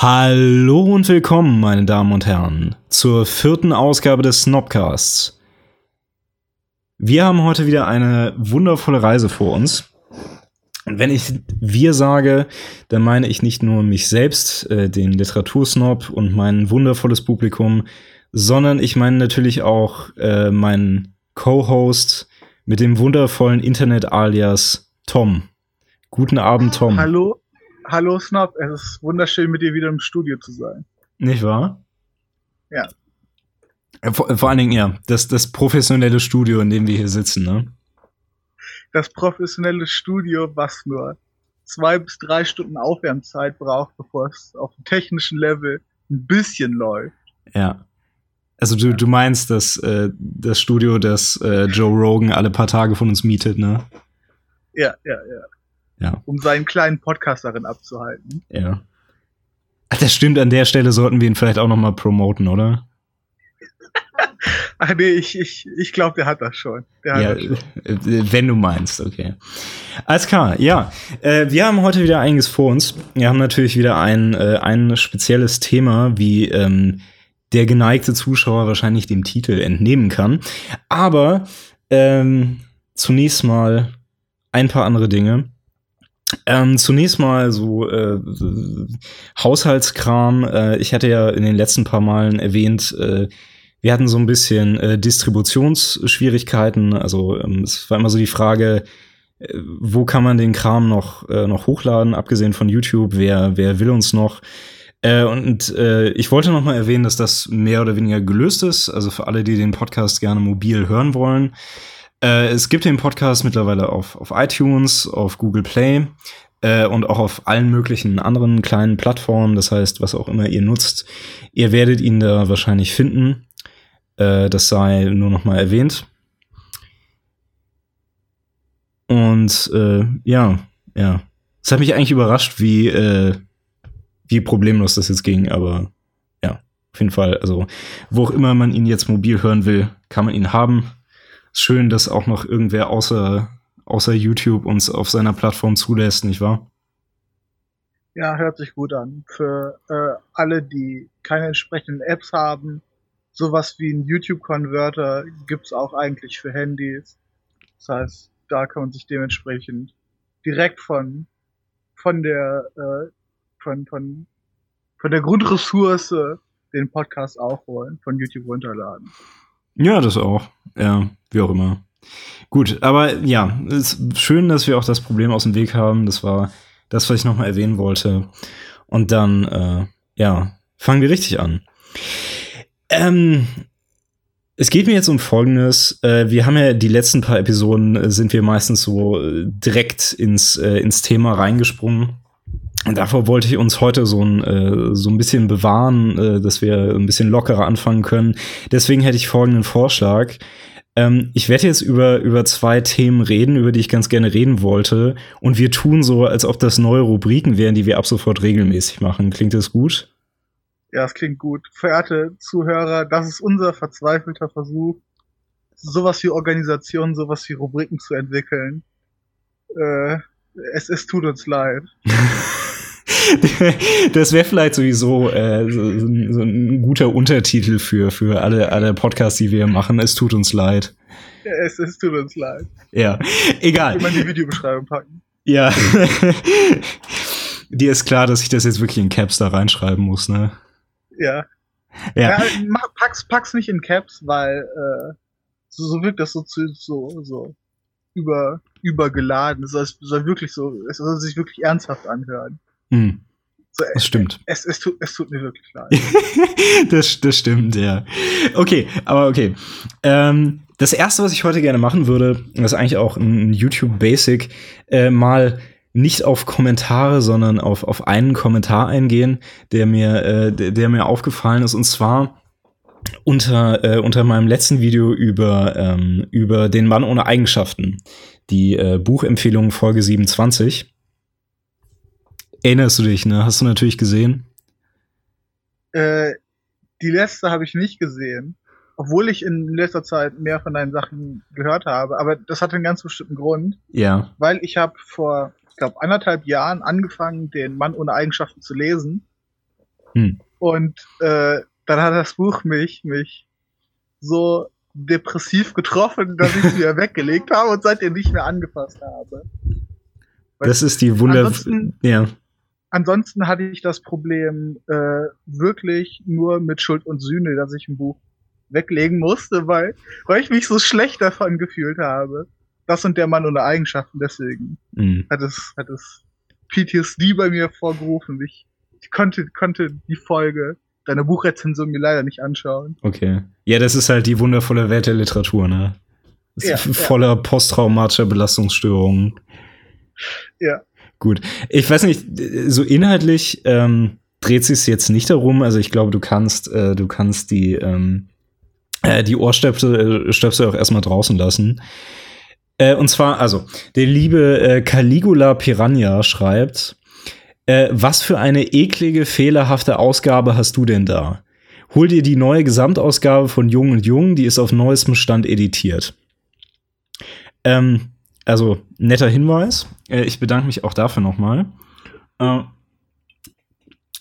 Hallo und willkommen, meine Damen und Herren, zur vierten Ausgabe des Snobcasts. Wir haben heute wieder eine wundervolle Reise vor uns. Und wenn ich wir sage, dann meine ich nicht nur mich selbst, äh, den Literatursnob und mein wundervolles Publikum, sondern ich meine natürlich auch äh, meinen Co-Host mit dem wundervollen Internet-Alias Tom. Guten Abend, Tom. Hallo, hallo Snob. Es ist wunderschön, mit dir wieder im Studio zu sein. Nicht wahr? Ja. Äh, vor, vor allen Dingen, ja, das, das professionelle Studio, in dem wir hier sitzen, ne? Das professionelle Studio, was nur zwei bis drei Stunden Aufwärmzeit braucht, bevor es auf dem technischen Level ein bisschen läuft. Ja. Also du, du meinst, dass äh, das Studio, das äh, Joe Rogan alle paar Tage von uns mietet, ne? Ja, ja, ja. Ja. Um seinen kleinen Podcast darin abzuhalten. Ja. Ach, das stimmt, an der Stelle sollten wir ihn vielleicht auch noch mal promoten, oder? Ach nee, ich, ich, ich glaube, der hat das schon. Hat Ja, das schon. äh, wenn du meinst, okay. Alles klar, ja. Äh, wir haben heute wieder einiges vor uns. Wir haben natürlich wieder ein, äh, ein spezielles Thema, wie ähm, der geneigte Zuschauer wahrscheinlich dem Titel entnehmen kann. Aber ähm, zunächst mal ein paar andere Dinge. Ähm, zunächst mal so äh, Haushaltskram. Äh, ich hatte ja in den letzten paar Malen erwähnt, äh, wir hatten so ein bisschen äh, Distributionsschwierigkeiten. Also ähm, es war immer so die Frage, äh, wo kann man den Kram noch, äh, noch hochladen, abgesehen von YouTube, wer, wer will uns noch? Äh, und äh, ich wollte noch mal erwähnen, dass das mehr oder weniger gelöst ist. Also für alle, die den Podcast gerne mobil hören wollen. Äh, es gibt den Podcast mittlerweile auf, auf iTunes, auf Google Play äh, und auch auf allen möglichen anderen kleinen Plattformen. Das heißt, was auch immer ihr nutzt, ihr werdet ihn da wahrscheinlich finden. Äh, das sei nur noch mal erwähnt. Und äh, ja, ja. Es hat mich eigentlich überrascht, wie, äh, wie problemlos das jetzt ging, aber ja, auf jeden Fall. Also, wo auch immer man ihn jetzt mobil hören will, kann man ihn haben. Schön, dass auch noch irgendwer außer, außer YouTube uns auf seiner Plattform zulässt, nicht wahr? Ja, hört sich gut an. Für äh, alle, die keine entsprechenden Apps haben, sowas wie ein YouTube-Converter gibt's auch eigentlich für Handys. Das heißt, da kann man sich dementsprechend direkt von von der äh, von von von der Grundressource den Podcast auch holen, von YouTube runterladen. Ja, das auch. Ja, wie auch immer. Gut, aber ja, ist schön, dass wir auch das Problem aus dem Weg haben. Das war das, was ich nochmal erwähnen wollte. Und dann, äh, ja, fangen wir richtig an. Ähm, es geht mir jetzt um Folgendes. Äh, wir haben ja die letzten paar Episoden, äh, sind wir meistens so äh, direkt ins, ins Thema reingesprungen. Und davor wollte ich uns heute so ein, äh, so ein bisschen bewahren, äh, dass wir ein bisschen lockerer anfangen können. Deswegen hätte ich folgenden Vorschlag. Ähm, ich werde jetzt über, über zwei Themen reden, über die ich ganz gerne reden wollte. Und wir tun so, als ob das neue Rubriken wären, die wir ab sofort regelmäßig machen. Klingt das gut? Ja, das klingt gut. Verehrte Zuhörer, das ist unser verzweifelter Versuch, sowas wie Organisation, sowas wie Rubriken zu entwickeln. Äh, es, es tut uns leid. das wäre vielleicht sowieso äh, so, so ein- guter Untertitel für, für alle, alle Podcasts, die wir machen. Es tut uns leid. Es, es tut uns leid. Ja, egal. Immer in die Videobeschreibung packen. Ja. Dir ist klar, dass ich das jetzt wirklich in Caps da reinschreiben muss, ne? Ja. Ja. ja mach, pack's, pack's nicht in Caps, weil äh, so, so wirkt das so zu, so, so über, übergeladen. Es soll, es soll wirklich so, es soll sich wirklich ernsthaft anhören. Hm, So, das stimmt. es, es, tut, es tut mir wirklich leid. das, das stimmt, ja. Okay, aber okay. Ähm, das erste, was ich heute gerne machen würde, das ist eigentlich auch ein YouTube Basic, äh, mal nicht auf Kommentare, sondern auf, auf einen Kommentar eingehen, der mir, äh, der, der mir aufgefallen ist. Und zwar unter, äh, unter meinem letzten Video über, ähm, über den Mann ohne Eigenschaften. Die äh, Buchempfehlung Folge 27. Erinnerst du dich, ne? Hast du natürlich gesehen? Äh, die letzte habe ich nicht gesehen, obwohl ich in letzter Zeit mehr von deinen Sachen gehört habe. Aber das hatte einen ganz bestimmten Grund, Ja. weil ich habe vor, ich glaube, anderthalb Jahren angefangen, den Mann ohne Eigenschaften zu lesen. Hm. Und äh, dann hat das Buch mich, mich so depressiv getroffen, dass ich es wieder weggelegt habe und seitdem nicht mehr angefasst habe. Weil das ist die Wunder. Ja. Ansonsten hatte ich das Problem äh, wirklich nur mit Schuld und Sühne, dass ich ein Buch weglegen musste, weil, weil ich mich so schlecht davon gefühlt habe. Das und der Mann ohne Eigenschaften, deswegen mhm. hat es, hat es PTSD bei mir vorgerufen. Ich, ich konnte, konnte die Folge deine Buchrezension mir leider nicht anschauen. Okay. Ja, das ist halt die wundervolle Welt der Literatur, ne? Ja, voller ja. posttraumatischer Belastungsstörungen. Ja. Gut. Ich weiß nicht, so inhaltlich ähm, dreht sich jetzt nicht darum. Also ich glaube, du kannst, äh, du kannst die, ähm, äh, die Ohrstöpsel äh, Stöpsel auch erstmal draußen lassen. Äh, und zwar, also, der liebe äh, Caligula Piranha schreibt, äh, was für eine eklige, fehlerhafte Ausgabe hast du denn da? Hol dir die neue Gesamtausgabe von Jung und Jung, die ist auf neuestem Stand editiert. Ähm, also, netter Hinweis. Äh, ich bedanke mich auch dafür nochmal. Äh,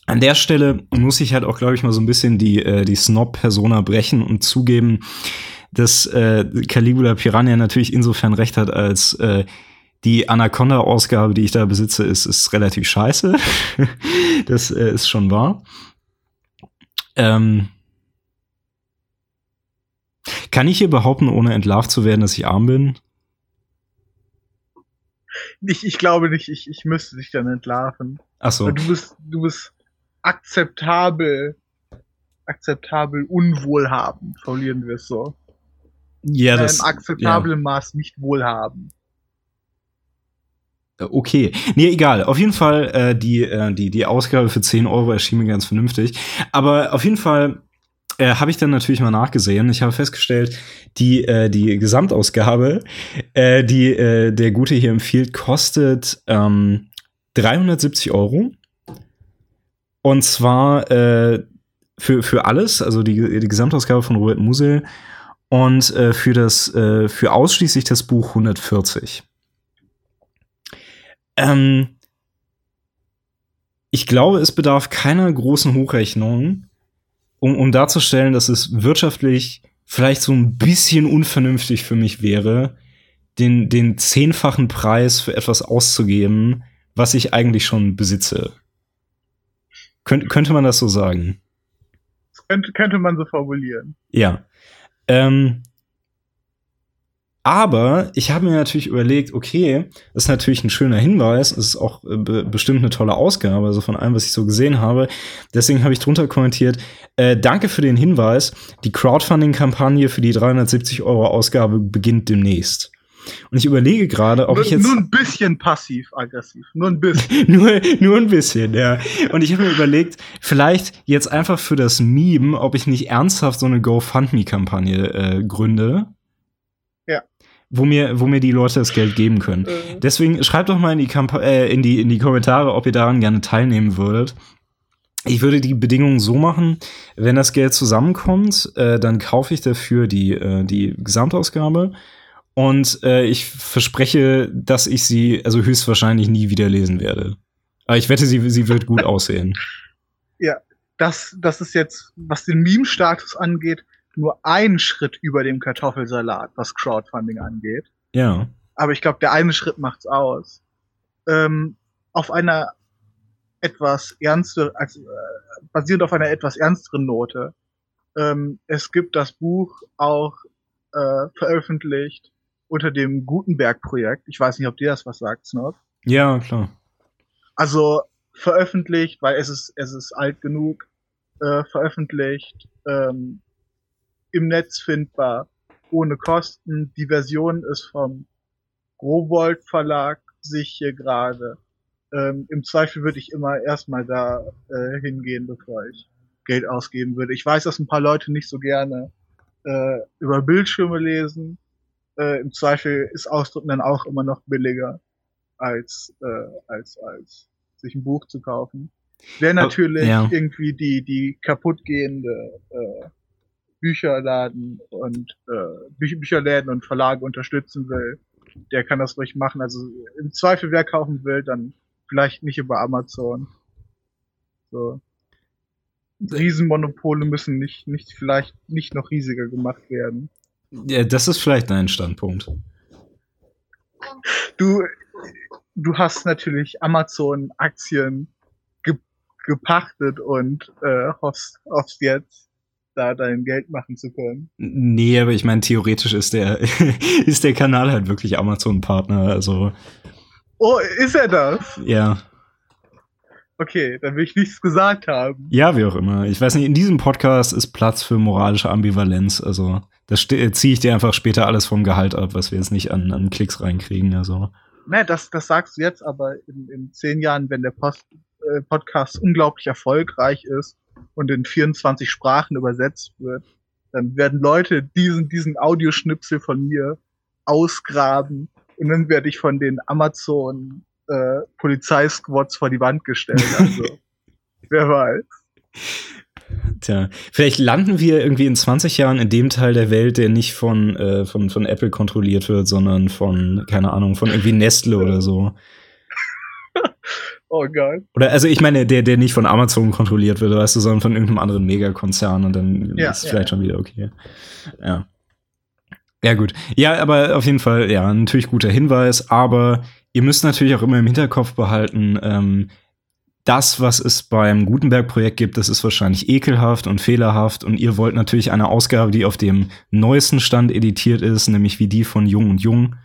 an der Stelle muss ich halt auch, glaube ich, mal so ein bisschen die, äh, die Snob-Persona brechen und zugeben, dass äh, Caligula Piranha natürlich insofern recht hat, als äh, die Anaconda-Ausgabe, die ich da besitze, ist, ist relativ scheiße. das äh, ist schon wahr. Ähm, kann ich hier behaupten, ohne entlarvt zu werden, dass ich arm bin? Ich, ich glaube nicht, ich, ich müsste dich dann entlarven. Ach so. Du bist, du bist akzeptabel, akzeptabel unwohlhabend, formulieren wir es so. Ja, das. Im akzeptablen ja. Maß nicht wohlhabend. Äh, okay. Nee, egal. Auf jeden Fall, äh, die, äh, die, die Ausgabe für 10 Euro erschien mir ganz vernünftig. Aber auf jeden Fall äh, habe ich dann natürlich mal nachgesehen. Ich habe festgestellt, die, äh, die Gesamtausgabe, äh, die äh, der Gute hier empfiehlt, kostet ähm, 370 Euro. Und zwar äh, für, für alles, also die, die Gesamtausgabe von Robert Musel und äh, für das äh, für ausschließlich das Buch 140. Ähm, ich glaube, es bedarf keiner großen Hochrechnung, um, um darzustellen, dass es wirtschaftlich vielleicht so ein bisschen unvernünftig für mich wäre, den, den zehnfachen Preis für etwas auszugeben, was ich eigentlich schon besitze. Könnt, könnte man das so sagen? Könnte, könnte man so formulieren. Ja. Ähm, aber ich habe mir natürlich überlegt, okay, das ist natürlich ein schöner Hinweis, es ist auch äh, be bestimmt eine tolle Ausgabe, also von allem, was ich so gesehen habe. Deswegen habe ich drunter kommentiert, äh, danke für den Hinweis, die Crowdfunding-Kampagne für die 370 Euro Ausgabe beginnt demnächst. Und ich überlege gerade, ob nur, ich jetzt. Nur ein bisschen passiv-aggressiv. Nur ein bisschen. nur, nur ein bisschen, ja. Und ich habe mir überlegt, vielleicht jetzt einfach für das Meme, ob ich nicht ernsthaft so eine GoFundMe-Kampagne äh, gründe. Ja. Wo mir, wo mir die Leute das Geld geben können. Äh. Deswegen schreibt doch mal in die, Kampa äh, in, die, in die Kommentare, ob ihr daran gerne teilnehmen würdet. Ich würde die Bedingungen so machen, wenn das Geld zusammenkommt, äh, dann kaufe ich dafür die, äh, die Gesamtausgabe und äh, ich verspreche, dass ich sie also höchstwahrscheinlich nie wieder lesen werde. Aber ich wette, sie, sie wird gut aussehen. Ja, das, das ist jetzt, was den Meme-Status angeht, nur ein Schritt über dem Kartoffelsalat, was Crowdfunding angeht. Ja. Aber ich glaube, der eine Schritt macht's aus. Ähm, auf einer etwas ernster, also, äh, basierend auf einer etwas ernsteren Note. Ähm, es gibt das Buch auch äh, veröffentlicht unter dem Gutenberg-Projekt. Ich weiß nicht, ob dir das was sagt, Snob. Ja, klar. Also veröffentlicht, weil es ist, es ist alt genug, äh, veröffentlicht, ähm, im Netz findbar, ohne Kosten. Die Version ist vom Rowold Verlag, sich hier gerade. Ähm, Im Zweifel würde ich immer erstmal da äh, hingehen, bevor ich Geld ausgeben würde. Ich weiß, dass ein paar Leute nicht so gerne äh, über Bildschirme lesen äh, im Zweifel ist Ausdrucken dann auch immer noch billiger als, äh, als, als sich ein Buch zu kaufen. Wer natürlich ja. irgendwie die, die kaputtgehende äh, Bücherladen und äh, Bü Bücherläden und Verlage unterstützen will, der kann das ruhig machen. Also im Zweifel, wer kaufen will, dann vielleicht nicht über Amazon. So. Riesenmonopole müssen nicht, nicht vielleicht nicht noch riesiger gemacht werden. Ja, das ist vielleicht dein Standpunkt. Du, du hast natürlich Amazon-Aktien ge gepachtet und äh, hoffst, hoffst jetzt, da dein Geld machen zu können. Nee, aber ich meine, theoretisch ist der, ist der Kanal halt wirklich Amazon-Partner, also. Oh, ist er das? Ja. Okay, dann will ich nichts gesagt haben. Ja, wie auch immer. Ich weiß nicht, in diesem Podcast ist Platz für moralische Ambivalenz. Also, das ziehe ich dir einfach später alles vom Gehalt ab, was wir jetzt nicht an, an Klicks reinkriegen. Also. Ne, das, das sagst du jetzt, aber in, in zehn Jahren, wenn der Post, äh, Podcast unglaublich erfolgreich ist und in 24 Sprachen übersetzt wird, dann werden Leute diesen, diesen Audioschnipsel von mir ausgraben und dann werde ich von den Amazon äh, Polizeisquads vor die Wand gestellt. Also, wer weiß. Tja, vielleicht landen wir irgendwie in 20 Jahren in dem Teil der Welt, der nicht von, äh, von, von Apple kontrolliert wird, sondern von, keine Ahnung, von irgendwie Nestle oder so. Oh geil. Oder also ich meine, der, der nicht von Amazon kontrolliert wird, weißt du, sondern von irgendeinem anderen Megakonzern und dann ja, ist es ja, vielleicht ja. schon wieder okay. Ja. Ja, gut. Ja, aber auf jeden Fall, ja, natürlich guter Hinweis, aber ihr müsst natürlich auch immer im Hinterkopf behalten, ähm, das, was es beim Gutenberg-Projekt gibt, das ist wahrscheinlich ekelhaft und fehlerhaft und ihr wollt natürlich eine Ausgabe, die auf dem neuesten Stand editiert ist, nämlich wie die von Jung und Jung.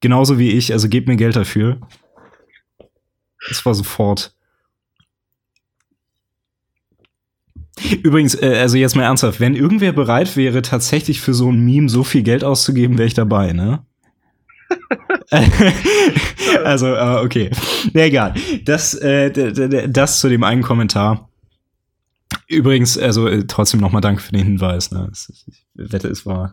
Genauso wie ich, also gebt mir Geld dafür. Das war sofort. Übrigens, äh, also jetzt mal ernsthaft, wenn irgendwer bereit wäre, tatsächlich für so ein Meme so viel Geld auszugeben, wäre ich dabei, ne? also, äh, okay. Na egal. Das, äh, das zu dem einen Kommentar. Übrigens, also äh, trotzdem nochmal danke für den Hinweis. Ne? Ich wette, es war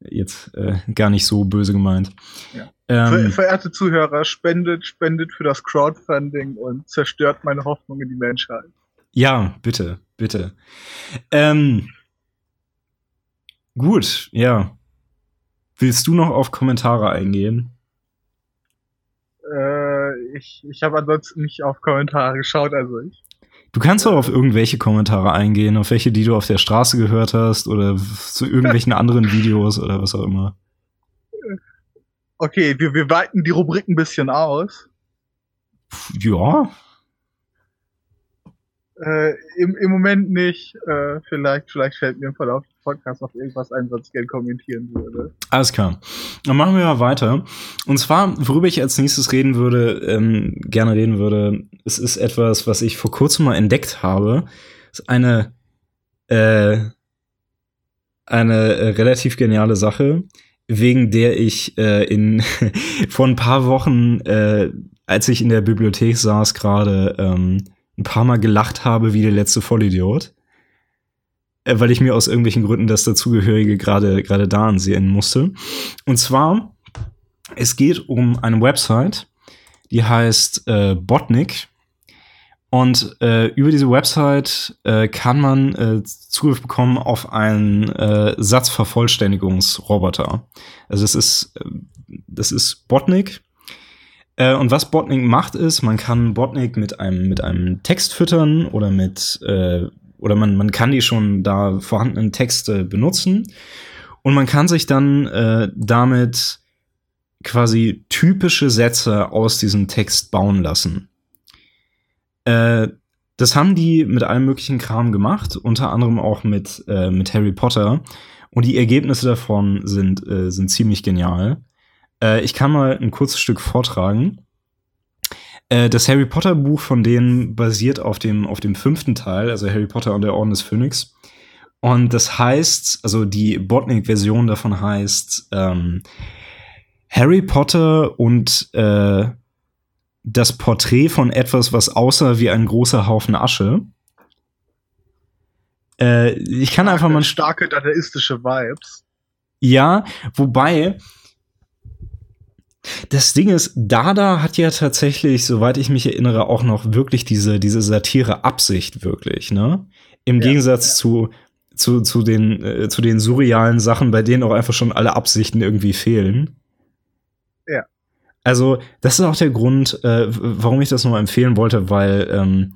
jetzt äh, gar nicht so böse gemeint. Ja. Ähm, Verehrte Zuhörer, spendet, spendet für das Crowdfunding und zerstört meine Hoffnung in die Menschheit. Ja, bitte, bitte. Ähm, gut, ja. Willst du noch auf Kommentare eingehen? Äh, ich ich habe ansonsten nicht auf Kommentare geschaut, also ich. Du kannst doch auf irgendwelche Kommentare eingehen, auf welche, die du auf der Straße gehört hast oder zu irgendwelchen anderen Videos oder was auch immer. Okay, wir, wir weiten die Rubrik ein bisschen aus. Ja. Äh, im, Im Moment nicht. Äh, vielleicht, vielleicht fällt mir im Verlauf des Podcasts auf irgendwas ein, was ich gerne kommentieren würde. Alles klar. Dann machen wir mal weiter. Und zwar, worüber ich als nächstes reden würde, ähm, gerne reden würde, es ist etwas, was ich vor kurzem mal entdeckt habe. Es ist eine, äh, eine äh, relativ geniale Sache, wegen der ich äh, in vor ein paar Wochen, äh, als ich in der Bibliothek saß, gerade ähm, ein paar Mal gelacht habe wie der letzte Vollidiot. Äh, weil ich mir aus irgendwelchen Gründen das dazugehörige gerade gerade da ansehen musste. Und zwar, es geht um eine Website, die heißt äh, Botnik. Und äh, über diese Website äh, kann man äh, Zugriff bekommen auf einen äh, Satzvervollständigungsroboter. Also es ist, äh, das ist Botnik. Äh, und was Botnik macht, ist, man kann Botnik mit einem, mit einem Text füttern oder mit, äh, oder man, man kann die schon da vorhandenen Texte benutzen. Und man kann sich dann äh, damit quasi typische Sätze aus diesem Text bauen lassen. Äh, das haben die mit allem möglichen Kram gemacht, unter anderem auch mit, äh, mit Harry Potter. Und die Ergebnisse davon sind, äh, sind ziemlich genial. Äh, ich kann mal ein kurzes Stück vortragen. Äh, das Harry Potter Buch von denen basiert auf dem, auf dem fünften Teil, also Harry Potter und der Orden des Phönix. Und das heißt, also die Botnik-Version davon heißt ähm, Harry Potter und äh, das Porträt von etwas, was aussah wie ein großer Haufen Asche. Äh, ich kann starke, einfach mal starke dadaistische Vibes. Ja, wobei das Ding ist, Dada hat ja tatsächlich, soweit ich mich erinnere, auch noch wirklich diese, diese Satire-Absicht wirklich, ne? Im ja, Gegensatz ja. zu, zu, zu, den, äh, zu den surrealen Sachen, bei denen auch einfach schon alle Absichten irgendwie fehlen. Ja. Also, das ist auch der Grund, äh, warum ich das nochmal empfehlen wollte, weil ähm,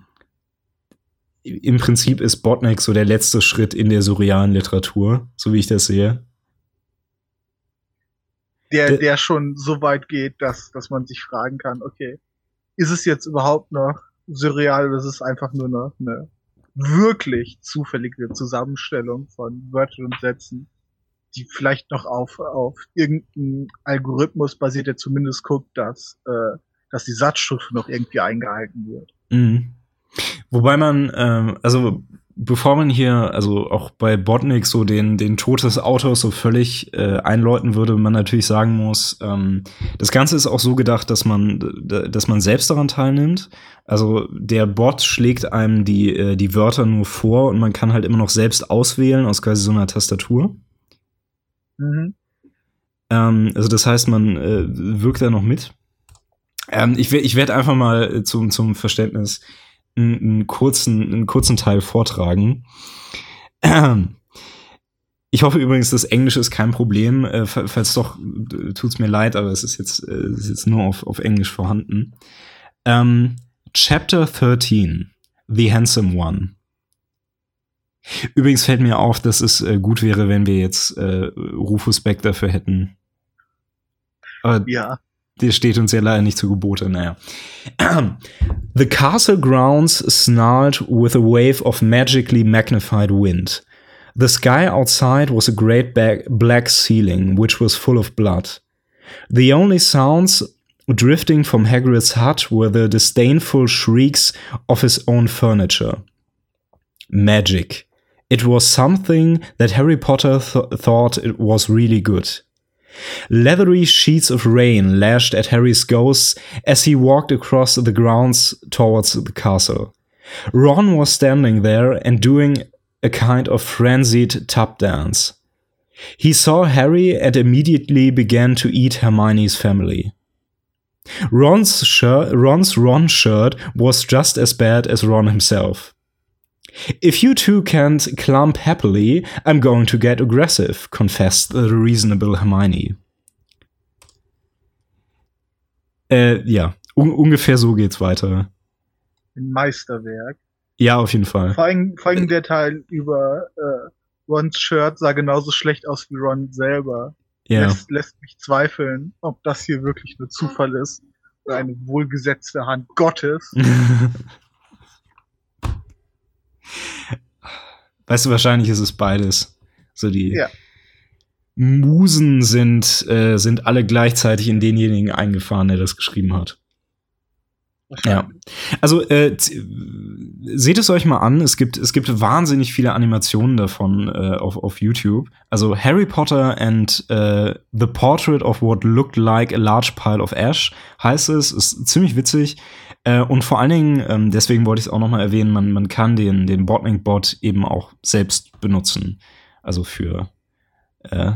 im Prinzip ist Botnik so der letzte Schritt in der surrealen Literatur, so wie ich das sehe. Der, der schon so weit geht, dass, dass man sich fragen kann, okay, ist es jetzt überhaupt noch surreal oder ist es einfach nur noch eine wirklich zufällige Zusammenstellung von Wörtern und Sätzen, die vielleicht noch auf, auf irgendeinen Algorithmus basiert, der zumindest guckt, dass, äh, dass die Satzstruktur noch irgendwie eingehalten wird. Mhm. Wobei man, ähm, also bevor man hier, also auch bei Botnik so den, den Tod des Autors so völlig äh, einläuten würde, man natürlich sagen muss, ähm, das Ganze ist auch so gedacht, dass man, dass man selbst daran teilnimmt. Also der Bot schlägt einem die, äh, die Wörter nur vor und man kann halt immer noch selbst auswählen aus quasi so einer Tastatur. Mhm. Ähm, also das heißt, man äh, wirkt da noch mit. Ähm, ich ich werde einfach mal zum, zum Verständnis einen, kurzen, einen kurzen Teil vortragen. Ich hoffe übrigens, das Englisch ist kein Problem. Äh, falls doch, tut's mir leid, aber es ist jetzt, äh, ist jetzt nur auf, auf Englisch vorhanden. Ähm, Chapter 13. The Handsome One. Übrigens fällt mir auf, dass es äh, gut wäre, wenn wir jetzt Rufus Beck dafür hätten. Aber ja. Der steht uns ja leider nicht zu Gebote, naja. The castle grounds snarled with a wave of magically magnified wind. The sky outside was a great black ceiling, which was full of blood. The only sounds drifting from Hagrid's hut were the disdainful shrieks of his own furniture. Magic. It was something that Harry Potter th thought it was really good. Leathery sheets of rain lashed at Harry's ghosts as he walked across the grounds towards the castle. Ron was standing there and doing a kind of frenzied tap dance. He saw Harry and immediately began to eat Hermione's family. Ron's, shirt, Ron's Ron shirt was just as bad as Ron himself. If you two can't clump happily, I'm going to get aggressive, confessed the reasonable Hermione. Äh, ja, Un ungefähr so geht's weiter. Ein Meisterwerk. Ja, auf jeden Fall. Vor allem, vor allem der Teil über äh, Rons Shirt sah genauso schlecht aus wie Ron selber. Ja. Lässt, lässt mich zweifeln, ob das hier wirklich nur Zufall ist oder eine wohlgesetzte Hand Gottes. Weißt du, wahrscheinlich ist es beides. So die ja. Musen sind, äh, sind alle gleichzeitig in denjenigen eingefahren, der das geschrieben hat. Ja. Also äh, seht es euch mal an. Es gibt, es gibt wahnsinnig viele Animationen davon äh, auf, auf YouTube. Also Harry Potter and äh, The Portrait of What Looked Like a Large Pile of Ash heißt es. Ist ziemlich witzig. Äh, und vor allen Dingen, ähm, deswegen wollte ich es auch noch mal erwähnen, man, man kann den, den Botnik-Bot eben auch selbst benutzen. Also für, äh,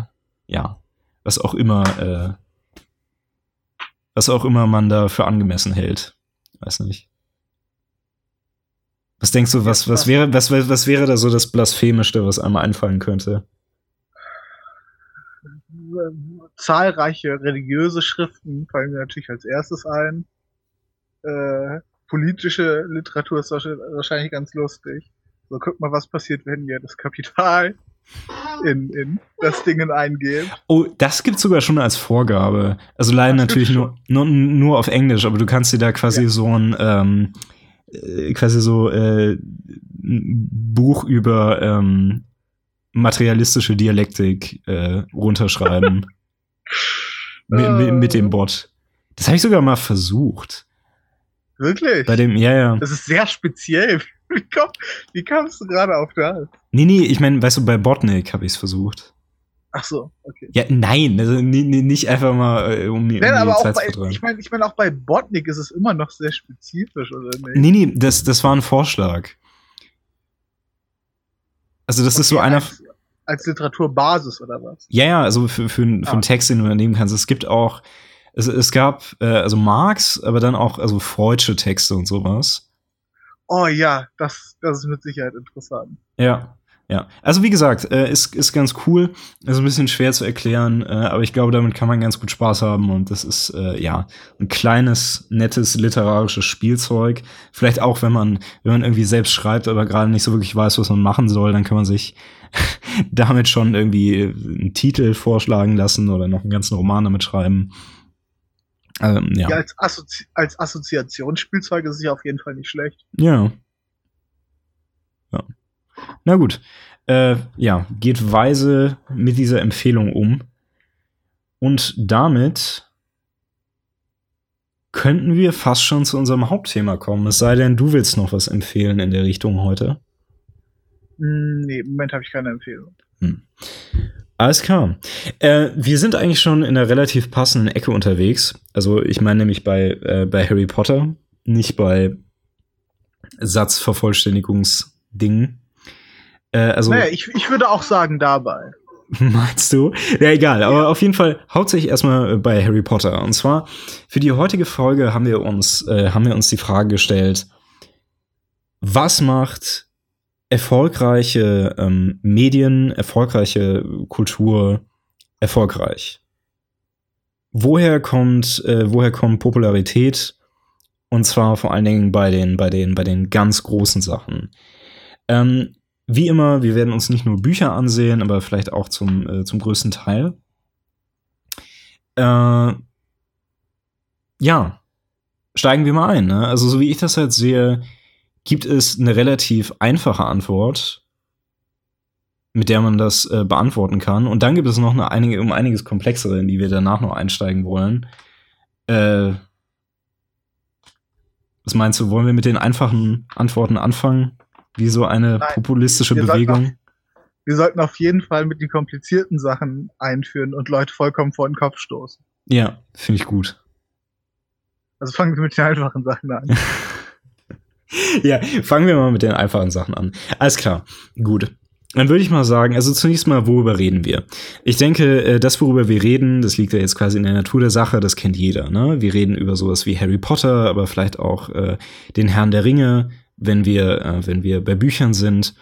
ja, was auch immer, äh, was auch immer man da für angemessen hält. Weiß nicht. Was denkst du, was, was wäre, was, was wäre da so das Blasphemischste, was einem einfallen könnte? Zahlreiche religiöse Schriften fallen mir natürlich als erstes ein. Äh, politische Literatur ist wahrscheinlich ganz lustig. So, guck mal, was passiert, wenn wir das Kapital in, in das Ding eingeben. Oh, das gibt's sogar schon als Vorgabe. Also leider das natürlich nur, nur, nur auf Englisch, aber du kannst dir da quasi ja. so ein ähm, äh, quasi so äh, Buch über ähm, materialistische Dialektik äh, runterschreiben. mit, mit, mit dem Bot. Das habe ich sogar mal versucht. Wirklich? Bei dem, ja, ja. Das ist sehr speziell. Wie, komm, wie kamst du gerade auf das? Nee, nee, ich meine, weißt du, bei Botnik habe ich es versucht. Ach so, okay. Ja, nein, also nee, nee, nicht einfach mal, äh, um, um nein, aber auch bei, Ich meine, ich mein, auch bei Botnik ist es immer noch sehr spezifisch, oder nicht? Nee, nee, das, das war ein Vorschlag. Also, das okay, ist so einer. Als, als Literaturbasis, oder was? Ja, ja, also für, für, für ah. einen Text, den du nehmen kannst. Es gibt auch, es, es gab, äh, also Marx, aber dann auch, also Freudsche Texte und sowas. Oh ja, das, das ist mit Sicherheit interessant. Ja. Ja, also wie gesagt, äh, ist, ist ganz cool, ist ein bisschen schwer zu erklären, äh, aber ich glaube, damit kann man ganz gut Spaß haben und das ist äh, ja ein kleines, nettes literarisches Spielzeug. Vielleicht auch, wenn man, wenn man irgendwie selbst schreibt, aber gerade nicht so wirklich weiß, was man machen soll, dann kann man sich damit schon irgendwie einen Titel vorschlagen lassen oder noch einen ganzen Roman damit schreiben. Ähm, ja. ja, als, Assozi als Assoziationsspielzeug ist es ja auf jeden Fall nicht schlecht. Ja. Ja. Na gut. Äh, ja, geht weise mit dieser Empfehlung um. Und damit könnten wir fast schon zu unserem Hauptthema kommen. Es sei denn, du willst noch was empfehlen in der Richtung heute. Hm, nee, im Moment habe ich keine Empfehlung. Hm. Alles klar. Äh, wir sind eigentlich schon in einer relativ passenden Ecke unterwegs. Also ich meine nämlich bei, äh, bei Harry Potter, nicht bei Satzvervollständigungsdingen. Äh, also, naja, ich, ich würde auch sagen dabei. Meinst du? Ja, egal. Aber ja. auf jeden Fall hauptsächlich erstmal bei Harry Potter. Und zwar für die heutige Folge haben wir uns, äh, haben wir uns die Frage gestellt, was macht erfolgreiche ähm, Medien, erfolgreiche Kultur erfolgreich? Woher kommt, äh, woher kommt Popularität? Und zwar vor allen Dingen bei den, bei den, bei den ganz großen Sachen. Ähm, wie immer, wir werden uns nicht nur Bücher ansehen, aber vielleicht auch zum, äh, zum größten Teil. Äh, ja, steigen wir mal ein. Ne? Also so wie ich das halt sehe, gibt es eine relativ einfache Antwort, mit der man das äh, beantworten kann. Und dann gibt es noch eine einige, um einiges komplexere, in die wir danach noch einsteigen wollen. Äh, was meinst du, wollen wir mit den einfachen Antworten anfangen? Wie so eine Nein, populistische wir Bewegung? Sollten auf, wir sollten auf jeden Fall mit den komplizierten Sachen einführen und Leute vollkommen vor den Kopf stoßen. Ja, finde ich gut. Also fangen wir mit den einfachen Sachen an. ja, fangen wir mal mit den einfachen Sachen an. Alles klar, gut. Dann würde ich mal sagen, also zunächst mal, worüber reden wir? Ich denke, äh, das, worüber wir reden, das liegt ja jetzt quasi in der Natur der Sache, das kennt jeder. Ne? Wir reden über sowas wie Harry Potter, aber vielleicht auch äh, den Herrn der Ringe, wenn wir, äh, wenn wir bei Büchern sind.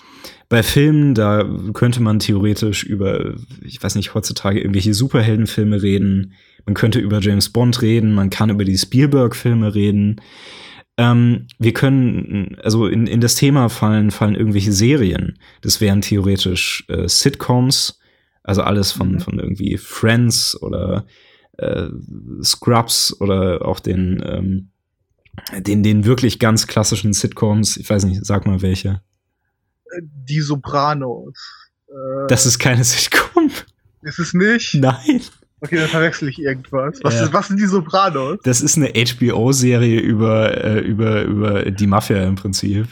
Bei Filmen, da könnte man theoretisch über, ich weiß nicht, heutzutage irgendwelche Superheldenfilme reden. Man könnte über James Bond reden, man kann über die Spielberg-Filme reden. Ähm, wir können, also in, in das Thema fallen, fallen irgendwelche Serien. Das wären theoretisch äh, Sitcoms, also alles von, mhm. von irgendwie Friends oder äh, Scrubs oder auch den, ähm, den, den wirklich ganz klassischen Sitcoms. Ich weiß nicht, sag mal welche. Die Sopranos. Äh, das ist keine Sitcom. Ist es nicht? Nein. Okay, dann verwechsel ich irgendwas. Was, ja. ist, was sind die Sopranos? Das ist eine HBO-Serie über, äh, über, über die Mafia im Prinzip.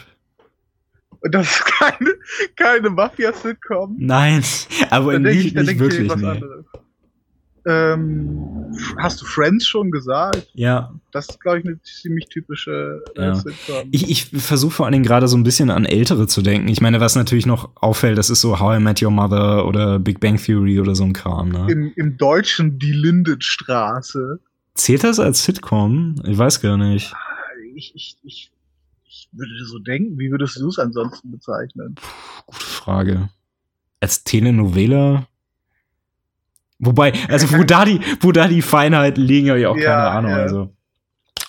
Und das ist keine, keine Mafia-Sitcom? Nein, aber nicht, ich, nicht wirklich. Nee. Ähm, hast du Friends schon gesagt? Ja. Das ist, glaube ich, eine ziemlich typische äh, ja. Sitcom. Ich, ich versuche vor allen Dingen gerade so ein bisschen an Ältere zu denken. Ich meine, was natürlich noch auffällt, das ist so How I Met Your Mother oder Big Bang Theory oder so ein Kram. Ne? Im, Im Deutschen die Lindenstraße. Zählt das als Sitcom? Ich weiß gar nicht. Ah, ich, ich, ich, ich würde so denken. Wie würdest du es ansonsten bezeichnen? Puh, gute Frage. Als Telenovela? Wobei, also wo da die, wo da die Feinheiten liegen, habe ich auch ja, keine Ahnung. Ja. Also.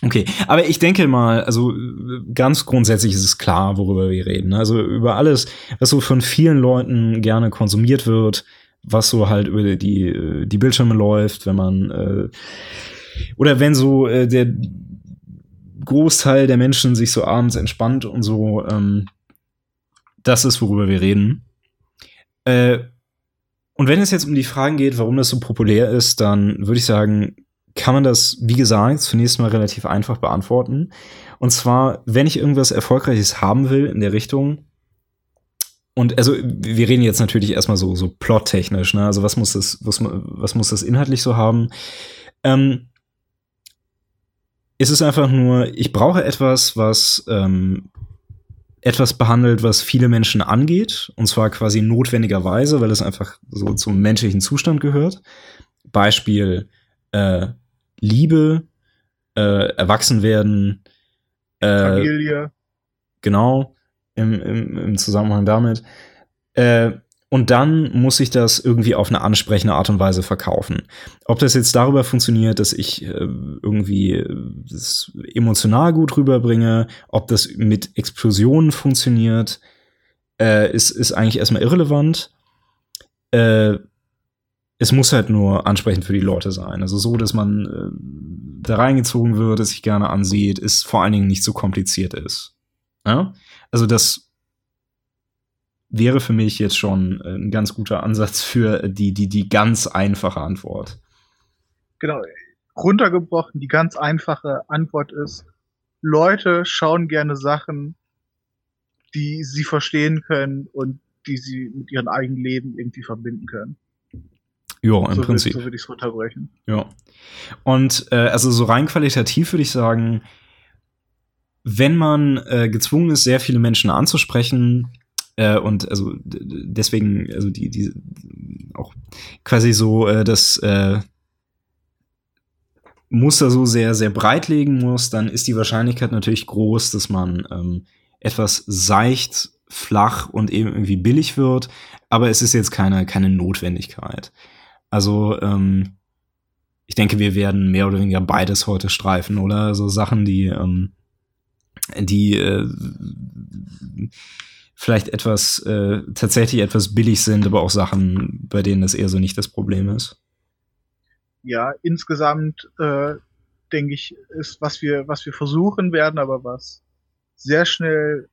Okay, aber ich denke mal, also ganz grundsätzlich ist es klar, worüber wir reden. Also über alles, was so von vielen Leuten gerne konsumiert wird, was so halt über die, die Bildschirme läuft, wenn man äh, oder wenn so äh, der Großteil der Menschen sich so abends entspannt und so, ähm, das ist, worüber wir reden. Äh, und wenn es jetzt um die Fragen geht, warum das so populär ist, dann würde ich sagen, kann man das, wie gesagt, zunächst mal relativ einfach beantworten. Und zwar, wenn ich irgendwas Erfolgreiches haben will in der Richtung, und also wir reden jetzt natürlich erstmal so, so plottechnisch, ne? Also was muss das, was, was muss das inhaltlich so haben? Ähm, ist es einfach nur, ich brauche etwas, was ähm, etwas behandelt, was viele Menschen angeht, und zwar quasi notwendigerweise, weil es einfach so zum menschlichen Zustand gehört. Beispiel äh, Liebe, äh, Erwachsenwerden, äh, Familie. Genau, im, im, im Zusammenhang damit. Äh, und dann muss ich das irgendwie auf eine ansprechende Art und Weise verkaufen. Ob das jetzt darüber funktioniert, dass ich äh, irgendwie äh, das emotional gut rüberbringe, ob das mit Explosionen funktioniert, äh, ist, ist eigentlich erstmal irrelevant. Äh, es muss halt nur ansprechend für die Leute sein. Also so, dass man äh, da reingezogen wird, es sich gerne ansieht, ist vor allen Dingen nicht so kompliziert ist. Ja? Also das wäre für mich jetzt schon äh, ein ganz guter Ansatz für die, die, die ganz einfache Antwort. Genau. Runtergebrochen, die ganz einfache Antwort ist, Leute schauen gerne Sachen, die sie verstehen können und die sie mit ihrem eigenen Leben irgendwie verbinden können. Ja, im so Prinzip. Will, so würde ich es runterbrechen. Ja. Und äh, also so rein qualitativ würde ich sagen, wenn man äh, gezwungen ist, sehr viele Menschen anzusprechen, äh, und also deswegen, also die, die auch quasi so äh, das äh, Muster so sehr, sehr breit legen muss, dann ist die Wahrscheinlichkeit natürlich groß, dass man ähm, etwas seicht, flach und eben irgendwie billig wird. Aber es ist jetzt keine, keine Notwendigkeit. Also, ähm, ich denke, wir werden mehr oder weniger beides heute streifen, oder? So Sachen, die, ähm, die äh, vielleicht etwas, äh, tatsächlich etwas billig sind, aber auch Sachen, bei denen das eher so nicht das Problem ist. Ja, insgesamt äh, denke ich, ist, was wir, was wir versuchen werden, aber was sehr schnell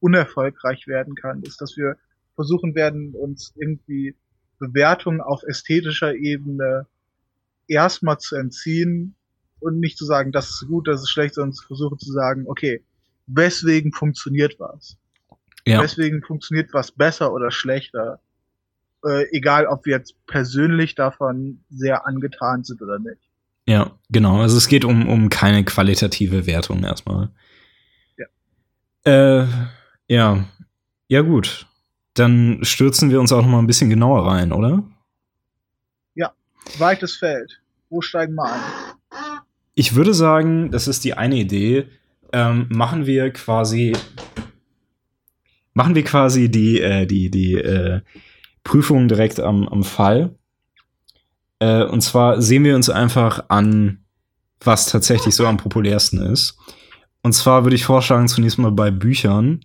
unerfolgreich werden kann, ist, dass wir versuchen werden, uns irgendwie Bewertungen auf ästhetischer Ebene erstmal zu entziehen und nicht zu sagen, das ist gut, das ist schlecht, sondern zu versuchen zu sagen, okay, weswegen funktioniert was? Ja. Deswegen funktioniert was besser oder schlechter. Äh, egal, ob wir jetzt persönlich davon sehr angetan sind oder nicht. Ja, genau. Also es geht um, um keine qualitative Wertung erstmal. Ja. Äh, ja. Ja, gut. Dann stürzen wir uns auch noch mal ein bisschen genauer rein, oder? Ja, weites Feld. Wo steigen wir an? Ich würde sagen, das ist die eine Idee. Ähm, machen wir quasi machen wir quasi die, äh, die, die äh, Prüfung direkt am, am Fall. Äh, und zwar sehen wir uns einfach an, was tatsächlich so am populärsten ist. Und zwar würde ich vorschlagen, zunächst mal bei Büchern.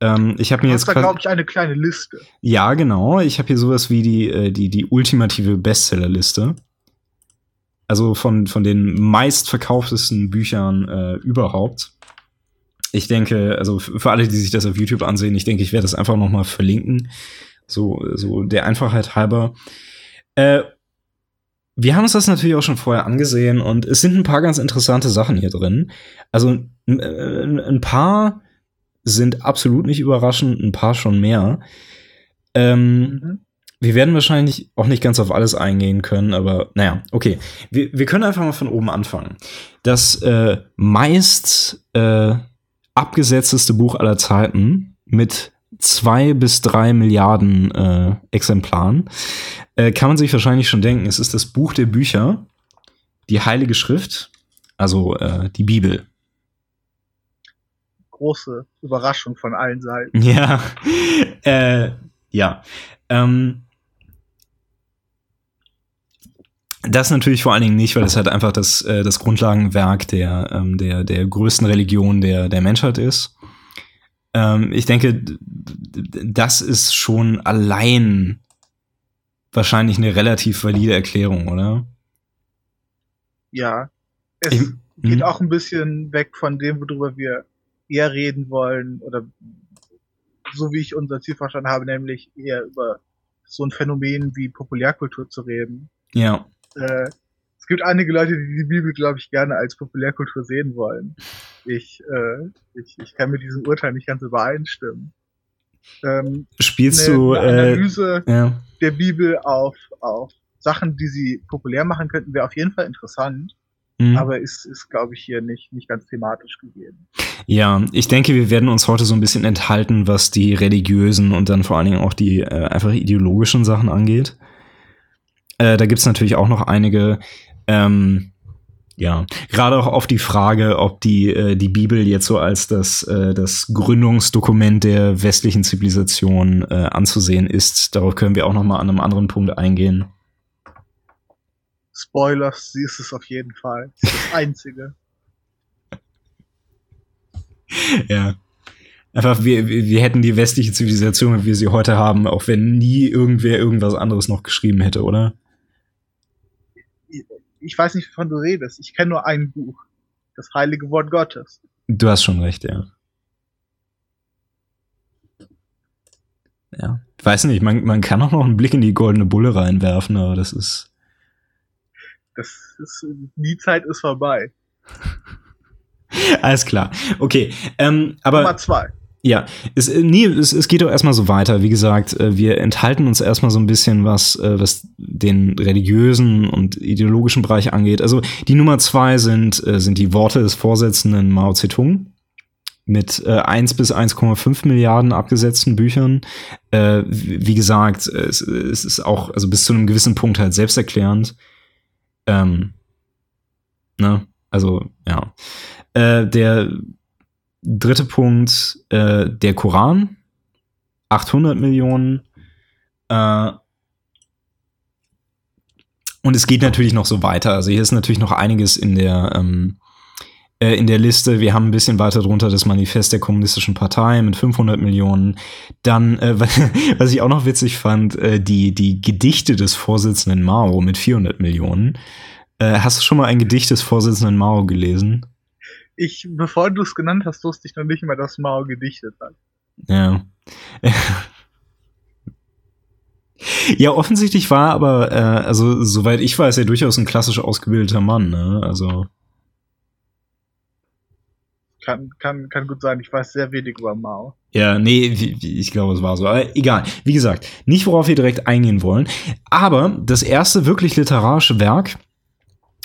Ähm, ich habe mir jetzt glaube ich, eine kleine Liste. Ja, genau. Ich habe hier sowas wie die, äh, die, die ultimative Bestsellerliste. Also von, von den meistverkauftesten Büchern äh, überhaupt ich denke, also für alle, die sich das auf YouTube ansehen, ich denke, ich werde das einfach noch mal verlinken. So, so der Einfachheit halber. Äh, wir haben uns das natürlich auch schon vorher angesehen und es sind ein paar ganz interessante Sachen hier drin. Also ein, ein paar sind absolut nicht überraschend, ein paar schon mehr. Ähm, mhm. Wir werden wahrscheinlich auch nicht ganz auf alles eingehen können, aber naja, okay. Wir, wir können einfach mal von oben anfangen. Das äh, meist äh, abgesetzteste Buch aller Zeiten mit zwei bis drei Milliarden äh, Exemplaren. Äh, kann man sich wahrscheinlich schon denken, es ist das Buch der Bücher, die Heilige Schrift, also äh, die Bibel. Große Überraschung von allen Seiten. Ja, äh, ja. Ähm, Das natürlich vor allen Dingen nicht, weil es halt einfach das, äh, das Grundlagenwerk der, ähm, der, der größten Religion der, der Menschheit ist. Ähm, ich denke, das ist schon allein wahrscheinlich eine relativ valide Erklärung, oder? Ja. Es ich, geht hm? auch ein bisschen weg von dem, worüber wir eher reden wollen, oder so wie ich unser Ziel verstanden habe, nämlich eher über so ein Phänomen wie Populärkultur zu reden. Ja äh, es gibt einige Leute, die die Bibel, glaube ich, gerne als Populärkultur sehen wollen. Ich, äh, ich, ich kann mit diesem Urteil nicht ganz übereinstimmen. Ähm, Spielst eine, du eine äh, Analyse äh, ja. der Bibel auf, auf Sachen, die sie populär machen könnten, wäre auf jeden Fall interessant. Mhm. Aber ist, ist glaube ich, hier nicht, nicht ganz thematisch gegeben. Ja, ich denke, wir werden uns heute so ein bisschen enthalten, was die religiösen und dann vor allen Dingen auch die äh, einfach ideologischen Sachen angeht. Äh, da gibt's natürlich auch noch einige. Ähm, ja, gerade auch auf die Frage, ob die, äh, die Bibel jetzt so als das, äh, das Gründungsdokument der westlichen Zivilisation äh, anzusehen ist. Darauf können wir auch noch mal an einem anderen Punkt eingehen. Spoilers, sie ist es auf jeden Fall. Das, das Einzige. ja. Einfach, wir, wir hätten die westliche Zivilisation, wie wir sie heute haben, auch wenn nie irgendwer irgendwas anderes noch geschrieben hätte, oder? Ich weiß nicht, wovon du redest. Ich kenne nur ein Buch. Das heilige Wort Gottes. Du hast schon recht, ja. Ja. Ich weiß nicht, man, man kann auch noch einen Blick in die goldene Bulle reinwerfen, aber das ist. Das ist, die Zeit ist vorbei. Alles klar. Okay. Ähm, aber. Nummer zwei. Ja, es, äh, nee, es, es geht doch erstmal so weiter. Wie gesagt, äh, wir enthalten uns erstmal so ein bisschen, was, äh, was den religiösen und ideologischen Bereich angeht. Also die Nummer zwei sind, sind die Worte des Vorsitzenden Mao Zedong mit äh, 1 bis 1,5 Milliarden abgesetzten Büchern. Wie gesagt, es, es ist auch also bis zu einem gewissen Punkt halt selbsterklärend. Ähm, ne? Also, ja. Der Dritter Punkt, äh, der Koran. 800 Millionen. Äh, und es geht natürlich noch so weiter. Also hier ist natürlich noch einiges in der, ähm, äh, in der Liste. Wir haben ein bisschen weiter drunter das Manifest der Kommunistischen Partei mit 500 Millionen. Dann, äh, was ich auch noch witzig fand, äh, die, die Gedichte des Vorsitzenden Mao mit 400 Millionen. Äh, hast du schon mal ein Gedicht des Vorsitzenden Mao gelesen? Ich, bevor du es genannt hast, wusste ich noch nicht mal, dass Mao gedichtet hat. Ja. ja, offensichtlich war aber, äh, also soweit ich weiß, er durchaus ein klassisch ausgebildeter Mann, ne? Also. Kann, kann, kann gut sein, ich weiß sehr wenig über Mao. Ja, nee, ich glaube, es war so. Aber egal. Wie gesagt, nicht worauf wir direkt eingehen wollen. Aber das erste wirklich literarische Werk,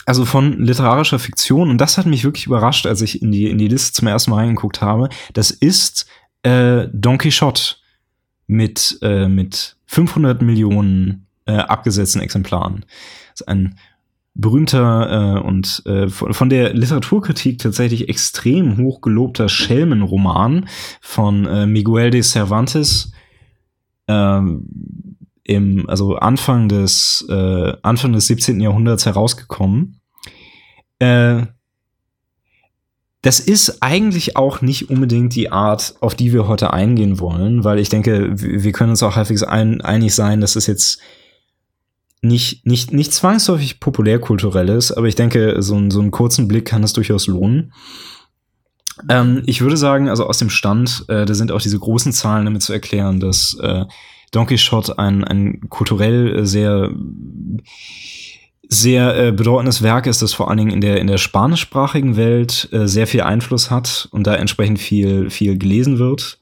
also von literarischer Fiktion, und das hat mich wirklich überrascht, als ich in die, in die Liste zum ersten Mal reingeguckt habe, das ist äh, Don Quixote mit, äh, mit 500 Millionen äh, abgesetzten Exemplaren. Das ist ein berühmter äh, und äh, von der Literaturkritik tatsächlich extrem hoch gelobter Schelmenroman von äh, Miguel de Cervantes. Ähm, im, also Anfang des, äh, Anfang des 17. Jahrhunderts herausgekommen. Äh, das ist eigentlich auch nicht unbedingt die Art, auf die wir heute eingehen wollen, weil ich denke, wir können uns auch halbwegs ein, einig sein, dass es jetzt nicht, nicht, nicht zwangsläufig populärkulturell ist, aber ich denke, so, ein, so einen kurzen Blick kann es durchaus lohnen. Ähm, ich würde sagen, also aus dem Stand, äh, da sind auch diese großen Zahlen damit zu erklären, dass äh, Don Quixote ein, ein kulturell äh, sehr sehr äh, bedeutendes Werk ist, das vor allen Dingen in der in der spanischsprachigen Welt äh, sehr viel Einfluss hat und da entsprechend viel viel gelesen wird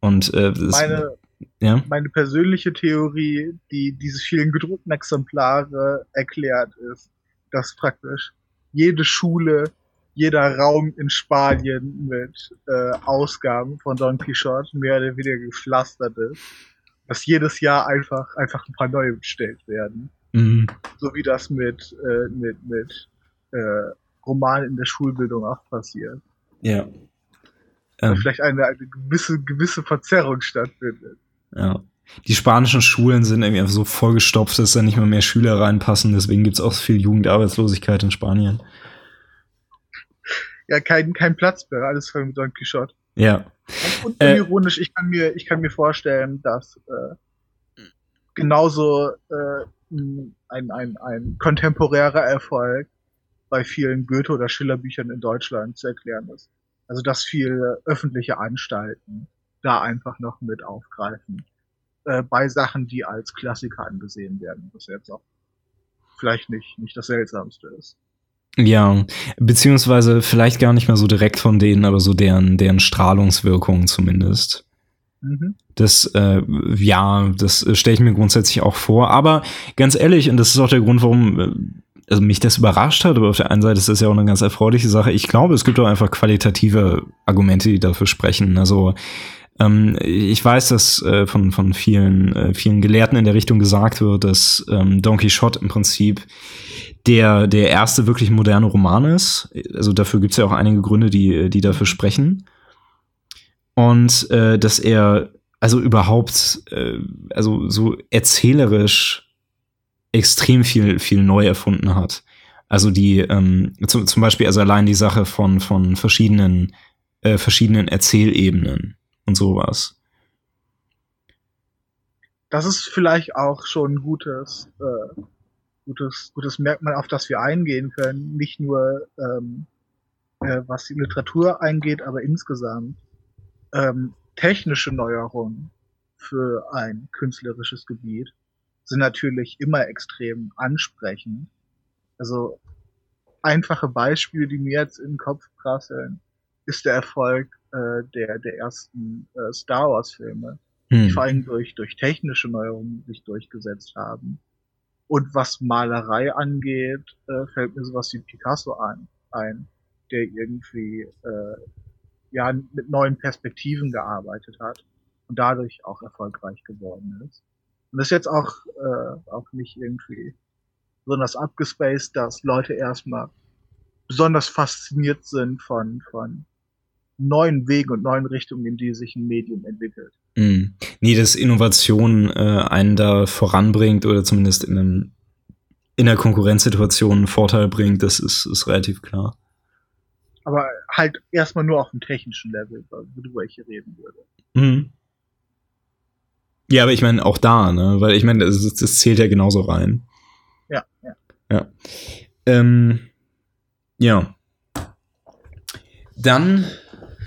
und äh, meine ja? meine persönliche Theorie, die diese vielen gedruckten Exemplare erklärt, ist, dass praktisch jede Schule, jeder Raum in Spanien mit äh, Ausgaben von Don Quixote mehr oder weniger gepflastert ist dass jedes Jahr einfach, einfach ein paar neue bestellt werden. Mhm. So wie das mit, äh, mit, mit äh, Romanen in der Schulbildung auch passiert. Ja. Ähm. Vielleicht eine, eine gewisse, gewisse Verzerrung stattfindet. Ja. Die spanischen Schulen sind irgendwie einfach so vollgestopft, dass da nicht mehr mehr Schüler reinpassen. Deswegen gibt's auch so viel Jugendarbeitslosigkeit in Spanien. Ja, kein, kein Platz mehr, alles voll mit Don Quixote. Ja. Und äh, ironisch, ich kann mir, ich kann mir vorstellen, dass äh, genauso äh, ein, ein, ein kontemporärer Erfolg bei vielen Goethe- oder Schiller-Büchern in Deutschland zu erklären ist. Also dass viele öffentliche Anstalten da einfach noch mit aufgreifen. Äh, bei Sachen, die als Klassiker angesehen werden, was jetzt auch vielleicht nicht, nicht das Seltsamste ist. Ja, beziehungsweise vielleicht gar nicht mehr so direkt von denen, aber so deren, deren Strahlungswirkung zumindest. Mhm. Das, äh, ja, das stelle ich mir grundsätzlich auch vor. Aber ganz ehrlich, und das ist auch der Grund, warum äh, also mich das überrascht hat, aber auf der einen Seite ist das ja auch eine ganz erfreuliche Sache. Ich glaube, es gibt auch einfach qualitative Argumente, die dafür sprechen. Also Ähm, ich weiß, dass äh, von, von vielen, äh, vielen Gelehrten in der Richtung gesagt wird, dass ähm, Don Quixote im Prinzip der, der erste wirklich moderne Roman ist. Also dafür gibt es ja auch einige Gründe, die, die dafür sprechen. Und äh, dass er also überhaupt, äh, also so erzählerisch extrem viel, viel neu erfunden hat. Also die, ähm, zum, zum Beispiel, also allein die Sache von, von verschiedenen, äh, verschiedenen Erzählebenen und sowas. Das ist vielleicht auch schon ein gutes, äh, gutes, gutes Merkmal, auf das wir eingehen können. Nicht nur ähm, äh, was die Literatur eingeht, aber insgesamt ähm, technische Neuerungen für ein künstlerisches Gebiet sind natürlich immer extrem ansprechend. Also einfache Beispiele, die mir jetzt in den Kopf prasseln, ist der Erfolg äh, der, der ersten äh, Star Wars-Filme, hm. die vor allem durch, durch technische Neuerungen sich durchgesetzt haben. Und was Malerei angeht, äh, fällt mir sowas wie Picasso ein, ein der irgendwie äh, ja mit neuen Perspektiven gearbeitet hat und dadurch auch erfolgreich geworden ist. Und das ist jetzt auch, äh, auch nicht irgendwie besonders abgespaced, dass Leute erstmal besonders fasziniert sind von, von neuen Wegen und neuen Richtungen, in die sich ein Medium entwickelt. Mm. Nee, dass Innovation äh, einen da voranbringt oder zumindest in, einem, in einer Konkurrenzsituation einen Vorteil bringt, das ist, ist relativ klar. Aber halt erstmal nur auf dem technischen Level, worüber ich hier reden würde. Mhm. Ja, aber ich meine auch da, ne? Weil ich meine, das, das, zählt ja genauso rein. Ja, ja. Ja. Ähm, ja. Dann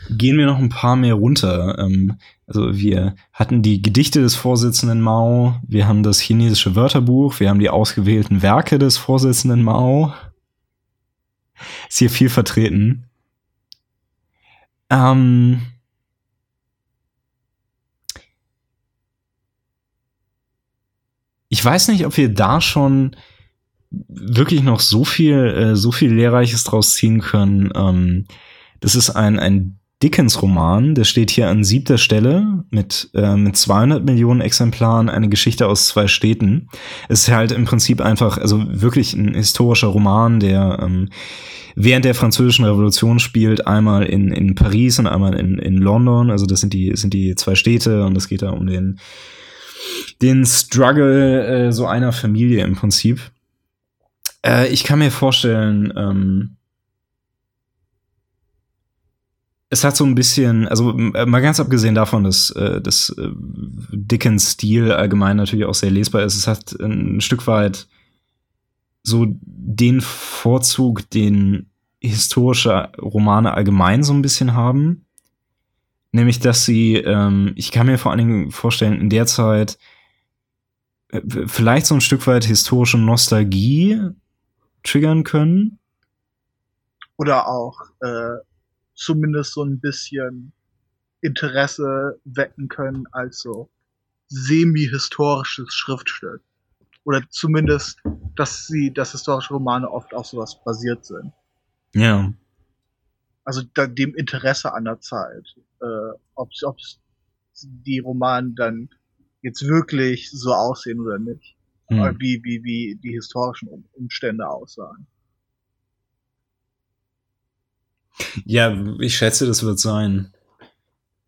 gehen wir noch ein paar mehr runter. Ähm, also wir hatten die Gedichte des Vorsitzenden Mao, wir haben das chinesische Wörterbuch, wir haben die ausgewählten Werke des Vorsitzenden Mao. Ist hier viel vertreten. Ähm, ich weiß nicht, ob wir da schon wirklich noch so viel, äh, so viel Lehrreiches draus ziehen können. Ähm, das ist ein, ein Dickens-Roman, der steht hier an siebter Stelle mit, äh, mit 200 Millionen Exemplaren, eine Geschichte aus zwei Städten. Es ist halt im Prinzip einfach, also wirklich ein historischer Roman, der ähm, während der französischen Revolution spielt, einmal in, in Paris und einmal in, in London. Also das sind die, sind die zwei Städte und es geht da um den, den Struggle äh, so einer Familie im Prinzip. Äh, ich kann mir vorstellen, ähm, es hat so ein bisschen, also äh, mal ganz abgesehen davon, dass, äh, dass äh, Dickens Stil allgemein natürlich auch sehr lesbar ist, es hat ein Stück weit so den Vorzug, den historische Romane allgemein so ein bisschen haben. Nämlich, dass sie, ähm, ich kann mir vor allen Dingen vorstellen, in der Zeit äh, vielleicht so ein Stück weit historische Nostalgie triggern können. Oder auch äh, zumindest so ein bisschen Interesse wecken können als so semi-historisches Schriftstück. Oder zumindest, dass sie, dass historische Romane oft auf sowas basiert sind. Ja. Also da, dem Interesse an der Zeit. Äh, ob die Romane dann jetzt wirklich so aussehen oder nicht. Mhm. Wie, wie, wie die historischen Umstände aussahen. Ja, ich schätze, das wird sein.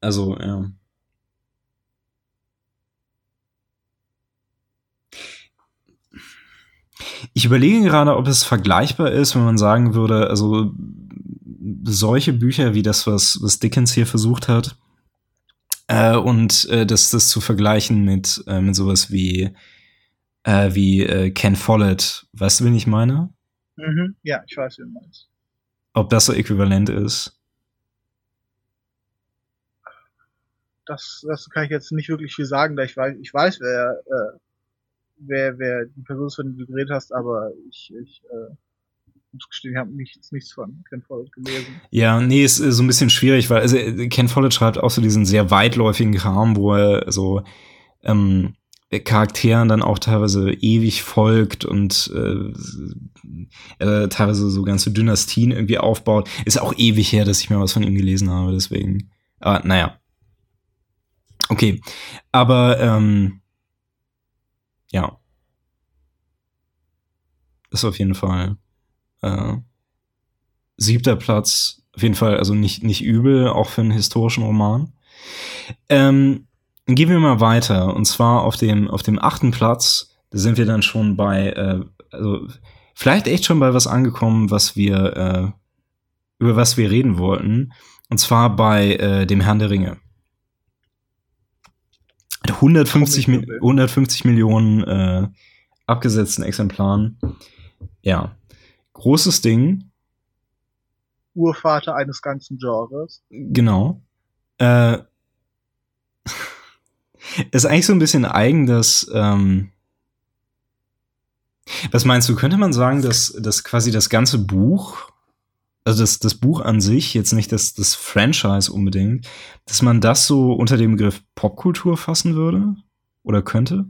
Also, ja. Ich überlege gerade, ob es vergleichbar ist, wenn man sagen würde, also solche Bücher wie das, was, was Dickens hier versucht hat, äh, und äh, das, das zu vergleichen mit, äh, mit sowas wie, äh, wie äh, Ken Follett. Weißt du, wen ich meine? Mhm, ja, ich weiß, wie du meinst. Ob das so äquivalent ist? Das, das kann ich jetzt nicht wirklich viel sagen, da ich weiß, ich weiß, wer, äh, wer, wer die Person ist, von der du geredet hast, aber ich, ich äh, muss gestehen, ich habe nichts, nichts von Ken Follett gelesen. Ja, nee, ist so ein bisschen schwierig, weil also Ken Follett schreibt auch so diesen sehr weitläufigen Kram, wo er so ähm, Charakteren dann auch teilweise ewig folgt und äh, äh, teilweise so ganze Dynastien irgendwie aufbaut. Ist auch ewig her, dass ich mir was von ihm gelesen habe, deswegen. Aber naja. Okay, aber ähm, ja. Ist auf jeden Fall äh, siebter Platz. Auf jeden Fall, also nicht, nicht übel, auch für einen historischen Roman. Ähm, gehen wir mal weiter. Und zwar auf dem, auf dem achten Platz, da sind wir dann schon bei, äh, also vielleicht echt schon bei was angekommen, was wir, äh, über was wir reden wollten. Und zwar bei äh, dem Herrn der Ringe. 150, Mi 150 Millionen äh, abgesetzten Exemplaren. Ja. Großes Ding. Urvater eines ganzen Genres. Genau. Äh, ist eigentlich so ein bisschen eigen, dass. Ähm, was meinst du? Könnte man sagen, dass, dass quasi das ganze Buch, also das, das Buch an sich, jetzt nicht das, das Franchise unbedingt, dass man das so unter dem Begriff Popkultur fassen würde? Oder könnte?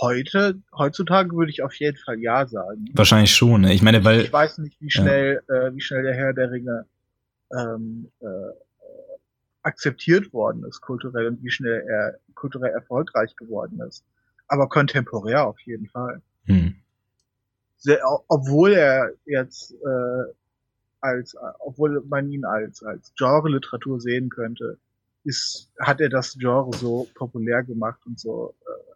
Heute, heutzutage würde ich auf jeden Fall ja sagen. Wahrscheinlich schon, ne? Ich meine, weil. Ich weiß nicht, wie schnell, ja. äh, wie schnell der Herr der Ringe ähm, äh, akzeptiert worden ist kulturell und wie schnell er kulturell erfolgreich geworden ist. Aber kontemporär auf jeden Fall. Hm. Sehr, obwohl er jetzt äh, als, obwohl man ihn als als Genre-Literatur sehen könnte, ist, hat er das Genre so populär gemacht und so äh,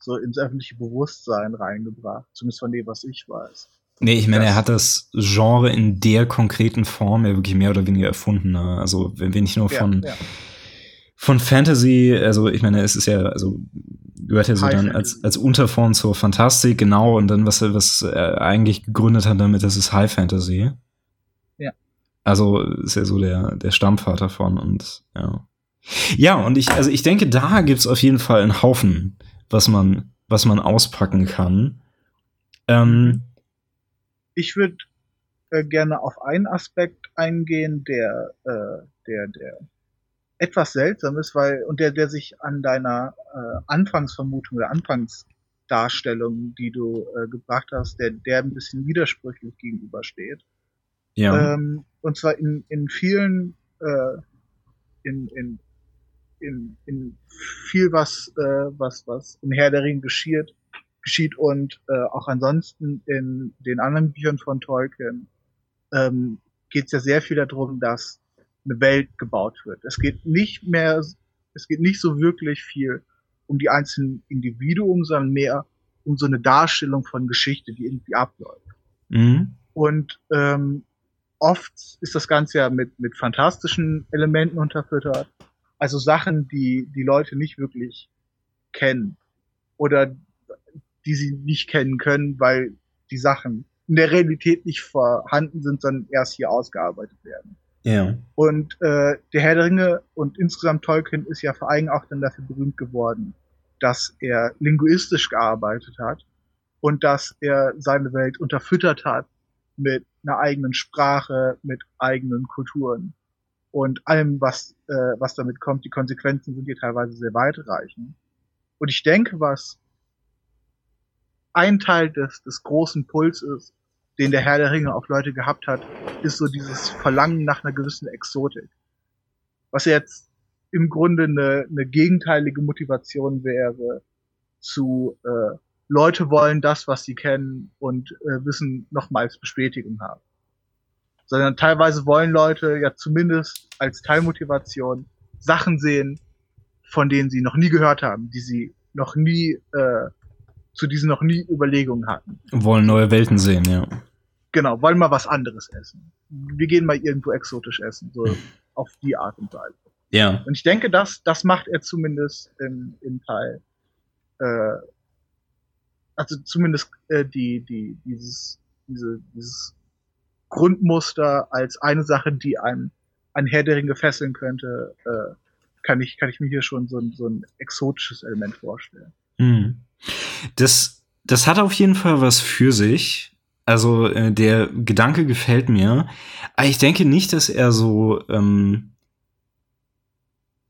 so ins öffentliche Bewusstsein reingebracht, zumindest von dem, was ich weiß. Nee, ich meine, er hat das Genre in der konkreten Form ja wirklich mehr oder weniger erfunden. Ne? Also wenn wir nicht nur von, ja, ja. von Fantasy, also ich meine, es ist ja, also gehört ja so High dann als, als Unterform zur Fantastik, genau, und dann, was er, was er eigentlich gegründet hat damit, das ist High Fantasy. Ja. Also ist ja so der, der Stammvater von und ja. Ja, und ich, also ich denke, da gibt's auf jeden Fall einen Haufen, was man, was man auspacken kann. Ähm, ich würde äh, gerne auf einen Aspekt eingehen, der, äh, der, der etwas seltsam ist, weil, und der, der sich an deiner äh, Anfangsvermutung oder Anfangsdarstellung, die du äh, gebracht hast, der, der ein bisschen widersprüchlich gegenübersteht. Ja. Ähm, und zwar in, in vielen, äh, in, in, in, in viel was, äh, was, was in Herr der Ring geschieht, geschieht und äh, auch ansonsten in den anderen Büchern von Tolkien ähm, geht es ja sehr viel darum, dass eine Welt gebaut wird. Es geht nicht mehr, es geht nicht so wirklich viel um die einzelnen Individuen, sondern mehr um so eine Darstellung von Geschichte, die irgendwie abläuft. Mhm. Und ähm, oft ist das Ganze ja mit, mit fantastischen Elementen unterfüttert. Also Sachen, die die Leute nicht wirklich kennen. Oder die sie nicht kennen können, weil die Sachen in der Realität nicht vorhanden sind, sondern erst hier ausgearbeitet werden. Ja. Und äh, der Herr der Ringe und insgesamt Tolkien ist ja vor allem auch dann dafür berühmt geworden, dass er linguistisch gearbeitet hat und dass er seine Welt unterfüttert hat mit einer eigenen Sprache, mit eigenen Kulturen und allem, was, äh, was damit kommt. Die Konsequenzen sind hier teilweise sehr weitreichend. Und ich denke, was ein Teil des, des großen Pulses, den der Herr der Ringe auf Leute gehabt hat, ist so dieses Verlangen nach einer gewissen Exotik. Was jetzt im Grunde eine, eine gegenteilige Motivation wäre zu äh, Leute wollen das, was sie kennen und äh, wissen nochmals Bestätigung haben. Sondern teilweise wollen Leute ja zumindest als Teilmotivation Sachen sehen, von denen sie noch nie gehört haben, die sie noch nie äh, zu diesen noch nie Überlegungen hatten. Wollen neue Welten sehen, ja. Genau, wollen mal was anderes essen. Wir gehen mal irgendwo exotisch essen, so auf die Art und Weise. Ja. Und ich denke, das, das macht er zumindest im, im Teil. Äh, also zumindest äh, die, die, dieses, diese, dieses Grundmuster als eine Sache, die einem ein Herr der Ringe fesseln könnte, äh, kann ich, kann ich mir hier schon so ein, so ein exotisches Element vorstellen. Mhm. Das, das hat auf jeden Fall was für sich. Also äh, der Gedanke gefällt mir. Aber ich denke nicht, dass er so, ähm,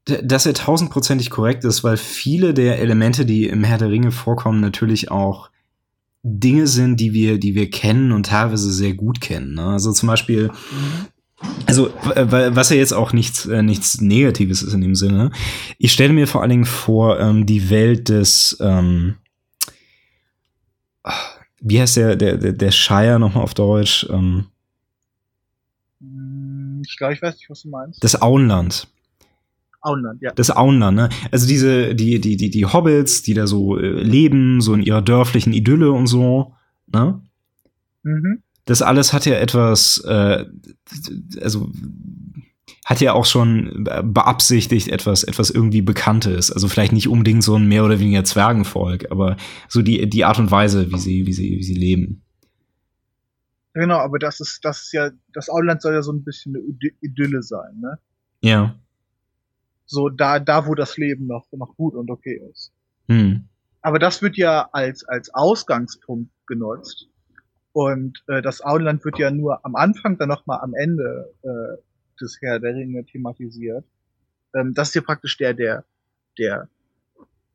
dass er tausendprozentig korrekt ist, weil viele der Elemente, die im Herr der Ringe vorkommen, natürlich auch Dinge sind, die wir, die wir kennen und teilweise sehr gut kennen. Ne? Also zum Beispiel, mhm. Also was ja jetzt auch nichts, äh, nichts Negatives ist in dem Sinne. Ich stelle mir vor allen Dingen vor, ähm, die Welt des, ähm, wie heißt der, der, der Shire nochmal auf Deutsch? Ähm, hm, ich glaube, ich weiß nicht, was du meinst. Das Auenland. Auenland, ja. Das Auenland, ne? Also diese, die, die, die, die Hobbits, die da so äh, leben, so in ihrer dörflichen Idylle und so, ne? Mhm. Das alles hat ja etwas, äh, also hat ja auch schon beabsichtigt etwas, etwas irgendwie Bekanntes. Also vielleicht nicht unbedingt so ein mehr oder weniger Zwergenvolk, aber so die, die Art und Weise, wie sie, wie sie, wie sie leben. Genau, aber das ist, das ist ja, das Auenland soll ja so ein bisschen eine Idylle sein, ne? Ja. So da, da, wo das Leben noch, noch gut und okay ist. Hm. Aber das wird ja als, als Ausgangspunkt genutzt. Und äh, das Auenland wird ja nur am Anfang, dann nochmal am Ende äh, des Herr der Ringe thematisiert. Ähm, das ist ja praktisch der, der, der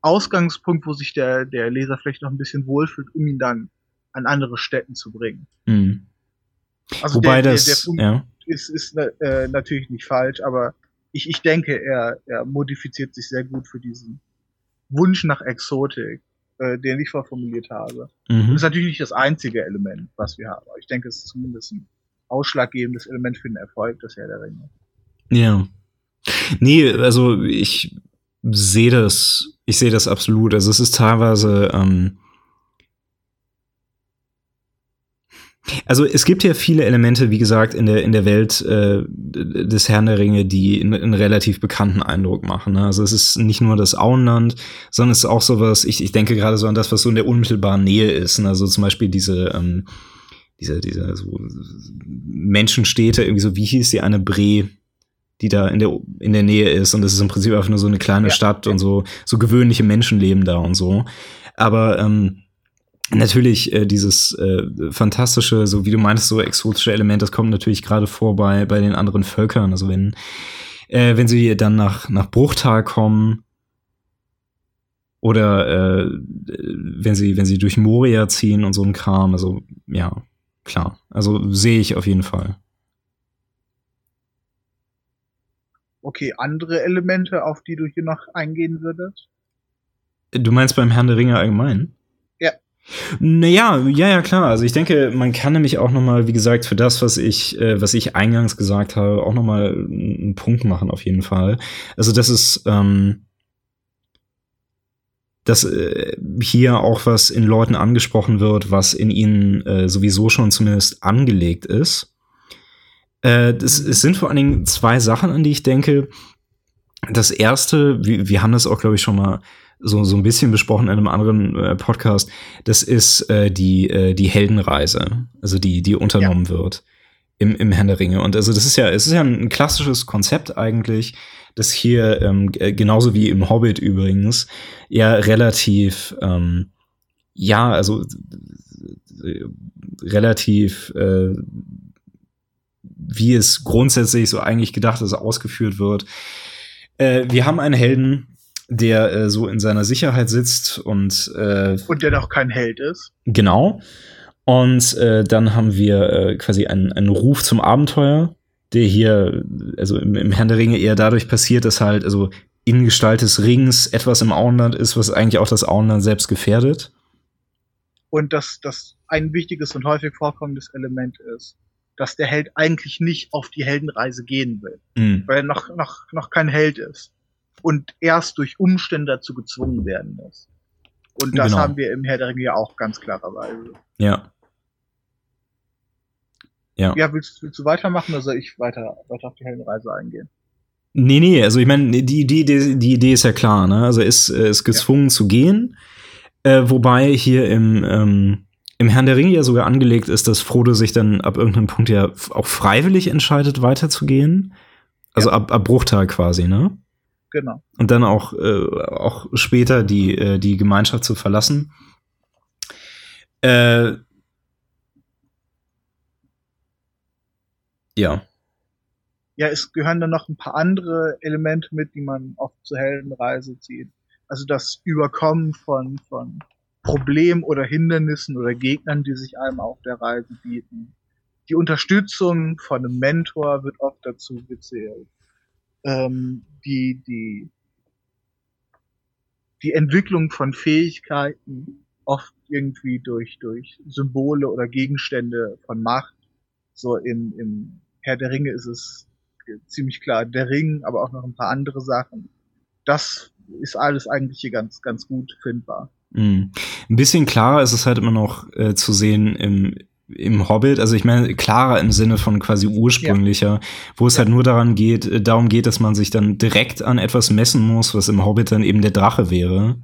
Ausgangspunkt, wo sich der, der Leser vielleicht noch ein bisschen wohlfühlt, um ihn dann an andere Städten zu bringen. Mhm. Also Wobei der, das, der, der Punkt ja. ist, ist äh, natürlich nicht falsch, aber ich, ich denke, er, er modifiziert sich sehr gut für diesen Wunsch nach Exotik, äh, den ich vorformuliert habe. Mhm. Das ist natürlich nicht das einzige Element, was wir haben. Aber ich denke, es ist zumindest ein ausschlaggebendes Element für den Erfolg des Herr der Ringe. Ja. Nee, also ich sehe das, ich sehe das absolut. Also es ist teilweise, ähm, Also es gibt ja viele Elemente, wie gesagt, in der, in der Welt äh, des Herrn der Ringe, die einen relativ bekannten Eindruck machen. Ne? Also es ist nicht nur das Auenland, sondern es ist auch sowas, ich, ich denke gerade so an das, was so in der unmittelbaren Nähe ist. Ne? Also zum Beispiel diese, ähm, diese, diese so Menschenstädte, irgendwie so, wie hieß die eine Bre, die da in der, in der Nähe ist. Und das ist im Prinzip einfach nur so eine kleine ja. Stadt und so, so gewöhnliche Menschen leben da und so. Aber ähm, natürlich äh, dieses äh, fantastische, so wie du meinst, so exotische Element, das kommt natürlich gerade vor bei, bei den anderen Völkern. Also wenn, äh, wenn sie dann nach, nach Bruchtal kommen oder äh, wenn sie, wenn sie durch Moria ziehen und so ein Kram, also ja, klar. Also sehe ich auf jeden Fall. Okay, andere Elemente, auf die du hier noch eingehen würdest? Du meinst beim Herrn der Ringe allgemein? Naja, ja, ja, klar. Also ich denke, man kann nämlich auch noch mal, wie gesagt, für das, was ich, äh, was ich eingangs gesagt habe, auch noch mal einen Punkt machen auf jeden Fall. Also das ist, ähm, dass äh, hier auch was in Leuten angesprochen wird, was in ihnen äh, sowieso schon zumindest angelegt ist. Äh, das, es sind vor allen Dingen zwei Sachen, an die ich denke. Das erste, wir, wir haben das auch, glaube ich, schon mal so, so ein bisschen besprochen in einem anderen äh, Podcast, das ist äh, die, äh, die Heldenreise, also die, die unternommen ja. wird im, im Herrn der Ringe. Und also das ist ja, es ist ja ein klassisches Konzept eigentlich, das hier, ähm, äh, genauso wie im Hobbit übrigens, ja relativ, ähm, ja, also äh, relativ, äh, wie es grundsätzlich so eigentlich gedacht ist, ausgeführt wird. Äh, wir haben einen Helden, der äh, so in seiner Sicherheit sitzt und äh, und der doch kein Held ist. Genau. Und äh, dann haben wir äh, quasi einen, einen Ruf zum Abenteuer, der hier, also im, im Herrn der Ringe eher dadurch passiert, dass halt, also in Gestalt des Rings etwas im Auenland ist, was eigentlich auch das Auenland selbst gefährdet. Und dass das ein wichtiges und häufig vorkommendes Element ist, dass der Held eigentlich nicht auf die Heldenreise gehen will, mhm. weil er noch, noch, noch kein Held ist und erst durch Umstände dazu gezwungen werden muss. Und das genau. haben wir im Herr der Ringe ja auch ganz klarerweise. Ja. Ja. Ja, willst, willst du weitermachen oder soll ich weiter, weiter auf die Heldenreise eingehen? Nee, nee, also ich meine, die, die, die, die Idee ist ja klar, ne? Also er ist, ist gezwungen ja. zu gehen. Äh, wobei hier im, ähm, im Herrn der Ringe ja sogar angelegt ist, dass Frodo sich dann ab irgendeinem Punkt ja auch freiwillig entscheidet, weiterzugehen. Also ja. ab, ab Bruchteil quasi, ne? Genau. Und dann auch, äh, auch später die, äh, die Gemeinschaft zu verlassen. Äh, ja. Ja, es gehören dann noch ein paar andere Elemente mit, die man oft zur Heldenreise zieht. Also das Überkommen von, von Problemen oder Hindernissen oder Gegnern, die sich einem auf der Reise bieten. die Unterstützung von einem Mentor wird oft dazu gezählt. Ähm, die, die, die Entwicklung von Fähigkeiten oft irgendwie durch, durch Symbole oder Gegenstände von Macht. So in, im Herr der Ringe ist es ziemlich klar der Ring, aber auch noch ein paar andere Sachen. Das ist alles eigentlich hier ganz, ganz gut findbar. Mm. Ein bisschen klarer ist es halt immer noch äh, zu sehen im, im Hobbit, also ich meine klarer im Sinne von quasi ursprünglicher, ja. wo es ja. halt nur daran geht, äh, darum geht, dass man sich dann direkt an etwas messen muss, was im Hobbit dann eben der Drache wäre.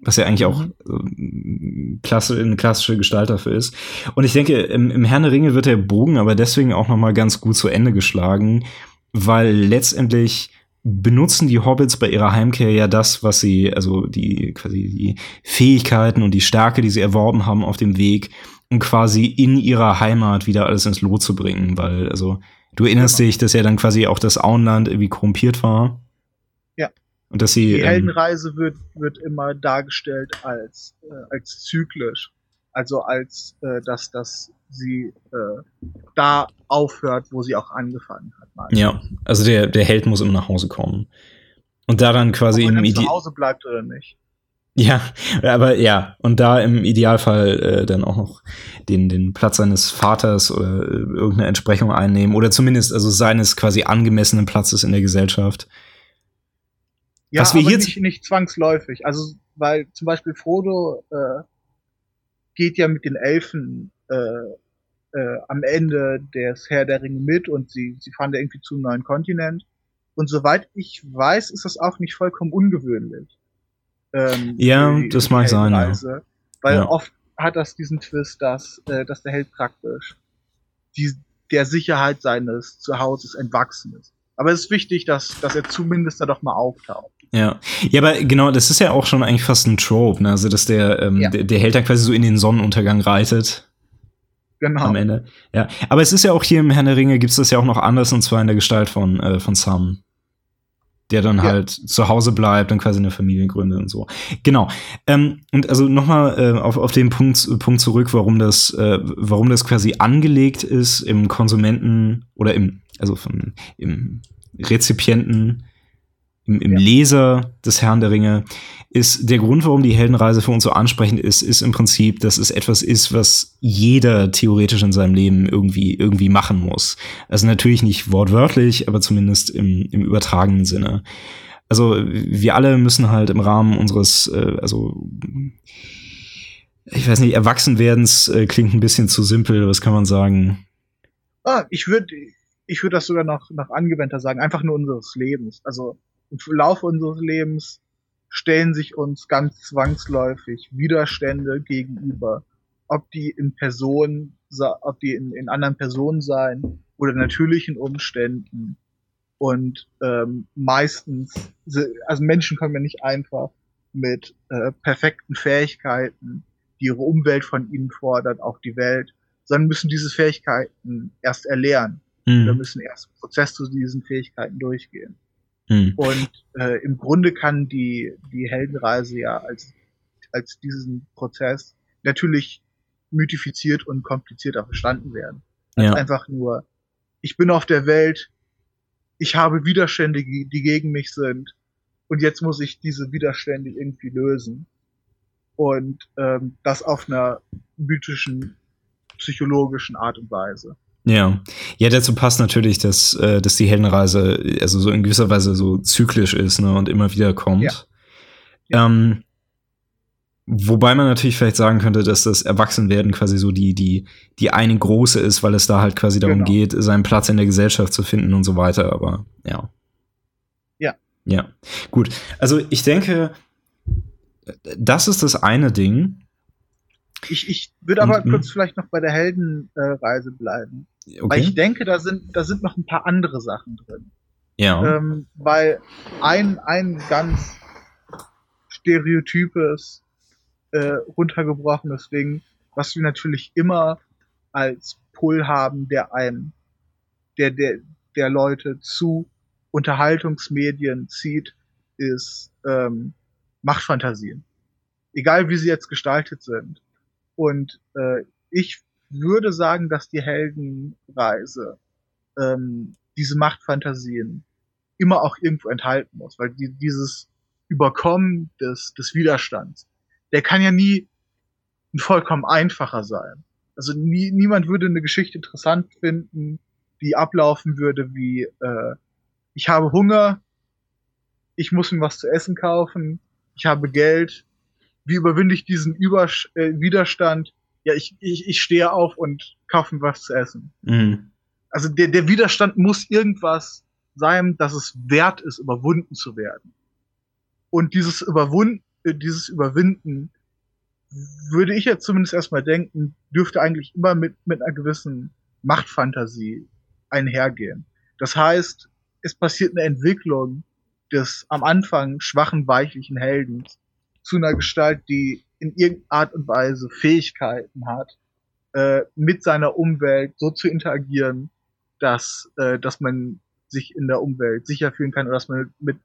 Was ja eigentlich auch mhm. äh, klasse, eine klassische Gestalt dafür ist. Und ich denke, im, im Herrn der Ringe wird der Bogen aber deswegen auch noch mal ganz gut zu Ende geschlagen, weil letztendlich benutzen die Hobbits bei ihrer Heimkehr ja das, was sie, also die quasi die Fähigkeiten und die Stärke, die sie erworben haben auf dem Weg, um quasi in ihrer Heimat wieder alles ins Lot zu bringen, weil also du erinnerst ja. dich, dass ja dann quasi auch das Auenland irgendwie korrumpiert war. Ja. Und dass sie die ähm, Heldenreise wird wird immer dargestellt als äh, als zyklisch, also als äh, dass das sie äh, da aufhört, wo sie auch angefangen hat. Ja, also der, der Held muss immer nach Hause kommen. Und da dann quasi Ob er im Ideal. zu Hause bleibt oder nicht. Ja, aber ja, und da im Idealfall äh, dann auch noch den, den Platz seines Vaters oder äh, irgendeine Entsprechung einnehmen oder zumindest also seines quasi angemessenen Platzes in der Gesellschaft. Ja, Was wir aber nicht, nicht zwangsläufig. Also, weil zum Beispiel Frodo äh, geht ja mit den Elfen äh, äh, am Ende des Herr der Ringe mit und sie, sie fahren da irgendwie zu einem neuen Kontinent. Und soweit ich weiß, ist das auch nicht vollkommen ungewöhnlich. Ähm, ja, das mag sein. Ja. Weil ja. oft hat das diesen Twist, dass, äh, dass der Held praktisch die, der Sicherheit seines Zuhauses entwachsen ist. Aber es ist wichtig, dass, dass er zumindest da doch mal auftaucht. Ja. ja, aber genau, das ist ja auch schon eigentlich fast ein Trope, ne? Also, dass der, ähm, ja. der, der Held da quasi so in den Sonnenuntergang reitet Genau. Am Ende. Ja. Aber es ist ja auch hier im Herrn der Ringe gibt es das ja auch noch anders und zwar in der Gestalt von, äh, von Sam. Der dann ja. halt zu Hause bleibt und quasi eine Familie gründet und so. Genau. Ähm, und also nochmal äh, auf, auf den Punkt, Punkt zurück, warum das, äh, warum das quasi angelegt ist im Konsumenten oder im, also vom, im Rezipienten im, im ja. Leser des Herrn der Ringe, ist der Grund, warum die Heldenreise für uns so ansprechend ist, ist im Prinzip, dass es etwas ist, was jeder theoretisch in seinem Leben irgendwie, irgendwie machen muss. Also natürlich nicht wortwörtlich, aber zumindest im, im übertragenen Sinne. Also wir alle müssen halt im Rahmen unseres, äh, also ich weiß nicht, Erwachsenwerdens äh, klingt ein bisschen zu simpel, was kann man sagen? Ah, ich würde ich würde das sogar noch, noch angewandter sagen, einfach nur unseres Lebens. Also im Laufe unseres Lebens stellen sich uns ganz zwangsläufig Widerstände gegenüber, ob die in Personen, ob die in, in anderen Personen sein oder natürlichen Umständen. Und ähm, meistens, also Menschen kommen ja nicht einfach mit äh, perfekten Fähigkeiten, die ihre Umwelt von ihnen fordert, auch die Welt, sondern müssen diese Fähigkeiten erst erlernen. Mhm. Oder müssen erst Prozess zu diesen Fähigkeiten durchgehen. Mhm. Und äh, im Grunde kann die, die Heldenreise ja als, als diesen Prozess natürlich mythifiziert und komplizierter verstanden werden. Ja. Einfach nur, ich bin auf der Welt, ich habe Widerstände, die gegen mich sind, und jetzt muss ich diese Widerstände irgendwie lösen. Und ähm, das auf einer mythischen, psychologischen Art und Weise. Ja, ja, dazu passt natürlich, dass, äh, dass die Heldenreise also so in gewisser Weise so zyklisch ist ne, und immer wieder kommt. Ja. Ähm, wobei man natürlich vielleicht sagen könnte, dass das Erwachsenwerden quasi so die, die, die eine große ist, weil es da halt quasi darum genau. geht, seinen Platz in der Gesellschaft zu finden und so weiter. Aber ja. Ja. Ja. Gut. Also ich denke, das ist das eine Ding. Ich, ich würde aber und, kurz vielleicht noch bei der Heldenreise bleiben. Okay. Weil ich denke, da sind, da sind noch ein paar andere Sachen drin. Ja. Ähm, weil ein, ein ganz stereotypes, äh, runtergebrochenes Ding, was wir natürlich immer als Pull haben, der einem, der, der, der Leute zu Unterhaltungsmedien zieht, ist ähm, Machtfantasien. Egal wie sie jetzt gestaltet sind. Und äh, ich würde sagen, dass die Heldenreise ähm, diese Machtfantasien immer auch irgendwo enthalten muss, weil die, dieses Überkommen des, des Widerstands, der kann ja nie ein vollkommen einfacher sein. Also nie, niemand würde eine Geschichte interessant finden, die ablaufen würde wie äh, ich habe Hunger, ich muss mir was zu essen kaufen, ich habe Geld, wie überwinde ich diesen Übersch äh, Widerstand? Ja, ich, ich, ich stehe auf und kaufe mir was zu essen. Mhm. Also der, der Widerstand muss irgendwas sein, dass es wert ist, überwunden zu werden. Und dieses Überwunden, äh, dieses Überwinden, würde ich jetzt zumindest erstmal denken, dürfte eigentlich immer mit, mit einer gewissen Machtfantasie einhergehen. Das heißt, es passiert eine Entwicklung des am Anfang schwachen, weichlichen Heldens zu einer Gestalt, die in irgendeiner Art und Weise Fähigkeiten hat, äh, mit seiner Umwelt so zu interagieren, dass, äh, dass man sich in der Umwelt sicher fühlen kann oder dass man mit,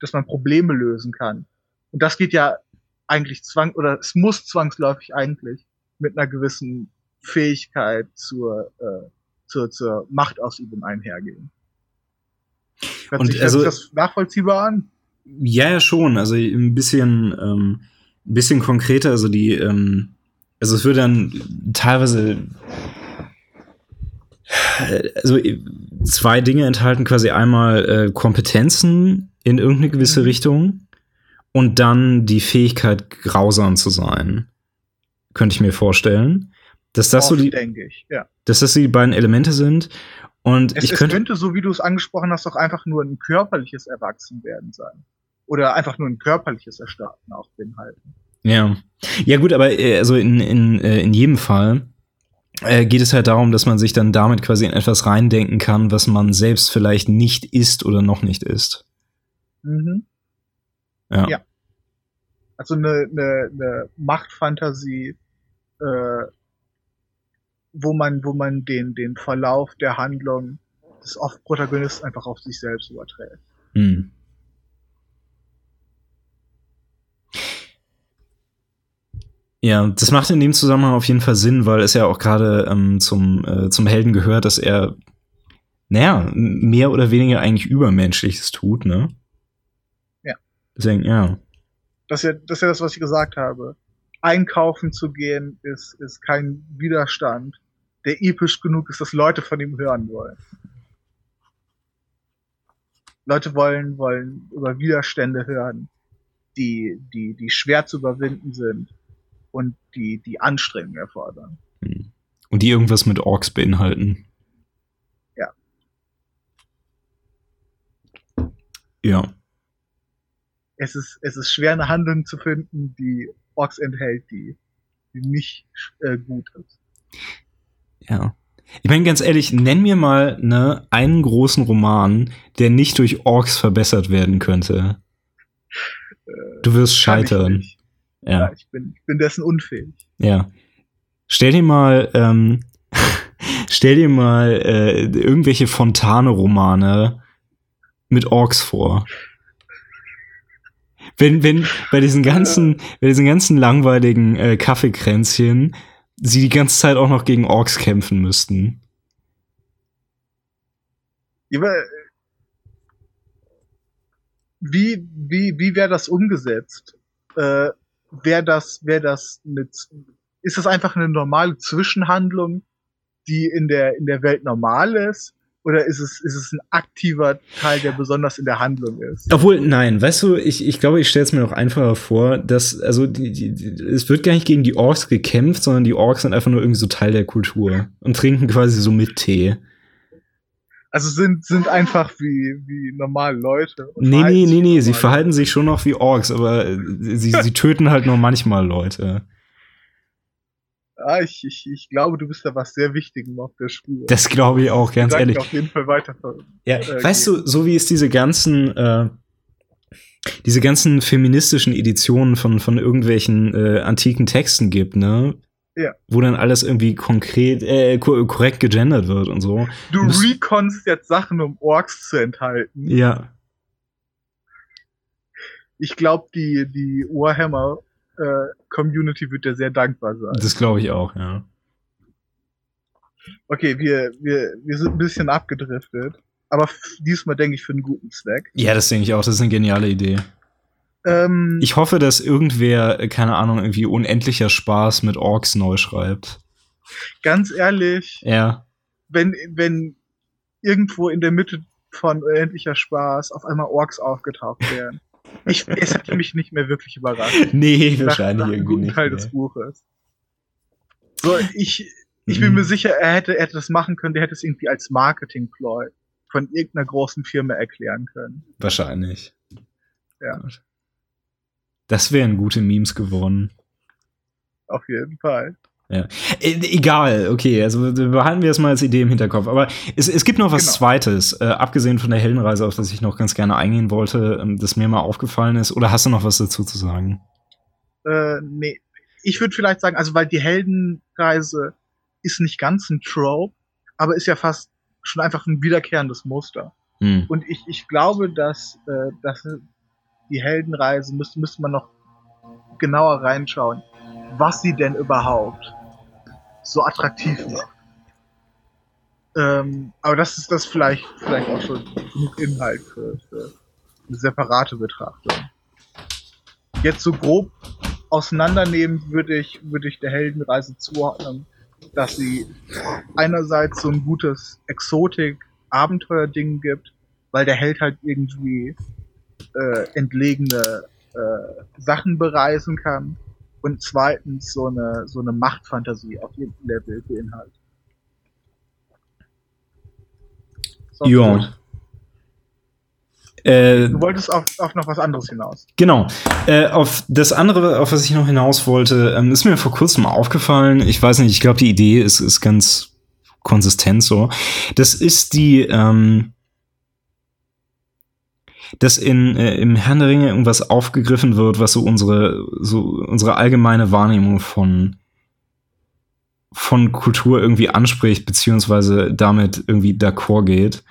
dass man Probleme lösen kann. Und das geht ja eigentlich zwang oder es muss zwangsläufig eigentlich mit einer gewissen Fähigkeit zur, äh, zur, zur Machtausübung einhergehen. Hört und sich also, das nachvollziehbar an? Ja, ja, schon. Also ein bisschen, ähm, ein bisschen konkreter. Also die, ähm, also es würde dann teilweise also zwei Dinge enthalten quasi einmal äh, Kompetenzen in irgendeine gewisse mhm. Richtung und dann die Fähigkeit grausam zu sein. Könnte ich mir vorstellen, dass das Oft, so die denke ich, ja. dass das die beiden Elemente sind und es, ich könnte, es könnte, so wie du es angesprochen hast, doch einfach nur ein körperliches Erwachsenwerden sein. Oder einfach nur ein körperliches Erstarken auch beinhalten. Ja. Ja, gut, aber äh, also in, in, äh, in jedem Fall äh, geht es halt darum, dass man sich dann damit quasi in etwas reindenken kann, was man selbst vielleicht nicht ist oder noch nicht ist. Mhm. Ja. ja. Also eine, eine, eine Machtfantasie, äh, wo man, wo man den, den Verlauf der Handlung des Off-Protagonisten einfach auf sich selbst überträgt. Hm. Ja, das macht in dem Zusammenhang auf jeden Fall Sinn, weil es ja auch gerade ähm, zum, äh, zum Helden gehört, dass er, naja, mehr oder weniger eigentlich Übermenschliches tut, ne? Ja. Deswegen, ja. Das ist ja das, ist ja das was ich gesagt habe. Einkaufen zu gehen ist, ist kein Widerstand, der episch genug ist, dass Leute von ihm hören wollen. Leute wollen, wollen über Widerstände hören, die, die, die schwer zu überwinden sind und die, die Anstrengung erfordern. Hm. Und die irgendwas mit Orks beinhalten. Ja. Ja. Es ist, es ist schwer, eine Handlung zu finden, die Orks enthält, die, die nicht äh, gut ist. Ja. Ich meine, ganz ehrlich, nenn mir mal ne, einen großen Roman, der nicht durch Orks verbessert werden könnte. Äh, du wirst scheitern. Ja. ja, ich, bin, ich bin dessen unfähig. Ja. Stell dir mal, ähm, stell dir mal äh, irgendwelche Fontane-Romane mit Orks vor. Wenn, wenn bei diesen ganzen, bei diesen ganzen langweiligen äh, Kaffeekränzchen sie die ganze Zeit auch noch gegen Orks kämpfen müssten. Ja, wie, wie, wie wäre das umgesetzt? Äh, wäre das, wäre das mit, ist das einfach eine normale Zwischenhandlung, die in der, in der Welt normal ist? Oder ist es, ist es ein aktiver Teil, der besonders in der Handlung ist? Obwohl, nein, weißt du, ich, ich glaube, ich stelle es mir noch einfacher vor, dass, also, die, die, es wird gar nicht gegen die Orks gekämpft, sondern die Orks sind einfach nur irgendwie so Teil der Kultur und trinken quasi so mit Tee. Also sind, sind einfach wie, wie normale Leute. Nee, nee, nee, nee, sie verhalten sich schon noch wie Orks, aber sie, sie töten halt nur manchmal Leute. Ah, ich, ich, ich glaube, du bist da was sehr Wichtigem auf der Spur. Das glaube ich auch, ganz ehrlich. auf jeden Fall weiter. Ja, äh, weißt du, so wie es diese ganzen, äh, diese ganzen feministischen Editionen von, von irgendwelchen äh, antiken Texten gibt, ne? Ja. Wo dann alles irgendwie konkret, äh, korrekt gegendert wird und so. Du reconst jetzt Sachen, um Orks zu enthalten. Ja. Ich glaube, die, die Warhammer äh, Community wird dir sehr dankbar sein. Das glaube ich auch, ja. Okay, wir, wir, wir sind ein bisschen abgedriftet. Aber diesmal denke ich für einen guten Zweck. Ja, das denke ich auch. Das ist eine geniale Idee. Ähm, Ich hoffe, dass irgendwer, äh, keine Ahnung, irgendwie unendlicher Spaß mit Orks neu schreibt. ganz ehrlich, Ja. wenn, wenn irgendwo in der Mitte von Unendlicher Spaß auf einmal Orks aufgetaucht wären. Ich, es hätte mich nicht mehr wirklich überrascht. Nee, Nach- wahrscheinlich nach irgendwie nicht. Teil nee. des Buches. So, ich, ich bin Mhm. mir sicher, er hätte, er hätte das machen können, der hätte es irgendwie als Marketing-Ploy von irgendeiner großen Firma erklären können. Wahrscheinlich. Ja. Gut. Das wären gute Memes geworden. Auf jeden Fall. E egal, okay, also behalten wir es mal als Idee im Hinterkopf. Aber es, es gibt noch was Genau. Zweites, äh, abgesehen von der Heldenreise, auf das ich noch ganz gerne eingehen wollte, ähm, das mir mal aufgefallen ist. Oder hast du noch was dazu zu sagen? Äh, nee. Ich würde vielleicht sagen, also weil die Heldenreise ist nicht ganz ein Trope, aber ist ja fast schon einfach ein wiederkehrendes Muster. Hm. Und ich, ich glaube, dass, äh, dass die Heldenreise müsste, müsste man noch genauer reinschauen, was sie denn überhaupt so attraktiv macht. Ähm, aber das ist das vielleicht, vielleicht auch schon genug Inhalt für, für eine separate Betrachtung. Jetzt so grob auseinandernehmen würde ich, würde ich der Heldenreise zuordnen, dass sie einerseits so ein gutes Exotik-Abenteuer-Ding gibt, weil der Held halt irgendwie äh, entlegene äh, Sachen bereisen kann und zweitens so eine so eine Machtfantasie auf jedem Level beinhaltet. So, Ja. Äh, Du wolltest auf, auf noch was anderes hinaus. Genau. Äh, auf das andere, auf was ich noch hinaus wollte, ähm, ist mir vor kurzem aufgefallen. Ich weiß nicht, ich glaube, die Idee ist, ist ganz konsistent so. Das ist die, ähm, dass in, äh, im Herrn der Ringe irgendwas aufgegriffen wird, was so unsere, so unsere allgemeine Wahrnehmung von, von Kultur irgendwie anspricht, beziehungsweise damit irgendwie d'accord geht.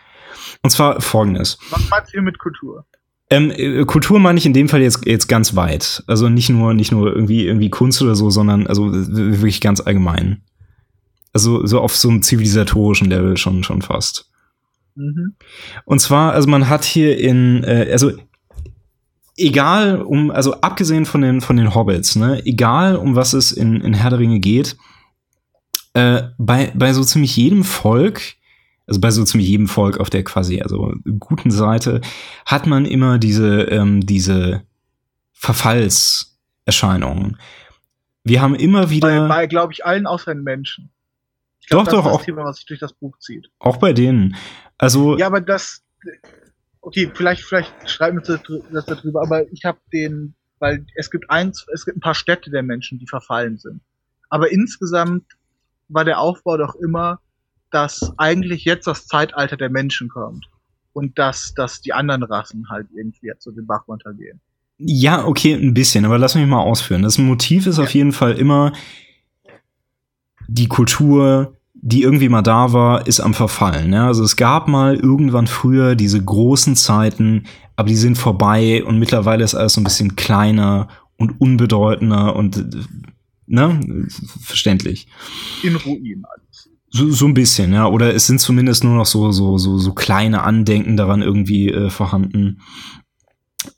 Und zwar folgendes. Was meinst du mit Kultur? Ähm, äh, Kultur meine ich in dem Fall jetzt, jetzt ganz weit. Also nicht nur, nicht nur irgendwie, irgendwie Kunst oder so, sondern also wirklich ganz allgemein. Also so auf so einem zivilisatorischen Level schon, schon fast. Mhm. Und zwar, also man hat hier in, äh, also egal um, also abgesehen von den, von den Hobbits, ne, egal um was es in, in Herr der Ringe geht, äh, bei, bei so ziemlich jedem Volk, also bei so ziemlich jedem Volk auf der quasi, also guten Seite, hat man immer diese, ähm, diese Verfallserscheinungen. Wir haben immer Bei, wieder, bei glaube ich, allen außer den Menschen. Ich Doch, doch, auch- Thema, was sich durch das Buch zieht. auch bei denen, also, Ja, aber das. Okay, vielleicht, vielleicht schreiben wir das darüber, aber ich habe den, weil es gibt eins, es gibt ein paar Städte der Menschen, die verfallen sind. Aber insgesamt war der Aufbau doch immer, dass eigentlich jetzt das Zeitalter der Menschen kommt. Und dass, dass die anderen Rassen halt irgendwie jetzt so den Bach runtergehen. Ja, okay, ein bisschen, aber lass mich mal ausführen. Das Motiv ist auf jeden Fall immer die Kultur, die irgendwie mal da war, ist am Verfallen. Ja? Also es gab mal irgendwann früher diese großen Zeiten, aber die sind vorbei und mittlerweile ist alles so ein bisschen kleiner und unbedeutender und ne, verständlich. In Ruin alles. So, so ein bisschen, ja. Oder es sind zumindest nur noch so, so, so, so kleine Andenken daran irgendwie äh, vorhanden.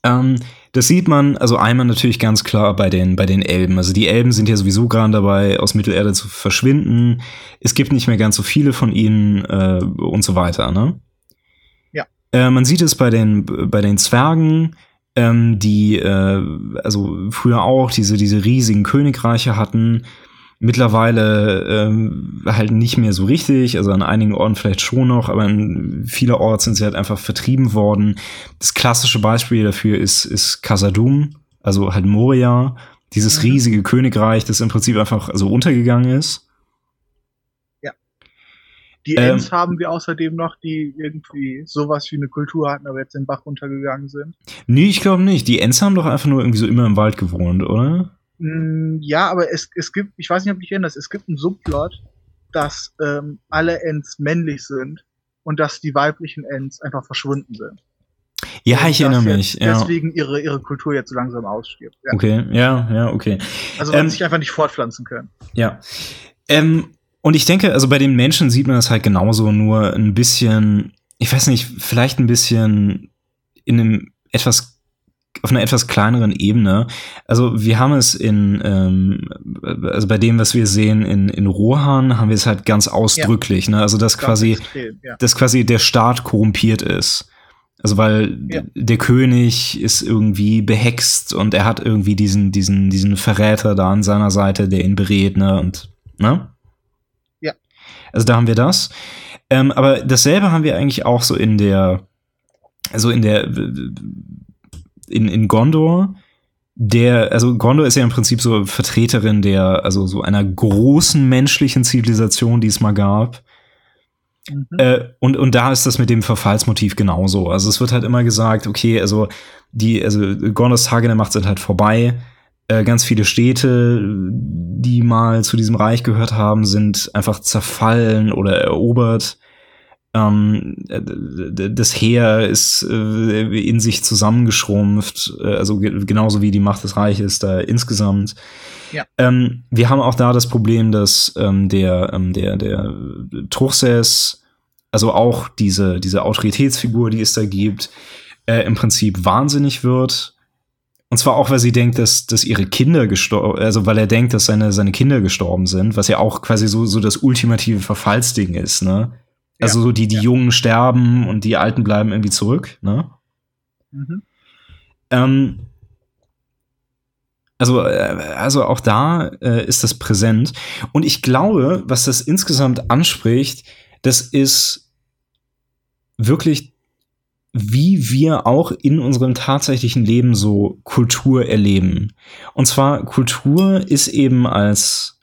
Ähm, das sieht man also einmal natürlich ganz klar bei den, bei den Elben. Also die Elben sind ja sowieso gerade dabei, aus Mittelerde zu verschwinden. Es gibt nicht mehr ganz so viele von ihnen äh, und so weiter, ne? Ja. Äh, man sieht es bei den, bei den Zwergen, ähm, die äh, also früher auch diese, diese riesigen Königreiche hatten. Mittlerweile ähm, halt nicht mehr so richtig, also an einigen Orten vielleicht schon noch, aber in vielerorts sind sie halt einfach vertrieben worden. Das klassische Beispiel dafür ist, ist Khazad-dûm, also halt Moria, dieses Mhm. riesige Königreich, das im Prinzip einfach so untergegangen ist. Die Ähm, Ents haben wir außerdem noch, die irgendwie sowas wie eine Kultur hatten, aber jetzt den Bach runtergegangen sind. Nee, ich glaube nicht. Die Ents haben doch einfach nur irgendwie so immer im Wald gewohnt, oder? Mm, Ja, aber es, es gibt, ich weiß nicht, ob du dich erinnerst, es gibt einen Subplot, dass ähm, alle Ents männlich sind und dass die weiblichen Ents einfach verschwunden sind. Ja, ich erinnere mich. Ja. Deswegen ihre, ihre Kultur jetzt so langsam ausstirbt. Ja. Okay, ja, ja, okay. Also weil ähm, sie sich einfach nicht fortpflanzen können. Ja. Ähm, Und ich denke, also bei den Menschen sieht man das halt genauso, nur ein bisschen, ich weiß nicht, vielleicht ein bisschen in einem etwas auf einer etwas kleineren Ebene. Also wir haben es in, ähm, also bei dem, was wir sehen in, in Rohan, haben wir es halt ganz ausdrücklich, ja. ne? Also dass quasi, extrem, ja. dass quasi der Staat korrumpiert ist. Also weil ja. der König ist irgendwie behext und er hat irgendwie diesen, diesen, diesen Verräter da an seiner Seite, der ihn berät, ne? Und, ne? Ja. Also da haben wir das. Ähm, aber dasselbe haben wir eigentlich auch so in der, also in der, in, in Gondor. Der, also Gondor ist ja im Prinzip so Vertreterin der, also so einer großen menschlichen Zivilisation, die es mal gab Mhm. Äh, und, und da ist das mit dem Verfallsmotiv genauso. Also es wird halt immer gesagt, okay, also die, also Gondors Tage der Macht sind halt vorbei. Äh, ganz viele Städte, die mal zu diesem Reich gehört haben, sind einfach zerfallen oder erobert. Ähm, das Heer ist äh, in sich zusammengeschrumpft, äh, also genauso wie die Macht des Reiches da insgesamt. Ja. Ähm, wir haben auch da das Problem, dass ähm, der, ähm, der, der Truchsess, also auch diese, diese Autoritätsfigur, die es da gibt, äh, im Prinzip wahnsinnig wird. Und zwar auch, weil sie denkt, dass, dass ihre Kinder gestorben, also weil er denkt, dass seine, seine Kinder gestorben sind, was ja auch quasi so, so das ultimative Verfallsding ist, ne? Also so die, die ja. Jungen sterben und die Alten bleiben irgendwie zurück, ne? Mhm. Ähm, also, äh, also auch da äh, ist das präsent. Und ich glaube, was das insgesamt anspricht, das ist wirklich, wie wir auch in unserem tatsächlichen Leben so Kultur erleben. Und zwar Kultur ist eben als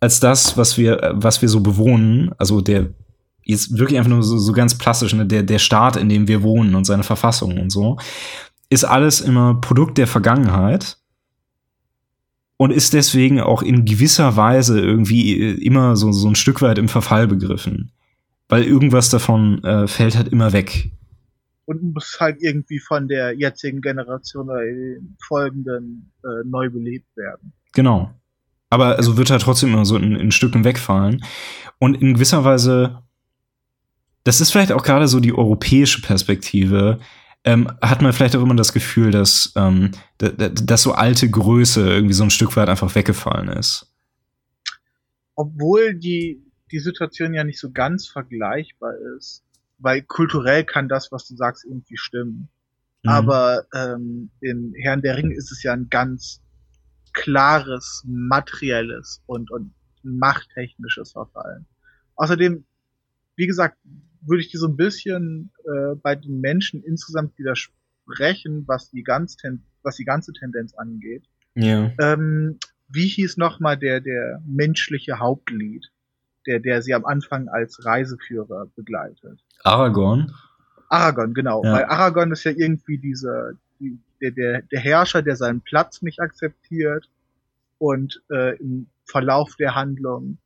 als das, was wir, was wir so bewohnen, also der jetzt wirklich einfach nur so, so ganz plastisch, ne, der, der Staat, in dem wir wohnen und seine Verfassung und so, ist alles immer Produkt der Vergangenheit und ist deswegen auch in gewisser Weise irgendwie äh, immer so, so ein Stück weit im Verfall begriffen. Weil irgendwas davon äh, fällt halt immer weg. Und muss halt irgendwie von der jetzigen Generation oder den folgenden äh, neu belebt werden. Genau. Aber also wird halt trotzdem immer so in, in Stücken wegfallen. Und in gewisser Weise, das ist vielleicht auch gerade so die europäische Perspektive, ähm, hat man vielleicht auch immer das Gefühl, dass, ähm, dass so alte Größe irgendwie so ein Stück weit einfach weggefallen ist. Obwohl die, die Situation ja nicht so ganz vergleichbar ist. Weil kulturell kann das, was du sagst, irgendwie stimmen. Mhm. Aber ähm, in Herrn der Ringe ist es ja ein ganz klares materielles und, und machttechnisches Verfallen. Außerdem, wie gesagt, würde ich dir so ein bisschen äh, bei den Menschen insgesamt widersprechen, was die, ganz was die ganze Tendenz angeht. Ja. Ähm, wie hieß nochmal der, der menschliche Hauptlied, der, der sie am Anfang als Reiseführer begleitet? Aragorn. Aragorn, genau. Ja. Weil Aragorn ist ja irgendwie dieser, die, der, der, der Herrscher, der seinen Platz nicht akzeptiert und äh, im Verlauf der Handlung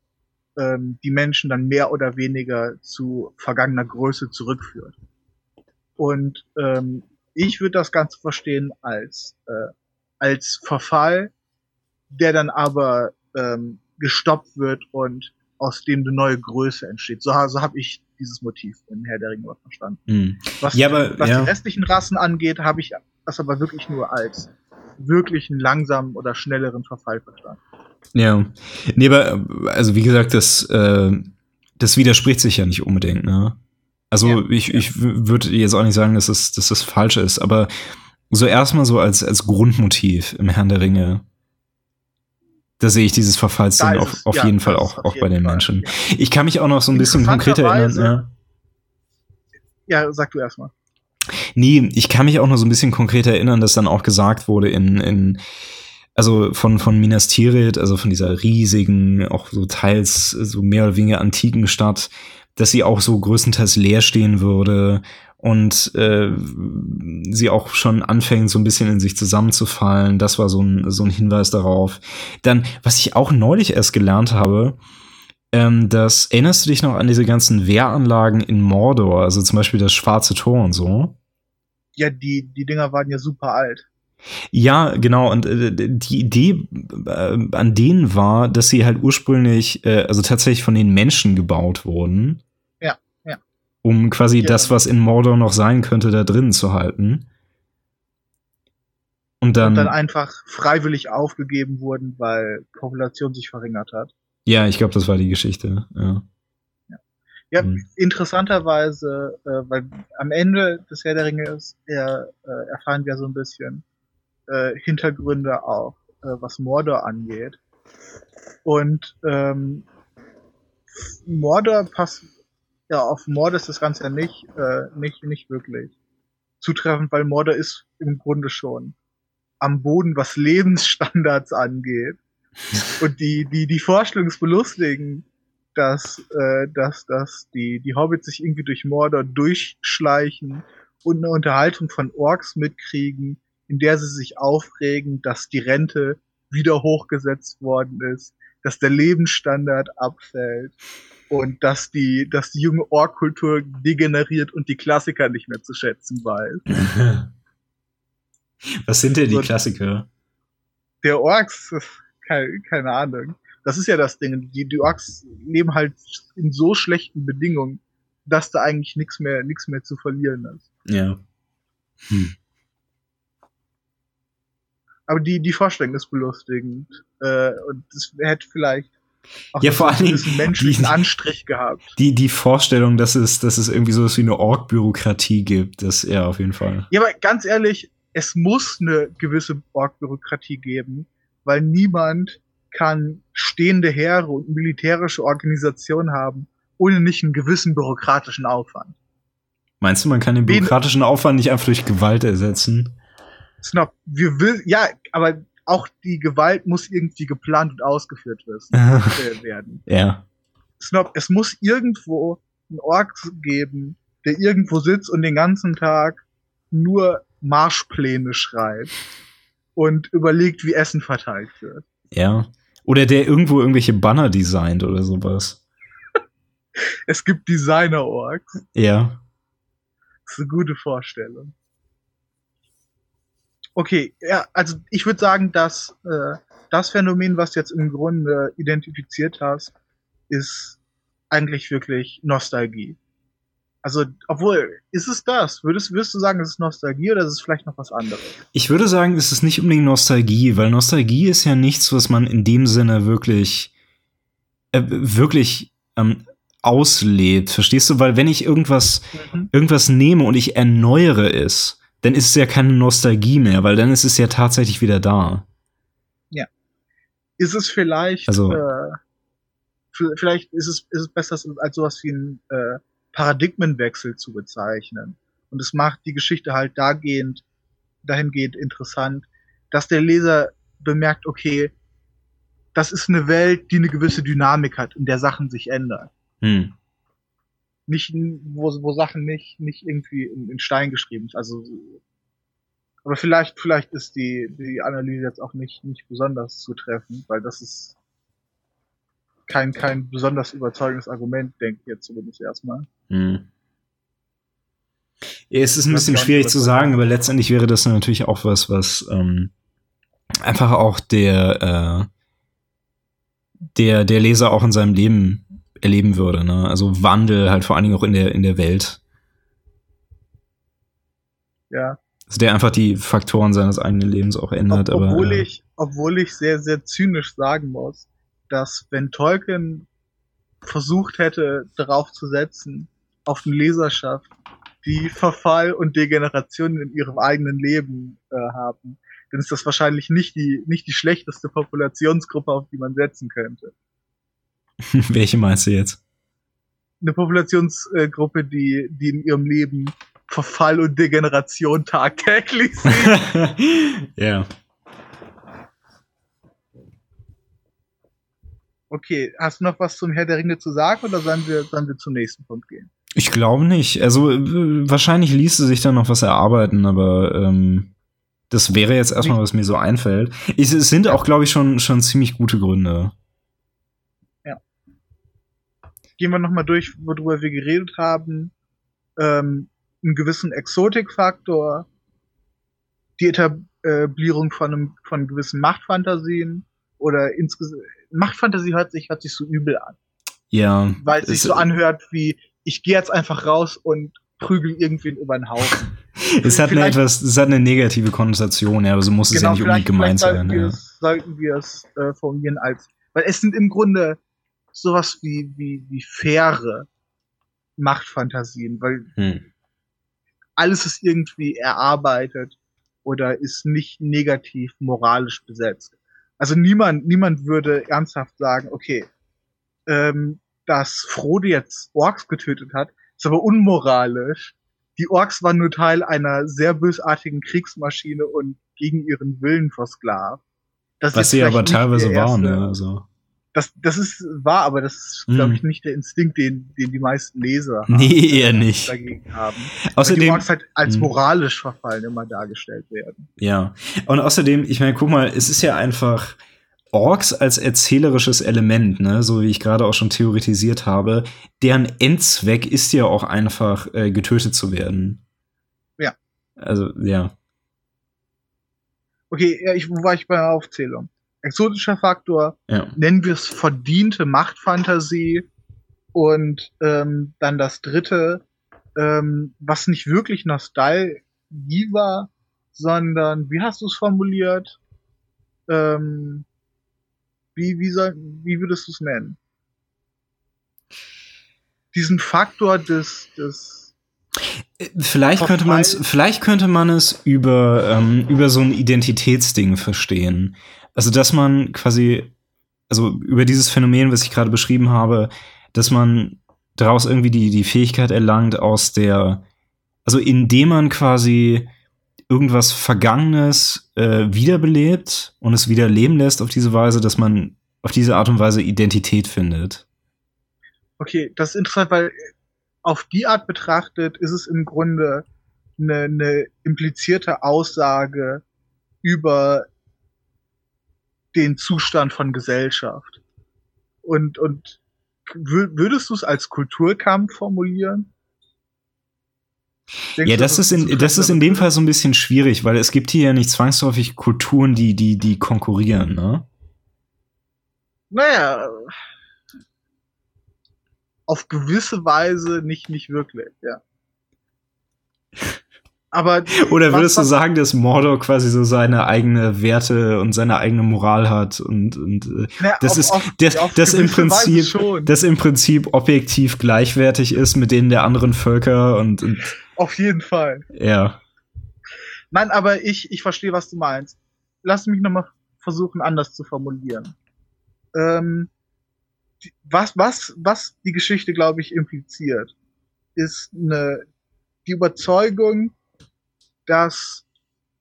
ähm, die Menschen dann mehr oder weniger zu vergangener Größe zurückführt. Und ähm, ich würde das Ganze verstehen als, äh, als Verfall, der dann aber ähm, gestoppt wird und aus dem eine neue Größe entsteht. So, so habe ich dieses Motiv in Herr der Ringe verstanden. Mhm. Was, ja, aber, was ja. die restlichen Rassen angeht, habe ich das aber wirklich nur als wirklichen langsamen oder schnelleren Verfall verstanden. Ja. Nee, aber, also wie gesagt, das, äh, das widerspricht sich ja nicht unbedingt, ne? Also ja, ich, ich würde jetzt auch nicht sagen, dass das, dass das falsch ist, aber so erstmal so als, als Grundmotiv im Herrn der Ringe, da sehe ich dieses Verfallsding auf, auf ja, jeden Fall auch, auch bei den Fall, Menschen. Ich kann mich auch noch so ein bisschen konkreter erinnern. Ja. ja, sag du erstmal. Nee, ich kann mich auch noch so ein bisschen konkreter erinnern, dass dann auch gesagt wurde in, in also von, von Minas Tirith, also von dieser riesigen, auch so teils so mehr oder weniger antiken Stadt, dass sie auch so größtenteils leer stehen würde und äh, sie auch schon anfängt, so ein bisschen in sich zusammenzufallen. Das war so ein, so ein Hinweis darauf. Dann, was ich auch neulich erst gelernt habe, ähm, das erinnerst du dich noch an diese ganzen Wehranlagen in Mordor, also zum Beispiel das Schwarze Tor und so? Ja, die, die Dinger waren ja super alt. Ja, genau. Und äh, die Idee äh, an denen war, dass sie halt ursprünglich, äh, also tatsächlich von den Menschen gebaut wurden. Ja, ja. Um quasi Ja. das, was in Mordor noch sein könnte, da drin zu halten. Und dann, Und dann einfach freiwillig aufgegeben wurden, weil Population sich verringert hat. ja, ich glaube, das war die Geschichte. Ja. Ja, Hm. interessanterweise, äh, weil am Ende des Herr der Ringe ist, er, äh, erfahren wir so ein bisschen äh, Hintergründe auch, äh, was Mordor angeht. Und ähm, Mordor passt, ja, auf Mordor ist das Ganze ja nicht, äh, nicht, nicht wirklich zutreffend, weil Mordor ist im Grunde schon am Boden, was Lebensstandards angeht. Und die, die, die Vorstellung ist belustigend, dass, äh, dass, dass die, die Hobbits sich irgendwie durch Mordor durchschleichen und eine Unterhaltung von Orks mitkriegen, in der sie sich aufregen, dass die Rente wieder hochgesetzt worden ist, dass der Lebensstandard abfällt und dass die, dass die junge Ork-Kultur degeneriert und die Klassiker nicht mehr zu schätzen weiß. Was sind denn die So- Klassiker? Der Orks, keine, keine Ahnung. Das ist ja das Ding. Die, die Orks leben halt in so schlechten Bedingungen, dass da eigentlich nichts mehr, nichts mehr zu verlieren ist. Ja. Hm. Aber die, die Vorstellung ist belustigend. Äh, und das hätte vielleicht auch Ja, vor einen allen Dingen gewissen menschlichen die- Anstrich gehabt. Die, die Vorstellung, dass es, dass es irgendwie sowas wie eine Org-Bürokratie gibt, das ja auf jeden Fall. Ja, aber ganz ehrlich, es muss eine gewisse Org-Bürokratie geben, weil niemand kann stehende Heere und militärische Organisationen haben, ohne nicht einen gewissen bürokratischen Aufwand. Meinst du, man kann den bürokratischen Aufwand nicht einfach durch Gewalt ersetzen? Snob, wir will, ja, aber auch die Gewalt muss irgendwie geplant und ausgeführt äh, werden. ja. Snob, es muss irgendwo einen Ork geben, der irgendwo sitzt und den ganzen Tag nur Marschpläne schreibt und überlegt, wie Essen verteilt wird. Ja. Oder der irgendwo irgendwelche Banner designt oder sowas. Es gibt Designer-Orks. Ja. Das ist eine gute Vorstellung. Okay, ja, also ich würde sagen, dass äh, das Phänomen, was du jetzt im Grunde identifiziert hast, ist eigentlich wirklich Nostalgie. Also, obwohl, ist es das? Würdest, würdest du sagen, es ist Nostalgie oder ist es vielleicht noch was anderes? Ich würde sagen, es ist nicht unbedingt Nostalgie, weil Nostalgie ist ja nichts, was man in dem Sinne wirklich, äh, wirklich ähm, auslebt. Verstehst du? Weil wenn ich irgendwas, Mhm. irgendwas nehme und ich erneuere es, dann ist es ja keine Nostalgie mehr, weil dann ist es ja tatsächlich wieder da. Ist es vielleicht, Also- äh, vielleicht ist es, ist es besser, es als sowas wie ein äh, Paradigmenwechsel zu bezeichnen. Und es macht die Geschichte halt dahingehend, dahingehend interessant, dass der Leser bemerkt, okay, das ist eine Welt, die eine gewisse Dynamik hat, in der Sachen sich ändern. Hm. Nicht, wo, wo Sachen nicht, nicht irgendwie in, in Stein geschrieben sind. Also, aber vielleicht, vielleicht ist die, die Analyse jetzt auch nicht, nicht besonders zutreffend, weil das ist kein, kein besonders überzeugendes Argument, denke ich jetzt zumindest erstmal. Hm. Ja, Es ist ein bisschen schwierig zu sagen, aber letztendlich wäre das natürlich auch was, was ähm, einfach auch der, äh, der, der Leser auch in seinem Leben erleben würde. Ne? Also Wandel halt vor allen Dingen auch in der, in der Welt. Ja. Also der einfach die Faktoren seines eigenen Lebens auch ändert. Ob, aber, obwohl äh, ich, obwohl ich sehr, sehr zynisch sagen muss, dass wenn Tolkien versucht hätte, darauf zu setzen, auf eine Leserschaft, die Verfall und Degeneration in ihrem eigenen Leben äh, haben, dann ist das wahrscheinlich nicht die, nicht die schlechteste Populationsgruppe, auf die man setzen könnte. welche meinst du jetzt? Eine Populationsgruppe, die, die in ihrem Leben Verfall und Degeneration tagtäglich sieht. ja. Okay, hast du noch was zum Herr der Ringe zu sagen oder sollen wir, sollen wir zum nächsten Punkt gehen? Ich glaube nicht. Also äh, wahrscheinlich ließe sich da noch was erarbeiten, aber ähm, das wäre jetzt erstmal, was mir so einfällt. Es, es sind auch, glaube ich, schon, schon ziemlich gute Gründe. Gehen wir nochmal durch, worüber wir geredet haben. Ähm, einen gewissen Exotikfaktor, die Etablierung von, einem, von gewissen Machtfantasien oder insgesamt. Machtfantasie hört sich, hört sich so übel an. Ja. Weil es sich so anhört wie, ich gehe jetzt einfach raus und prügel irgendwen über den Haufen. es hat eine etwas, es hat eine negative Konnotation, ja, aber so muss es genau, ja nicht unbedingt gemeint sein. Ja. Es, sollten wir es äh, formulieren als, weil es sind im Grunde sowas wie, wie, wie faire Machtfantasien, weil hm. alles ist irgendwie erarbeitet oder ist nicht negativ moralisch besetzt. Also niemand, niemand würde ernsthaft sagen, okay, ähm, dass Frodo jetzt Orks getötet hat, ist aber unmoralisch. Die Orks waren nur Teil einer sehr bösartigen Kriegsmaschine und gegen ihren Willen versklavt. Das Was sie aber teilweise waren, ne? Also. Das, das ist wahr, aber das ist, mhm. glaube ich, nicht der Instinkt, den, den die meisten Leser haben, nee, eher nicht. dagegen haben. Außerdem, die Orks halt als mhm. moralisch verfallen immer dargestellt werden. Ja. Und außerdem, ich meine, guck mal, es ist ja einfach, Orks als erzählerisches Element, ne, so wie ich gerade auch schon theoretisiert habe, deren Endzweck ist ja auch einfach äh, getötet zu werden. Ja. Also, ja. Okay, ja, ich, wo war ich bei der Aufzählung? Exotischer Faktor, ja. nennen wir es verdiente Machtfantasie und ähm, dann das dritte, ähm, was nicht wirklich Nostalgie war, sondern, wie hast du es formuliert? Ähm, wie, wie, soll, wie würdest du es nennen? Diesen Faktor des, des Vielleicht könnte man es, vielleicht könnte man es über, ähm, über so ein Identitätsding verstehen. Also, dass man quasi, also über dieses Phänomen, was ich gerade beschrieben habe, dass man daraus irgendwie die, die Fähigkeit erlangt, aus der, also indem man quasi irgendwas Vergangenes äh, wiederbelebt und es wieder leben lässt auf diese Weise, dass man auf diese Art und Weise Identität findet. Okay, das ist interessant, weil auf die Art betrachtet ist es im Grunde eine, eine implizierte Aussage über den Zustand von Gesellschaft. Und, und würdest du es als Kulturkampf formulieren? Denkst ja, das, ist in, das ist in dem Fall so ein bisschen schwierig, weil es gibt hier ja nicht zwangsläufig Kulturen, die, die, die konkurrieren, ne? Naja, auf gewisse Weise nicht, nicht wirklich, ja. Aber Oder würdest was, du sagen, dass Mordor quasi so seine eigene Werte und seine eigene Moral hat und, und äh, naja, das auf, ist auf, das, auf das im Prinzip das im Prinzip objektiv gleichwertig ist mit denen der anderen Völker und, und auf jeden Fall. Ja. Nein, aber ich ich verstehe, was du meinst. Lass mich noch mal versuchen anders zu formulieren. Ähm, was was was die Geschichte glaube ich impliziert, ist eine die Überzeugung dass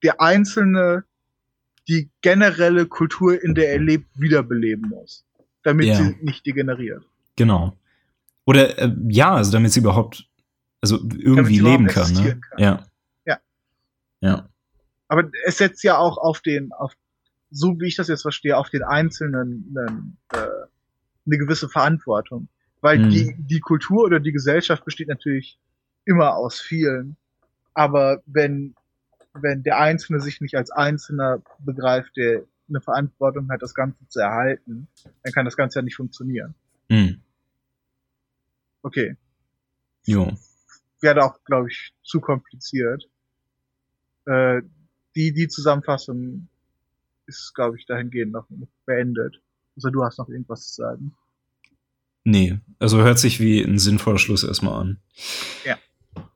der Einzelne die generelle Kultur, in der er lebt, wiederbeleben muss, damit ja. sie nicht degeneriert. Genau. Oder äh, ja, also damit sie überhaupt also irgendwie leben kann, ne? kann. Ja. Ja. Ja. Aber es setzt ja auch auf den, auf, so wie ich das jetzt verstehe, auf den Einzelnen einen, äh, eine gewisse Verantwortung. Weil hm. die, die Kultur oder die Gesellschaft besteht natürlich immer aus vielen. Aber wenn, wenn der Einzelne sich nicht als Einzelner begreift, der eine Verantwortung hat, das Ganze zu erhalten, dann kann das Ganze ja nicht funktionieren. Mhm. Okay. Jo. Wäre auch, glaube ich, zu kompliziert. Äh, die, die Zusammenfassung ist, glaube ich, dahingehend noch beendet. Also du hast noch irgendwas zu sagen. Nee, also hört sich wie ein sinnvoller Schluss erstmal an. Ja.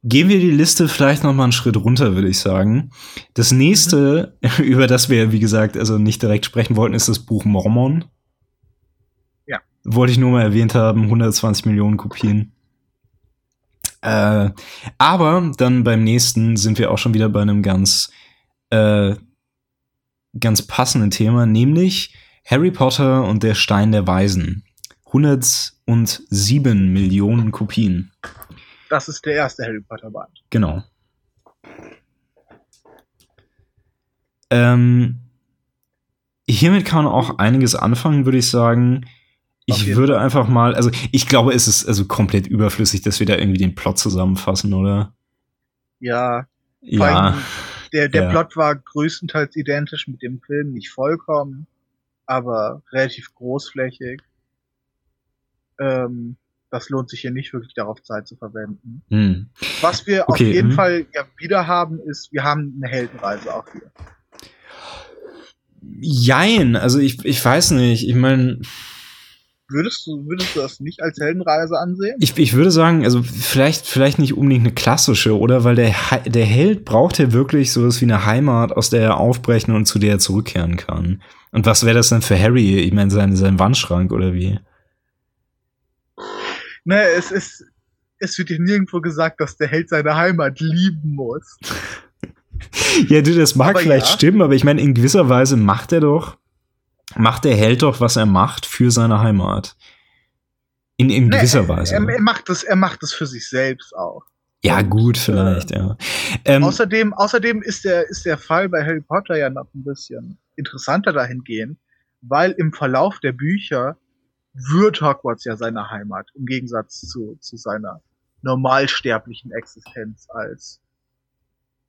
Gehen wir die Liste vielleicht noch mal einen Schritt runter, würde ich sagen. Das nächste, mhm. über das wir, wie gesagt, also nicht direkt sprechen wollten, ist das Buch Mormon. Ja. Wollte ich nur mal erwähnt haben, 120 Millionen Kopien. Äh, aber dann beim nächsten sind wir auch schon wieder bei einem ganz, äh, ganz passenden Thema, nämlich Harry Potter und der Stein der Weisen. 107 Millionen Kopien. Das ist der erste Harry Potter Band. Genau. Ähm, hiermit kann man auch einiges anfangen, würde ich sagen. Ich würde einfach mal, also ich glaube, es ist also komplett überflüssig, dass wir da irgendwie den Plot zusammenfassen, oder? Ja. Ja. Der, der Ja. Plot war größtenteils identisch mit dem Film, nicht vollkommen, aber relativ großflächig. Ähm, das lohnt sich hier nicht wirklich darauf Zeit zu verwenden. Hm. Was wir auf Okay, jeden mhm. Fall ja wieder haben, ist, wir haben eine Heldenreise auch hier. Jein, also ich, ich weiß nicht. Ich meine, Würdest du, würdest du das nicht als Heldenreise ansehen? ich, ich würde sagen, also vielleicht, vielleicht nicht unbedingt eine klassische, oder? Weil der, der Held braucht ja wirklich sowas wie eine Heimat, aus der er aufbrechen und zu der er zurückkehren kann. Und was wäre das denn für Harry? Ich meine, sein, sein Wandschrank oder wie? Ne, es ist, es wird hier nirgendwo gesagt, dass der Held seine Heimat lieben muss. Ja, du, das mag Aber vielleicht ja. stimmen, aber ich meine, in gewisser Weise macht er doch, macht der Held doch, was er macht für seine Heimat. In, in Ne, gewisser er, Weise. Er, er macht es, er macht es für sich selbst auch. ja, gut, vielleicht, ja. Ähm, Außerdem, außerdem ist der, ist der Fall bei Harry Potter ja noch ein bisschen interessanter dahingehend, weil im Verlauf der Bücher wird Hogwarts ja seine Heimat, im Gegensatz zu, zu seiner normalsterblichen Existenz als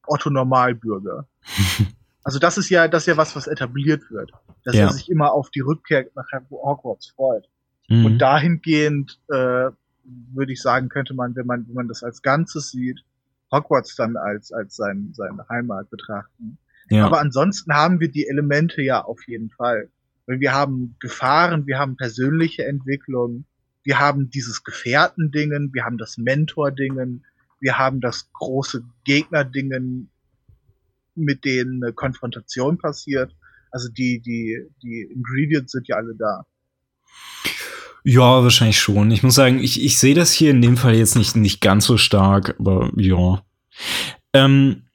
Otto Normalbürger. Also das ist ja, das ist ja was, was etabliert wird, dass Ja. er sich immer auf die Rückkehr nach Hogwarts freut. mhm. Und dahingehend äh, würde ich sagen, könnte man, wenn man, wenn man das als Ganzes sieht, Hogwarts dann als, als sein, seine Heimat betrachten. ja. Aber ansonsten haben wir die Elemente ja auf jeden Fall. Weil wir haben Gefahren, wir haben persönliche Entwicklung, wir haben dieses Gefährtendingen, wir haben das Mentor-Dingen, wir haben das große Gegner-Dingen, mit denen eine Konfrontation passiert. Also die, die, die Ingredients sind ja alle da. Ja, wahrscheinlich schon. Ich muss sagen, ich, ich sehe das hier in dem Fall jetzt nicht, nicht ganz so stark, aber ja. Ähm,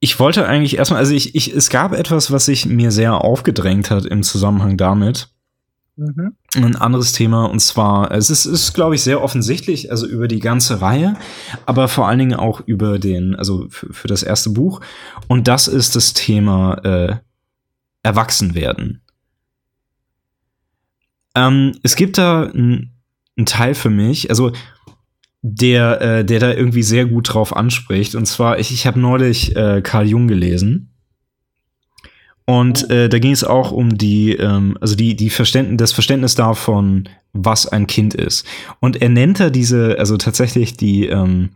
ich wollte eigentlich erstmal, also ich, ich, es gab etwas, was sich mir sehr aufgedrängt hat im Zusammenhang damit. Mhm. Ein anderes Thema, und zwar, es ist, ist glaube ich, sehr offensichtlich, also über die ganze Reihe, aber vor allen Dingen auch über den, also für, das erste Buch. Und das ist das Thema äh, Erwachsenwerden. Ähm, es gibt da einen Teil für mich, also der, äh, der da irgendwie sehr gut drauf anspricht. Und zwar, ich, ich habe neulich äh, Carl Jung gelesen. Und Oh. äh, da ging es auch um die, ähm, also die, die Verständnis, das Verständnis davon, was ein Kind ist. Und er nennt da diese, also tatsächlich die, ähm,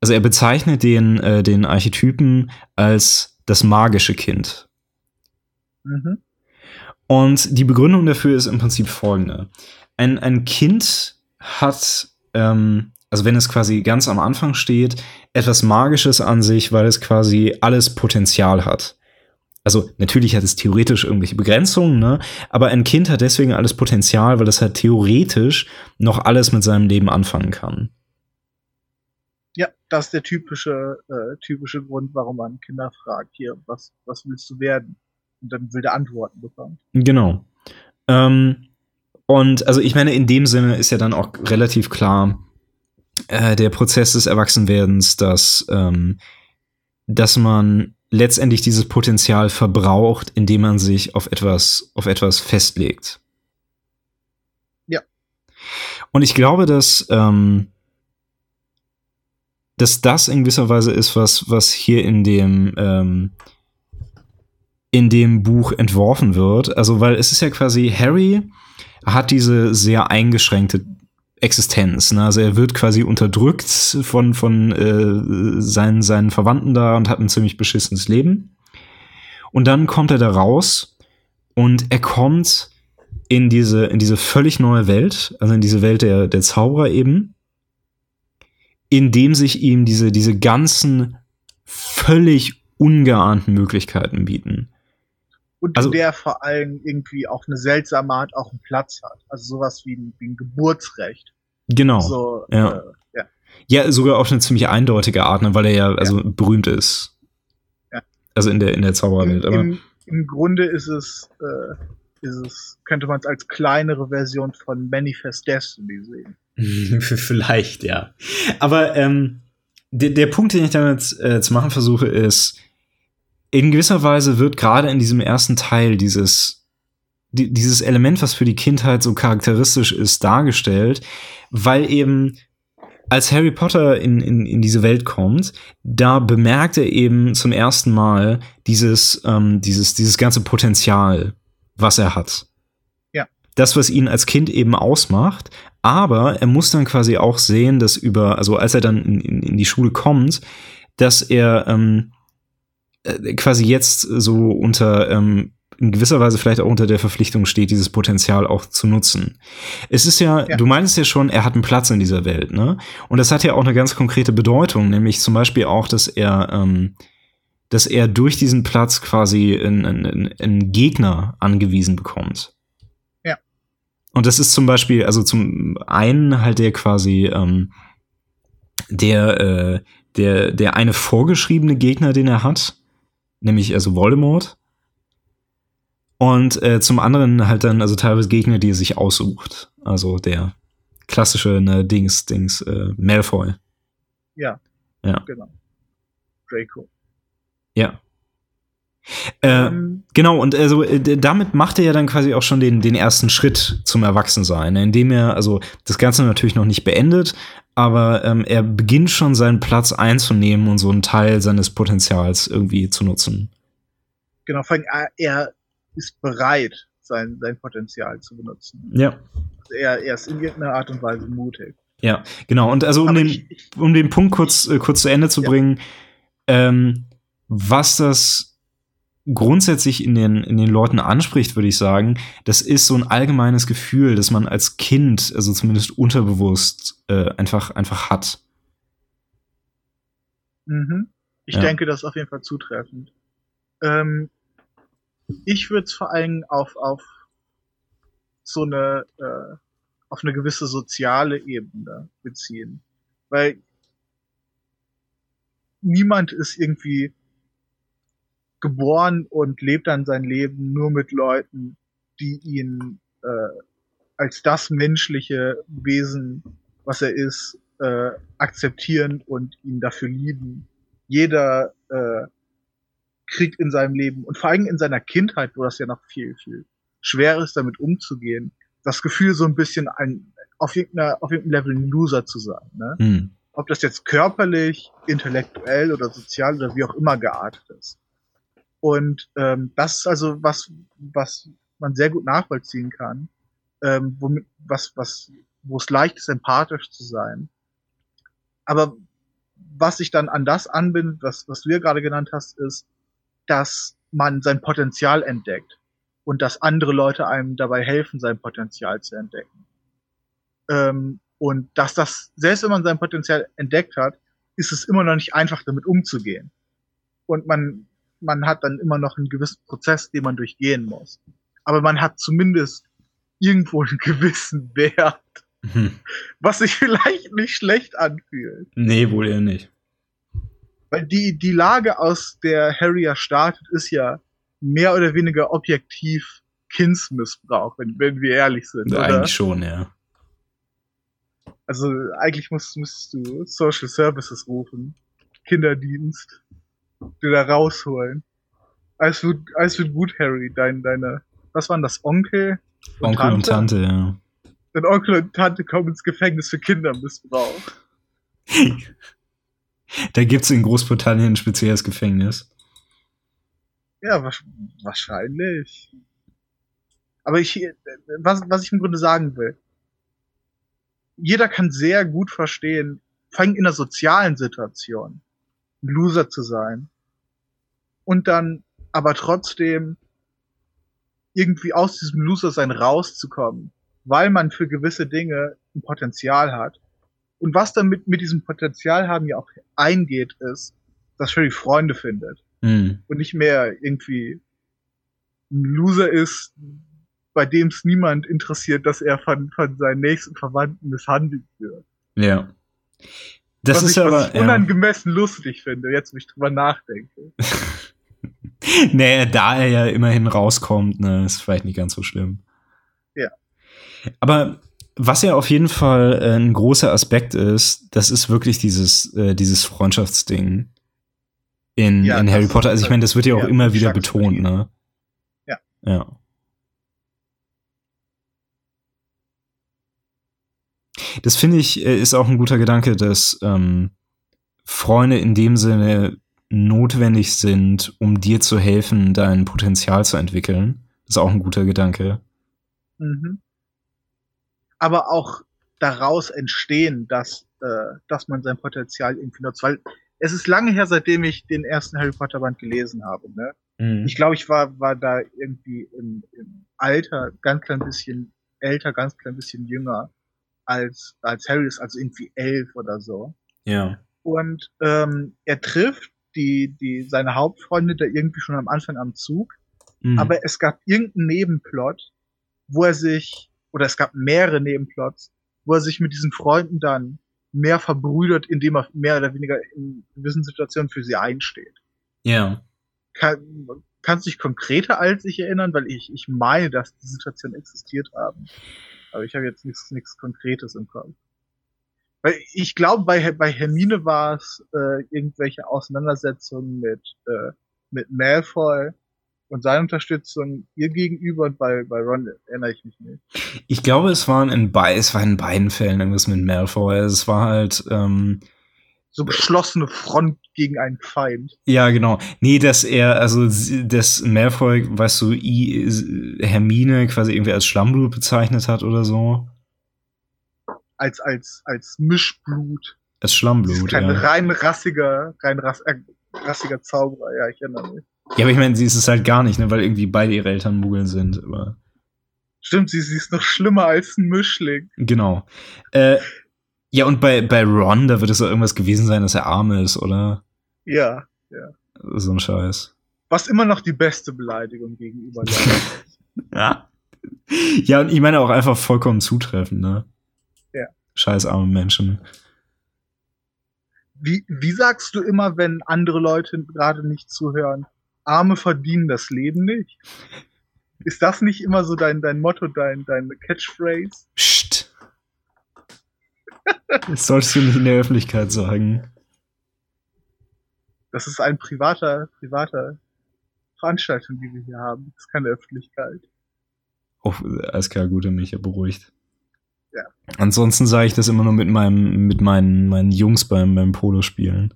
also er bezeichnet den, äh, den Archetypen als das magische Kind. Mhm. Und die Begründung dafür ist im Prinzip folgende. Ein, ein Kind hat, ähm, also wenn es quasi ganz am Anfang steht, etwas Magisches an sich, weil es quasi alles Potenzial hat. Also natürlich hat es theoretisch irgendwelche Begrenzungen, ne? aber ein Kind hat deswegen alles Potenzial, weil es halt theoretisch noch alles mit seinem Leben anfangen kann. Ja, das ist der typische, äh, typische Grund, warum man Kinder fragt, hier, was, was willst du werden? Und dann will der Antworten bekommen. Genau. Ähm, und also ich meine, in dem Sinne ist ja dann auch relativ klar, äh, der Prozess des Erwachsenwerdens, dass, ähm, dass man letztendlich dieses Potenzial verbraucht, indem man sich auf etwas, auf etwas festlegt. Ja. Und ich glaube, dass, ähm, dass das in gewisser Weise ist, was, was hier in dem, ähm, in dem Buch entworfen wird. Also, weil es ist ja quasi, Harry hat diese sehr eingeschränkte Existenz. Ne? Also er wird quasi unterdrückt von, von äh, seinen, seinen Verwandten da und hat ein ziemlich beschissenes Leben. Und dann kommt er da raus und er kommt in diese, in diese völlig neue Welt, also in diese Welt der, der Zauberer eben, in dem sich ihm diese, diese ganzen völlig ungeahnten Möglichkeiten bieten. Und Also- der vor allem irgendwie auf eine seltsame Art auch einen Platz hat. Also sowas wie ein, wie ein Geburtsrecht. Genau. So, ja. Äh, ja. Ja, sogar auf eine ziemlich eindeutige Art, ne, weil er ja also berühmt ist. Ja. Also in der, in der Im, Zaubererwelt. Aber im, Im Grunde ist es, äh, ist es, könnte man es als kleinere Version von Manifest Destiny sehen. vielleicht, ja. Aber ähm, der, der Punkt, den ich damit äh, zu machen versuche, ist, in gewisser Weise wird gerade in diesem ersten Teil dieses, die, dieses Element, was für die Kindheit so charakteristisch ist, dargestellt, weil eben als Harry Potter in, in, in diese Welt kommt, da bemerkt er eben zum ersten Mal dieses, ähm, dieses, dieses ganze Potenzial, was er hat. Ja. Das, was ihn als Kind eben ausmacht. Aber er muss dann quasi auch sehen, dass über, also als er dann in, in, in die Schule kommt, dass er ähm, äh, quasi jetzt so unter ähm, in gewisser Weise vielleicht auch unter der Verpflichtung steht, dieses Potenzial auch zu nutzen. Es ist ja, ja, du meinst ja schon, er hat einen Platz in dieser Welt, ne? Und das hat ja auch eine ganz konkrete Bedeutung, nämlich zum Beispiel auch, dass er, ähm, dass er durch diesen Platz quasi einen, einen Gegner angewiesen bekommt. Ja. Und das ist zum Beispiel, also zum einen halt der quasi ähm, der, äh, der, der eine vorgeschriebene Gegner, den er hat, nämlich also Voldemort und äh, zum anderen halt dann, also teilweise Gegner, die er sich aussucht. Also der klassische ne, Dings, Dings, äh, Malfoy. Ja. Ja. Genau. Draco. Ja. Äh, ähm, genau, und also damit macht er ja dann quasi auch schon den, den ersten Schritt zum Erwachsensein, ne, indem er, also das Ganze natürlich noch nicht beendet, aber ähm, er beginnt schon seinen Platz einzunehmen und so einen Teil seines Potenzials irgendwie zu nutzen. Genau, vor allem, äh, er ist bereit, sein, sein Potenzial zu benutzen. Ja. Er, er ist in irgendeiner Art und Weise mutig. Ja, genau. Und also um den, ich, um den Punkt kurz, äh, kurz zu Ende zu ja. bringen, ähm, was das grundsätzlich in den, in den Leuten anspricht, würde ich sagen, das ist so ein allgemeines Gefühl, das man als Kind, also zumindest unterbewusst, äh, einfach, einfach hat. Mhm. Ich ja. denke, das ist auf jeden Fall zutreffend. Ähm, ich würde es vor allem auf, auf so eine, äh, auf eine gewisse soziale Ebene beziehen. Weil niemand ist irgendwie geboren und lebt dann sein Leben nur mit Leuten, die ihn äh, als das menschliche Wesen, was er ist, äh, akzeptieren und ihn dafür lieben. Jeder äh, kriegt in seinem Leben und vor allem in seiner Kindheit, wo das ja noch viel, viel schwer ist, damit umzugehen, das Gefühl, so ein bisschen ein, auf irgendeiner, auf irgendeinem Level ein Loser zu sein. Ne? Hm. Ob das jetzt körperlich, intellektuell oder sozial oder wie auch immer geartet ist. Und ähm, das ist also was, was man sehr gut nachvollziehen kann, ähm, womit, was, was, wo es leicht ist, empathisch zu sein. Aber was sich dann an das anbindet, was, was du ja gerade genannt hast, ist, dass man sein Potenzial entdeckt und dass andere Leute einem dabei helfen, sein Potenzial zu entdecken. Ähm, und dass das, selbst wenn man sein Potenzial entdeckt hat, ist es immer noch nicht einfach, damit umzugehen. Und man, man hat dann immer noch einen gewissen Prozess, den man durchgehen muss. Aber man hat zumindest irgendwo einen gewissen Wert, mhm. was sich vielleicht nicht schlecht anfühlt. Nee, wohl eher nicht. Weil die, die Lage, aus der Harry ja startet, ist ja mehr oder weniger objektiv Kindsmissbrauch, wenn, wenn wir ehrlich sind. Ja? Eigentlich schon, ja. Also eigentlich musst, müsstest du Social Services rufen. Kinderdienst. Dir da rausholen. Alles wird, alles wird gut, Harry. Dein, deine, was waren das? Onkel? Und Onkel Tante? und Tante, ja. Dein Onkel und Tante kommen ins Gefängnis für Kindermissbrauch. Da gibt's in Großbritannien ein spezielles Gefängnis. Ja, wahrscheinlich. Aber ich, was, was ich im Grunde sagen will, jeder kann sehr gut verstehen, vor allem in einer sozialen Situation, ein Loser zu sein. Und dann aber trotzdem irgendwie aus diesem Loser-Sein rauszukommen, weil man für gewisse Dinge ein Potenzial hat und was dann mit, mit diesem Potenzial haben ja auch eingeht, ist, dass Sherry Freunde findet. Mhm. Und nicht mehr irgendwie ein Loser ist, bei dem es niemand interessiert, dass er von, von seinen nächsten Verwandten misshandelt wird. Ja. Das was ist ich, aber was ich unangemessen ja. lustig finde, jetzt wo ich drüber nachdenke. nee, da er ja immerhin rauskommt, ne, ist vielleicht nicht ganz so schlimm. Ja. Aber was ja auf jeden Fall äh, ein großer Aspekt ist, das ist wirklich dieses, äh, dieses Freundschaftsding in, ja, in Harry Potter. Also ich meine, das wird ja auch ja, immer wieder betont, ne? Ja. Ja. das finde ich, äh, ist auch ein guter Gedanke, dass ähm, Freunde in dem Sinne notwendig sind, um dir zu helfen, dein Potenzial zu entwickeln. Das ist auch ein guter Gedanke. Mhm. Aber auch daraus entstehen, dass, äh, dass man sein Potenzial irgendwie nutzt. Weil es ist lange her, seitdem ich den ersten Harry Potter Band gelesen habe. Ne? Mhm. Ich glaube, ich war, war da irgendwie im, im Alter ganz klein bisschen älter, ganz klein bisschen jünger als, als Harry ist, also irgendwie elf oder so. Ja. Und ähm, er trifft die, die, seine Hauptfreunde da irgendwie schon am Anfang am Zug. Mhm. Aber es gab irgendeinen Nebenplot, wo er sich, oder es gab mehrere Nebenplots, wo er sich mit diesen Freunden dann mehr verbrüdert, indem er mehr oder weniger in gewissen Situationen für sie einsteht. Ja. Kann, kannst du dich konkreter als ich erinnern, weil ich, ich meine, dass die Situationen existiert haben. Aber ich habe jetzt nichts, nichts Konkretes im Kopf. Weil ich glaube, bei, bei Hermine war es äh, irgendwelche Auseinandersetzungen mit, äh, mit Malfoy und seine Unterstützung ihr gegenüber und bei, bei Ron erinnere ich mich nicht. Ich glaube, es waren in, be es war in beiden Fällen irgendwas mit Malfoy. Es war halt ähm, so geschlossene Front gegen einen Feind. Ja, genau. Nee, dass er, also dass Malfoy, weißt du, I, Hermine quasi irgendwie als Schlammblut bezeichnet hat oder so. Als, als, als Mischblut. Als Schlammblut, kein ja. rein rassiger, rein rass, äh, rassiger Zauberer, ja, ich erinnere mich. Ja, aber ich meine, sie ist es halt gar nicht, ne, weil irgendwie beide ihre Eltern Muggeln sind, aber. Stimmt, sie, sie ist noch schlimmer als ein Mischling. Genau. Äh, ja, und bei, bei Ron, da wird es doch irgendwas gewesen sein, dass er arm ist, oder? Ja, ja. So ein Scheiß. Was immer noch die beste Beleidigung gegenüber Ja. Ja, und ich meine auch einfach vollkommen zutreffend, ne? Scheiß arme Menschen. Wie, wie sagst du immer, wenn andere Leute gerade nicht zuhören? Arme verdienen das Leben nicht? Ist das nicht immer so dein, dein Motto, dein, dein Catchphrase? Psst. Das solltest du nicht in der Öffentlichkeit sagen. Das ist ein privater, privater Veranstaltung, die wir hier haben. Das ist keine Öffentlichkeit. Oh, alles klar, gut, mich ja beruhigt. Ansonsten sage ich das immer nur mit meinem, mit meinen, meinen Jungs beim, beim Polo-Spielen.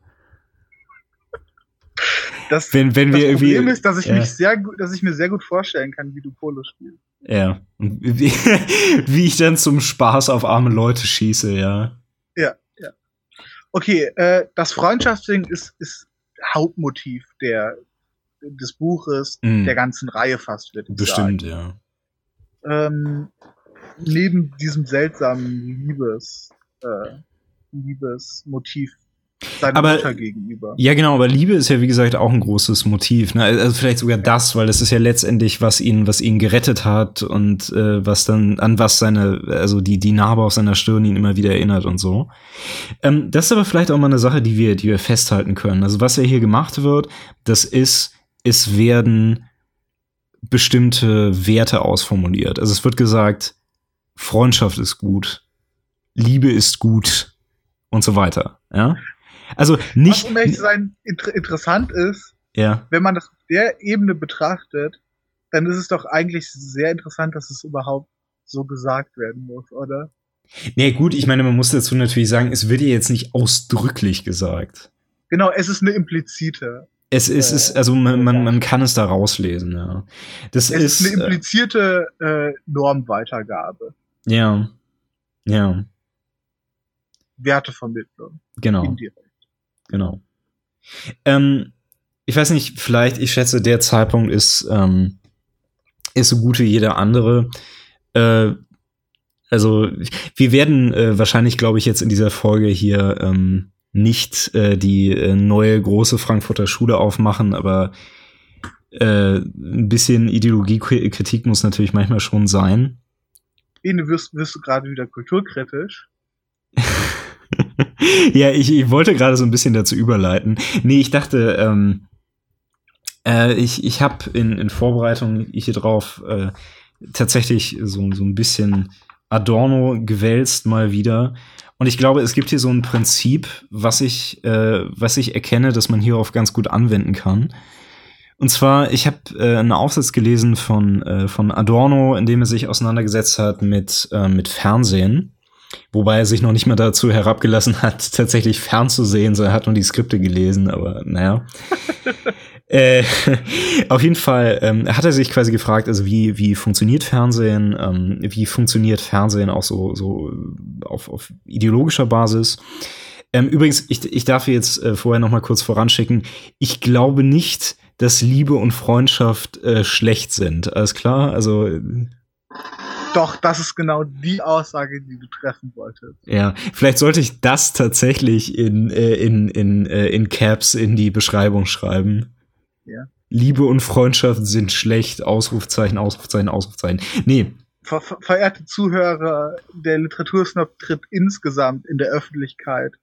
Das, wenn, wenn das wir Problem irgendwie, ist, dass ich, ja. mich sehr gut, dass ich mir sehr gut vorstellen kann, wie du Polo spielst. Ja. Und wie, wie ich dann zum Spaß auf arme Leute schieße, ja. Ja, ja. Okay, äh, das Freundschaftsding ist, ist Hauptmotiv der, des Buches, mm. der ganzen Reihe fast, würde ich Bestimmt, sagen. ja. Ähm, neben diesem seltsamen Liebes, äh, Liebesmotiv seiner aber, Mutter gegenüber. Ja, genau, aber Liebe ist ja, wie gesagt, auch ein großes Motiv. Ne? Also vielleicht sogar das, weil das ist ja letztendlich, was ihn, was ihn gerettet hat und äh, was dann, an was seine, also die, die Narbe auf seiner Stirn ihn immer wieder erinnert und so. Ähm, das ist aber vielleicht auch mal eine Sache, die wir, die wir festhalten können. Also was ja hier gemacht wird, das ist, es werden bestimmte Werte ausformuliert. Also es wird gesagt, Freundschaft ist gut, Liebe ist gut und so weiter. Ja. Also nicht. Was, um ehrlich zu sein, inter interessant ist, ja. wenn man das auf der Ebene betrachtet, dann ist es doch eigentlich sehr interessant, dass es überhaupt so gesagt werden muss, oder? Nee, gut, ich meine, man muss dazu natürlich sagen, es wird ja jetzt nicht ausdrücklich gesagt. Genau, es ist eine implizite. Es, es äh, ist, also man, man, man kann es da rauslesen, ja. Das es ist, ist eine implizierte äh, Normweitergabe. Ja. Ja. Wertevermittlung. Genau. Indirekt. Genau. Ähm, ich weiß nicht, vielleicht, ich schätze, der Zeitpunkt ist, ähm, ist so gut wie jeder andere. Äh, also, wir werden äh, wahrscheinlich, glaube ich, jetzt in dieser Folge hier ähm, nicht äh, die äh, neue große Frankfurter Schule aufmachen, aber äh, ein bisschen Ideologiekritik muss natürlich manchmal schon sein. Ene, wirst, wirst du gerade wieder kulturkritisch? ja, ich, ich wollte gerade so ein bisschen dazu überleiten. Nee, ich dachte, ähm, äh, ich, ich habe in, in Vorbereitung hier drauf äh, tatsächlich so, so ein bisschen Adorno gewälzt mal wieder. Und ich glaube, es gibt hier so ein Prinzip, was ich, äh, was ich erkenne, dass man hierauf ganz gut anwenden kann. Und zwar, ich habe äh, einen Aufsatz gelesen von, äh, von Adorno, in dem er sich auseinandergesetzt hat mit, äh, mit Fernsehen Wobei er sich noch nicht mal dazu herabgelassen hat, tatsächlich fernzusehen, sondern er hat nur die Skripte gelesen, aber naja. äh, auf jeden Fall ähm, hat er sich quasi gefragt, also wie, wie funktioniert Fernsehen, ähm, wie funktioniert Fernsehen auch so, so auf, auf ideologischer Basis. Ähm, übrigens, ich, ich darf jetzt äh, vorher noch mal kurz voranschicken, ich glaube nicht, dass Liebe und Freundschaft äh, schlecht sind. Alles klar? Also doch, das ist genau die Aussage, die du treffen wolltest. Ja, vielleicht sollte ich das tatsächlich in, äh, in, in, äh, in Caps in die Beschreibung schreiben. Ja. Liebe und Freundschaft sind schlecht, Ausrufzeichen, Ausrufzeichen, Ausrufzeichen. Nee. Ver verehrte Zuhörer, der Literatursnob tritt insgesamt in der Öffentlichkeit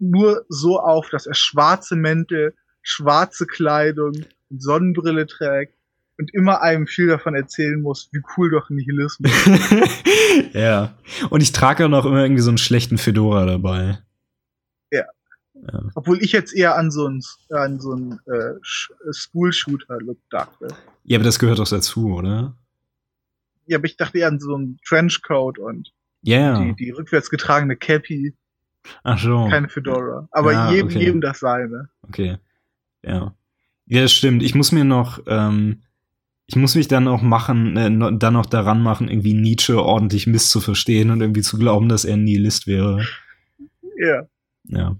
nur so auf, dass er schwarze Mäntel, schwarze Kleidung und Sonnenbrille trägt und immer einem viel davon erzählen muss, wie cool doch Nihilismus ist. ja. Und ich trage auch noch immer irgendwie so einen schlechten Fedora dabei. Ja. ja. Obwohl ich jetzt eher an so einen, an so einen äh, School-Shooter-Look dachte. Ja, aber das gehört doch dazu, oder? Ja, aber ich dachte eher an so einen Trenchcoat und yeah. die, die rückwärts getragene Cappy. Ach so. Keine Fedora. Aber ja, jedem, okay. jedem das seine. Okay. Ja. Ja, das stimmt. Ich muss mir noch, ähm, ich muss mich dann auch machen, äh, dann auch daran machen, irgendwie Nietzsche ordentlich misszuverstehen und irgendwie zu glauben, dass er ein Nihilist wäre. Ja. Ja.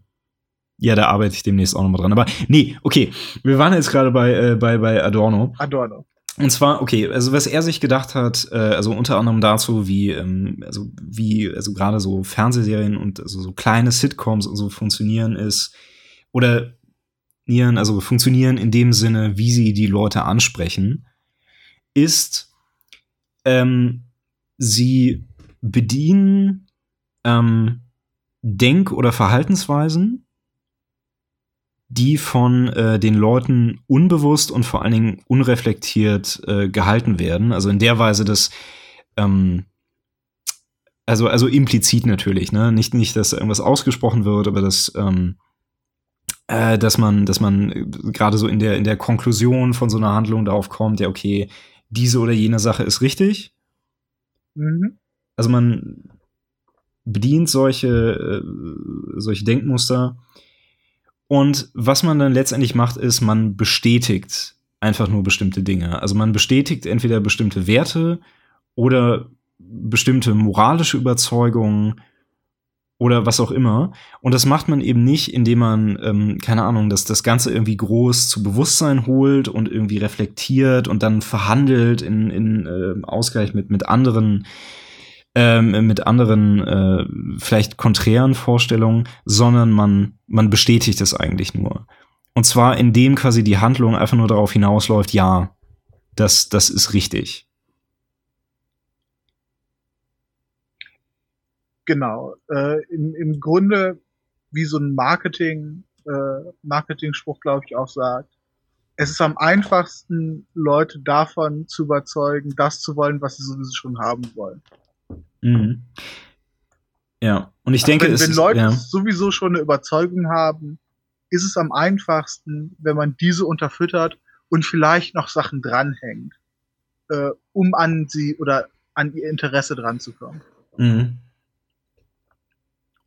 Ja, da arbeite ich demnächst auch nochmal dran. Aber nee, okay. Wir waren jetzt gerade bei, äh, bei, bei Adorno. Adorno. Und zwar, okay, also was er sich gedacht hat, äh, also unter anderem dazu, wie, ähm, also wie, also gerade so Fernsehserien und also so kleine Sitcoms und so funktionieren ist, oder also funktionieren in dem Sinne, wie sie die Leute ansprechen ist, ähm, sie bedienen ähm, Denk- oder Verhaltensweisen, die von äh, den Leuten unbewusst und vor allen Dingen unreflektiert äh, gehalten werden. Also in der Weise, dass ähm, also, also implizit natürlich, ne? Nicht, nicht, dass irgendwas ausgesprochen wird, aber dass, ähm, äh, dass man, dass man äh, gerade so in der, in der Konklusion von so einer Handlung darauf kommt, ja, okay, diese oder jene Sache ist richtig. Mhm. Also man bedient solche, äh, solche Denkmuster. Und was man dann letztendlich macht, ist, man bestätigt einfach nur bestimmte Dinge. Also man bestätigt entweder bestimmte Werte oder bestimmte moralische Überzeugungen oder was auch immer. Und das macht man eben nicht, indem man, ähm, keine Ahnung, dass das Ganze irgendwie groß zu Bewusstsein holt und irgendwie reflektiert und dann verhandelt in, in äh, Ausgleich mit, mit anderen, ähm, mit anderen, äh, vielleicht konträren Vorstellungen, sondern man, man bestätigt es eigentlich nur. Und zwar indem quasi die Handlung einfach nur darauf hinausläuft, ja, das, das ist richtig. Genau. Äh, im, Im Grunde, wie so ein Marketing, äh, Marketing-Spruch, glaube ich, auch sagt, es ist am einfachsten, Leute davon zu überzeugen, das zu wollen, was sie sowieso schon haben wollen. Mhm. Ja, und ich also denke, wenn, es wenn Leute ja. sowieso schon eine Überzeugung haben, ist es am einfachsten, wenn man diese unterfüttert und vielleicht noch Sachen dranhängt, äh, um an sie oder an ihr Interesse dran zu kommen. Mhm.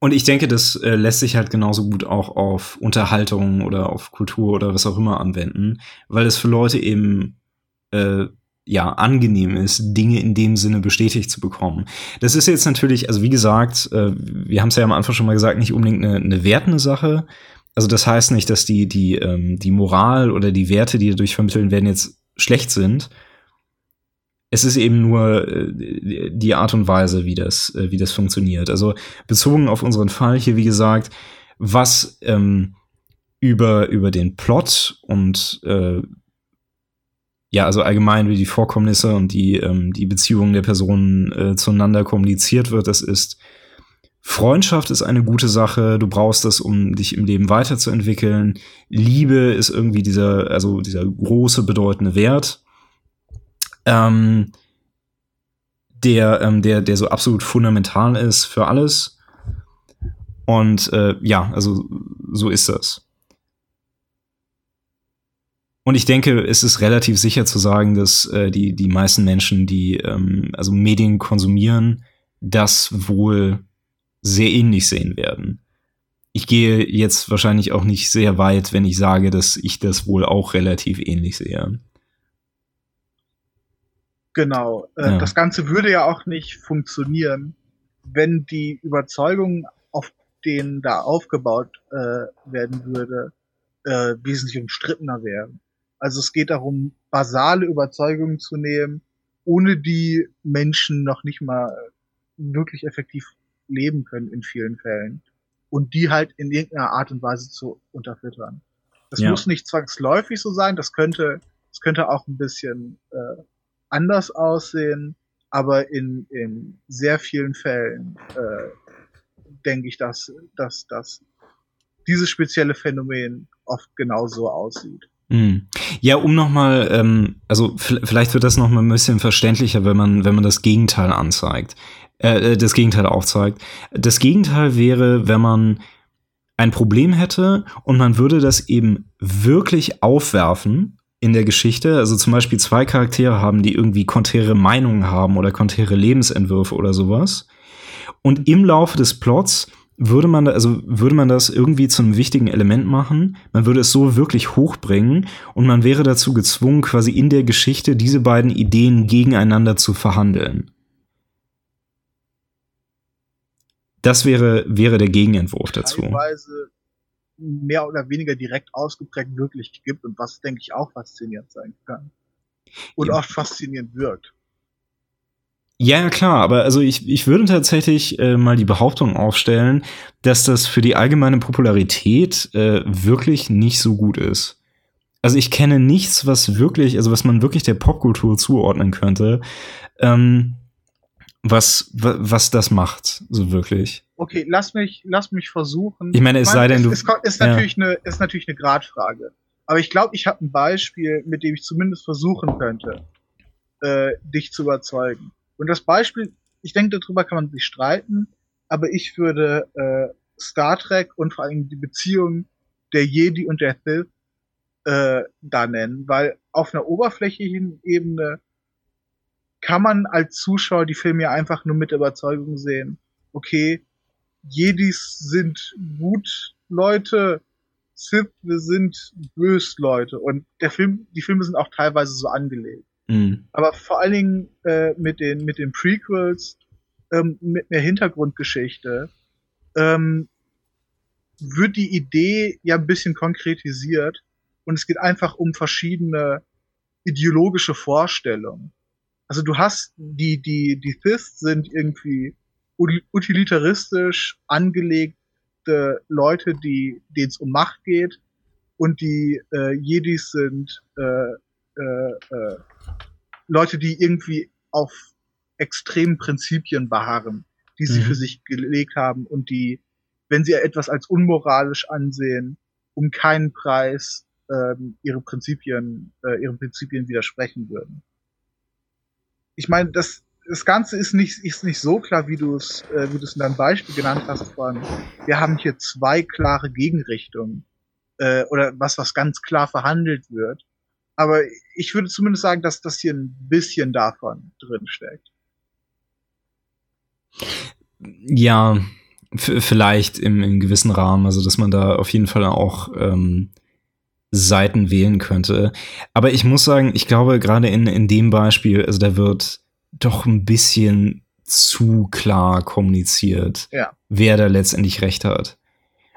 Und ich denke, das äh, lässt sich halt genauso gut auch auf Unterhaltung oder auf Kultur oder was auch immer anwenden, weil es für Leute eben äh, ja angenehm ist, Dinge in dem Sinne bestätigt zu bekommen. Das ist jetzt natürlich, also wie gesagt, äh, wir haben es ja am Anfang schon mal gesagt, nicht unbedingt eine, eine wertende Sache. Also das heißt nicht, dass die die ähm, die Moral oder die Werte, die dadurch vermitteln werden, jetzt schlecht sind, es ist eben nur äh, die Art und Weise, wie das, äh, wie das funktioniert. Also bezogen auf unseren Fall hier, wie gesagt, was ähm, über, über den Plot und äh, ja, also allgemein wie die Vorkommnisse und die, ähm, die Beziehungen der Personen äh, zueinander kommuniziert wird, das ist Freundschaft ist eine gute Sache, du brauchst das, um dich im Leben weiterzuentwickeln. Liebe ist irgendwie dieser, also dieser große, bedeutende Wert ähm, der, ähm, der, der so absolut fundamental ist für alles. Und äh, ja, also so ist das. Und ich denke, es ist relativ sicher zu sagen, dass äh, die, die meisten Menschen, die ähm, also Medien konsumieren, das wohl sehr ähnlich sehen werden. Ich gehe jetzt wahrscheinlich auch nicht sehr weit, wenn ich sage, dass ich das wohl auch relativ ähnlich sehe. Genau. Äh, ja. Das Ganze würde ja auch nicht funktionieren, wenn die Überzeugungen, auf denen da aufgebaut äh, werden würde, äh, wesentlich umstrittener wären. Also es geht darum, basale Überzeugungen zu nehmen, ohne die Menschen noch nicht mal wirklich effektiv leben können in vielen Fällen. Und die halt in irgendeiner Art und Weise zu unterfüttern. Das ja. muss nicht zwangsläufig so sein, das könnte, das könnte auch ein bisschen äh, anders aussehen, aber in, in sehr vielen Fällen äh, denke ich, dass, dass, dass dieses spezielle Phänomen oft genauso aussieht. Hm. Ja, um nochmal, ähm, also vielleicht wird das nochmal ein bisschen verständlicher, wenn man, wenn man das Gegenteil anzeigt, äh, äh, das Gegenteil aufzeigt. Das Gegenteil wäre, wenn man ein Problem hätte und man würde das eben wirklich aufwerfen in der Geschichte, also zum Beispiel zwei Charaktere haben, die irgendwie konträre Meinungen haben oder konträre Lebensentwürfe oder sowas. Und im Laufe des Plots würde man, also würde man das irgendwie zu einem wichtigen Element machen, man würde es so wirklich hochbringen und man wäre dazu gezwungen, quasi in der Geschichte diese beiden Ideen gegeneinander zu verhandeln. Das wäre, wäre der Gegenentwurf dazu. Teilweise mehr oder weniger direkt ausgeprägt wirklich gibt und was, denke ich, auch faszinierend sein kann. Und ja. auch faszinierend wirkt. Ja, klar, aber also ich, ich würde tatsächlich äh, mal die Behauptung aufstellen, dass das für die allgemeine Popularität äh, wirklich nicht so gut ist. Also ich kenne nichts, was wirklich, also was man wirklich der Popkultur zuordnen könnte, ähm, was, was das macht, so wirklich. Okay, lass mich, lass mich versuchen. Ich meine, es sei denn, du. Es, ist, natürlich ja. eine, ist natürlich eine Gradfrage. Aber ich glaube, ich habe ein Beispiel, mit dem ich zumindest versuchen könnte, äh, dich zu überzeugen. Und das Beispiel, ich denke, darüber kann man sich streiten, aber ich würde äh, Star Trek und vor allem die Beziehung der Jedi und der Sith äh, da nennen, weil auf einer oberflächlichen Ebene kann man als Zuschauer die Filme ja einfach nur mit Überzeugung sehen. Okay, Jedis sind gut Leute, Sith sind bös Leute und der Film, die Filme sind auch teilweise so angelegt. Mhm. Aber vor allen Dingen äh, mit den mit den Prequels, ähm, mit mehr Hintergrundgeschichte, ähm, wird die Idee ja ein bisschen konkretisiert und es geht einfach um verschiedene ideologische Vorstellungen. Also du hast die die die Sith sind irgendwie utilitaristisch angelegte Leute, die denen es um Macht geht und die äh, Jedis sind äh, äh, äh, Leute, die irgendwie auf extremen Prinzipien beharren, die sie mhm. für sich gelegt haben und die, wenn sie etwas als unmoralisch ansehen, um keinen Preis ähm, ihre Prinzipien, äh, ihren Prinzipien widersprechen würden. Ich meine, das, das Ganze ist nicht, ist nicht so klar, wie du es, äh, wie du es in deinem Beispiel genannt hast von, wir haben hier zwei klare Gegenrichtungen, äh, oder was, was ganz klar verhandelt wird. Aber ich würde zumindest sagen, dass das hier ein bisschen davon drin steckt. Ja, vielleicht im, im gewissen Rahmen, also dass man da auf jeden Fall auch ähm, Seiten wählen könnte. Aber ich muss sagen, ich glaube, gerade in, in dem Beispiel, also da wird doch ein bisschen zu klar kommuniziert, ja. wer da letztendlich recht hat.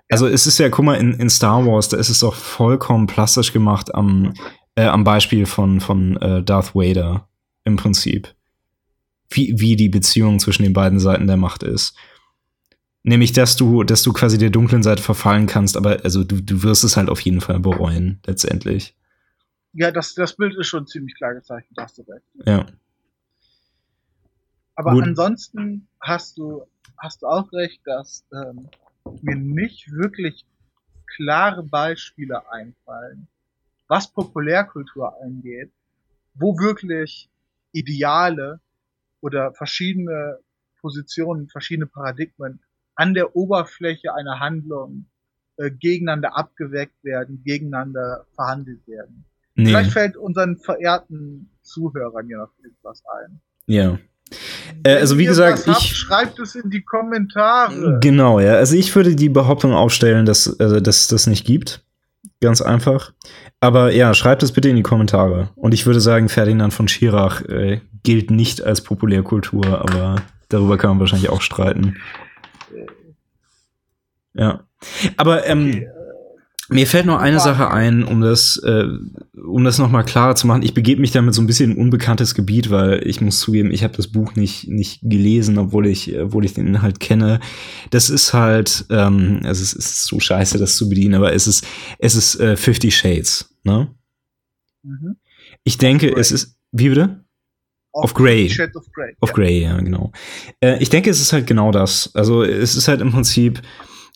Also es ist ja, guck mal, in, in Star Wars, da ist es doch vollkommen plastisch gemacht am, äh, am Beispiel von, von äh, Darth Vader im Prinzip. Wie, wie die Beziehung zwischen den beiden Seiten der Macht ist. Nämlich, dass du, dass du quasi der dunklen Seite verfallen kannst, aber also du, du wirst es halt auf jeden Fall bereuen, letztendlich. Ja, das, das Bild ist schon ziemlich klar gezeichnet, hast du recht. Ja. Aber Gut. ansonsten hast du, hast du auch recht, dass ähm, mir nicht wirklich klare Beispiele einfallen, was Populärkultur angeht, wo wirklich Ideale oder verschiedene Positionen, verschiedene Paradigmen an der Oberfläche einer Handlung äh, gegeneinander abgeweckt werden, gegeneinander verhandelt werden. Nee. Vielleicht fällt unseren verehrten Zuhörern ja noch etwas ein. Ja. Äh, also wie gesagt, habt, ich schreibt es in die Kommentare. Genau, ja. Also ich würde die Behauptung aufstellen, dass, also, dass es das nicht gibt. Ganz einfach. Aber ja, schreibt es bitte in die Kommentare. Und ich würde sagen, Ferdinand von Schirach äh, gilt nicht als Populärkultur, aber darüber kann man wahrscheinlich auch streiten. Ja. Aber ähm, okay. Mir fällt noch eine Sache ein, um das, äh, um das nochmal klarer zu machen. Ich begebe mich damit so ein bisschen in unbekanntes Gebiet, weil ich muss zugeben, ich habe das Buch nicht, nicht gelesen, obwohl ich, obwohl ich den Inhalt kenne. Das ist halt, ähm, also es ist so scheiße, das zu bedienen, aber es ist, es ist äh, Fifty Shades, ne? Mhm. Ich denke, es ist, wie bitte? Of, of Grey. Of Grey, of Grey ja. ja, genau. Äh, ich denke, es ist halt genau das. Also es ist halt im Prinzip,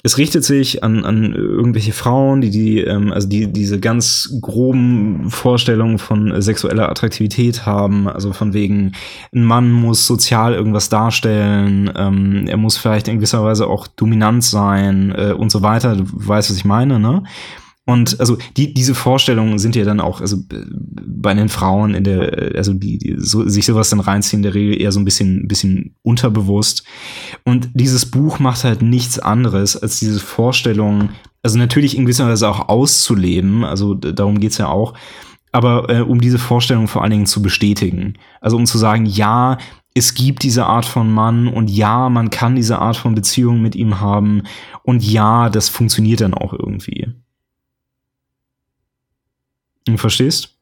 es richtet sich an, an irgendwelche Frauen, die die, ähm, also die diese ganz groben Vorstellungen von sexueller Attraktivität haben, also von wegen, ein Mann muss sozial irgendwas darstellen, ähm, er muss vielleicht in gewisser Weise auch dominant sein äh, und so weiter. Du weißt, was ich meine, ne? Und also die, diese Vorstellungen sind ja dann auch, also bei den Frauen in der, also die, die so, sich sowas dann reinziehen, in der Regel eher so ein bisschen, bisschen unterbewusst. Und dieses Buch macht halt nichts anderes, als diese Vorstellungen, also natürlich in gewisser Weise auch auszuleben, also darum geht's ja auch, aber äh, um diese Vorstellung vor allen Dingen zu bestätigen. Also um zu sagen, ja, es gibt diese Art von Mann und ja, man kann diese Art von Beziehung mit ihm haben und ja, das funktioniert dann auch irgendwie. Du verstehst?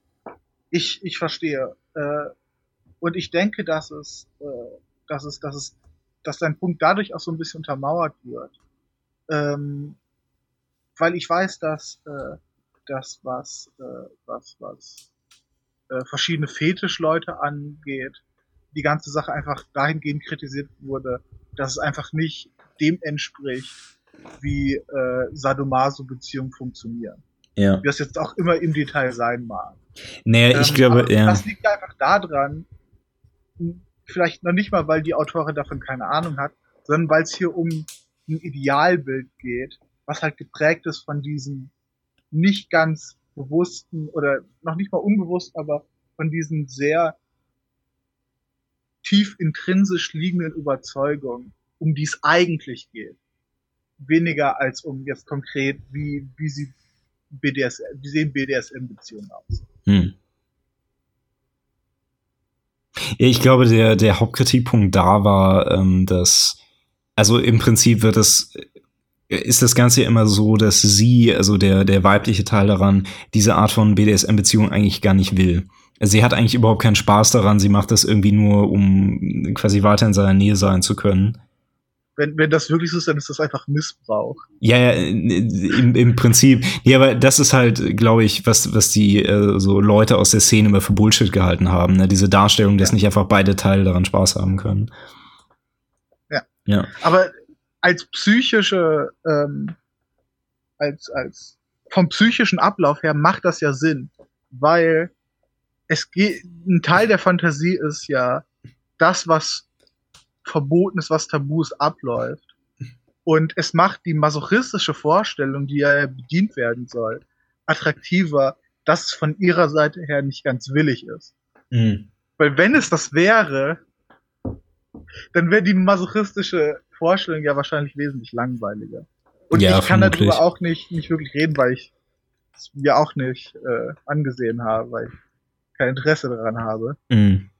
Ich, ich verstehe. Äh, und ich denke, dass es, äh, dass es, dass es, dass dein Punkt dadurch auch so ein bisschen untermauert wird. Ähm, weil ich weiß, dass äh, das, was, äh, was, was äh, verschiedene Fetischleute angeht, die ganze Sache einfach dahingehend kritisiert wurde, dass es einfach nicht dem entspricht, wie äh, Sadomaso-Beziehungen funktionieren. Ja. Wie das jetzt auch immer im Detail sein mag. Nee, ähm, ich glaube, ja. Das liegt einfach daran, vielleicht noch nicht mal, weil die Autorin davon keine Ahnung hat, sondern weil es hier um ein Idealbild geht, was halt geprägt ist von diesen nicht ganz bewussten oder noch nicht mal unbewusst, aber von diesen sehr tief intrinsisch liegenden Überzeugungen, um die es eigentlich geht. Weniger als um jetzt konkret, wie, wie sie BDSM, wie sehen BDSM-Beziehungen aus? Hm. Ich glaube, der, der Hauptkritikpunkt da war, ähm, dass, also im Prinzip wird es, ist das Ganze immer so, dass sie, also der, der weibliche Teil daran, diese Art von BDSM-Beziehung eigentlich gar nicht will. Sie hat eigentlich überhaupt keinen Spaß daran, sie macht das irgendwie nur, um quasi weiter in seiner Nähe sein zu können wenn, wenn das wirklich so ist, dann ist das einfach Missbrauch. Ja, ja, im, im Prinzip. Ja, aber das ist halt, glaube ich, was, was die äh, so Leute aus der Szene immer für Bullshit gehalten haben. Ne? Diese Darstellung, dass ja. nicht einfach beide Teile daran Spaß haben können. Ja. ja. Aber als psychische, ähm, als, als vom psychischen Ablauf her macht das ja Sinn, weil es geht, ein Teil der Fantasie ist ja das, was Verbotenes, was Tabus abläuft. Und es macht die masochistische Vorstellung, die ja bedient werden soll, attraktiver, dass es von ihrer Seite her nicht ganz willig ist. Mhm. Weil wenn es das wäre, dann wäre die masochistische Vorstellung ja wahrscheinlich wesentlich langweiliger. Und ja, ich kann vermutlich. darüber auch nicht, nicht wirklich reden, weil ich es mir auch nicht äh, angesehen habe, weil ich kein Interesse daran habe. Mhm.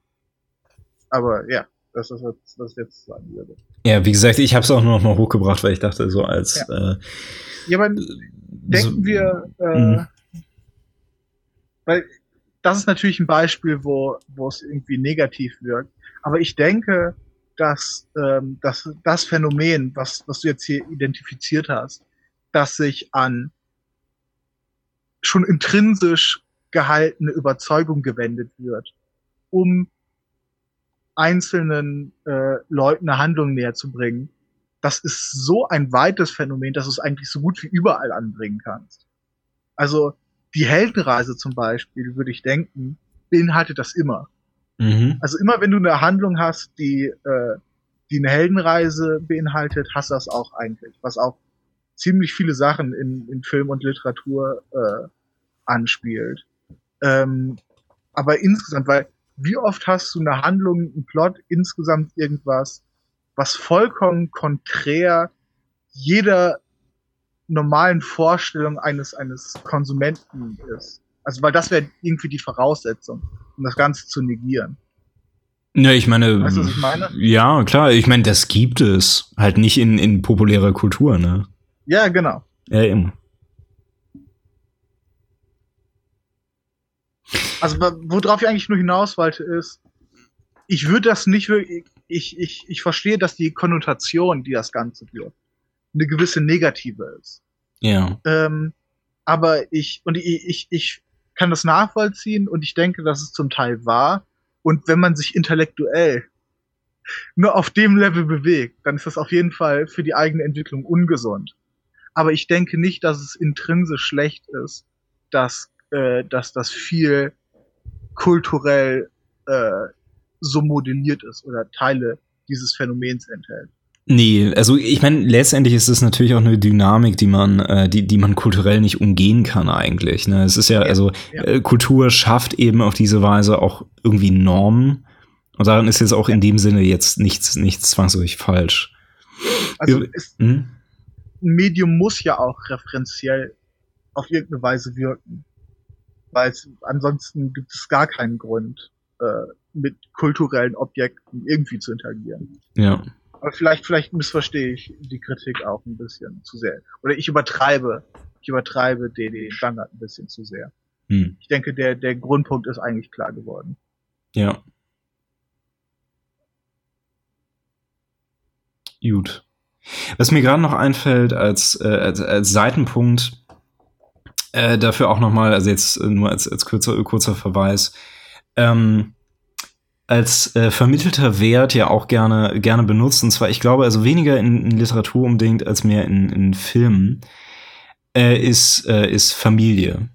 Aber ja dass das jetzt, das jetzt sagen würde. Ja, wie gesagt, ich habe es auch nur noch mal hochgebracht, weil ich dachte, so als. Ja, äh, ja aber denken so, wir, äh, mhm. weil das ist natürlich ein Beispiel, wo, wo es irgendwie negativ wirkt. Aber ich denke, dass, ähm, dass das Phänomen, was, was du jetzt hier identifiziert hast, dass sich an schon intrinsisch gehaltene Überzeugung gewendet wird, um einzelnen äh, Leuten eine Handlung näher zu bringen, das ist so ein weites Phänomen, dass du es eigentlich so gut wie überall anbringen kannst. Also die Heldenreise zum Beispiel, würde ich denken, beinhaltet das immer. Mhm. Also immer wenn du eine Handlung hast, die, äh, die eine Heldenreise beinhaltet, hast du das auch eigentlich, was auch ziemlich viele Sachen in, in Film und Literatur äh, anspielt. Ähm, aber insgesamt, weil wie oft hast du eine Handlung, einen Plot, insgesamt irgendwas, was vollkommen konträr jeder normalen Vorstellung eines, eines Konsumenten ist. Also, weil das wäre irgendwie die Voraussetzung, um das Ganze zu negieren. Ja, ich meine, weißt du, was ich meine? ja, klar, ich meine, das gibt es. Halt nicht in, in populärer Kultur, ne? Ja, genau. Ja, eben. Also, worauf ich eigentlich nur hinaus wollte, ist, ich würde das nicht wirklich, ich, ich, ich verstehe, dass die Konnotation, die das Ganze wird, eine gewisse negative ist. Ja. Ähm, aber ich, und ich, ich, ich kann das nachvollziehen und ich denke, dass es zum Teil wahr. Und wenn man sich intellektuell nur auf dem Level bewegt, dann ist das auf jeden Fall für die eigene Entwicklung ungesund. Aber ich denke nicht, dass es intrinsisch schlecht ist, dass, äh, dass das viel kulturell äh, so modelliert ist oder Teile dieses Phänomens enthält. Nee, also ich meine, letztendlich ist es natürlich auch eine Dynamik, die man, äh, die, die man kulturell nicht umgehen kann eigentlich. Ne? Es ist ja, also ja. Äh, Kultur schafft eben auf diese Weise auch irgendwie Normen. Und daran ist jetzt auch in dem Sinne jetzt nichts, nichts zwangsläufig falsch. Also es, hm? ein Medium muss ja auch referenziell auf irgendeine Weise wirken. Weil es, ansonsten gibt es gar keinen Grund, äh, mit kulturellen Objekten irgendwie zu interagieren. Ja. Aber vielleicht, vielleicht missverstehe ich die Kritik auch ein bisschen zu sehr. Oder ich übertreibe, ich übertreibe den, den Standard ein bisschen zu sehr. Hm. Ich denke, der, der Grundpunkt ist eigentlich klar geworden. Ja. Gut. Was mir gerade noch einfällt als, äh, als, als Seitenpunkt, äh, dafür auch nochmal, also jetzt nur als, als kurzer, kurzer Verweis, ähm, als äh, vermittelter Wert ja auch gerne, gerne benutzt. Und zwar, ich glaube, also weniger in, in Literatur unbedingt als mehr in, in Filmen, äh, ist, äh, ist Familie.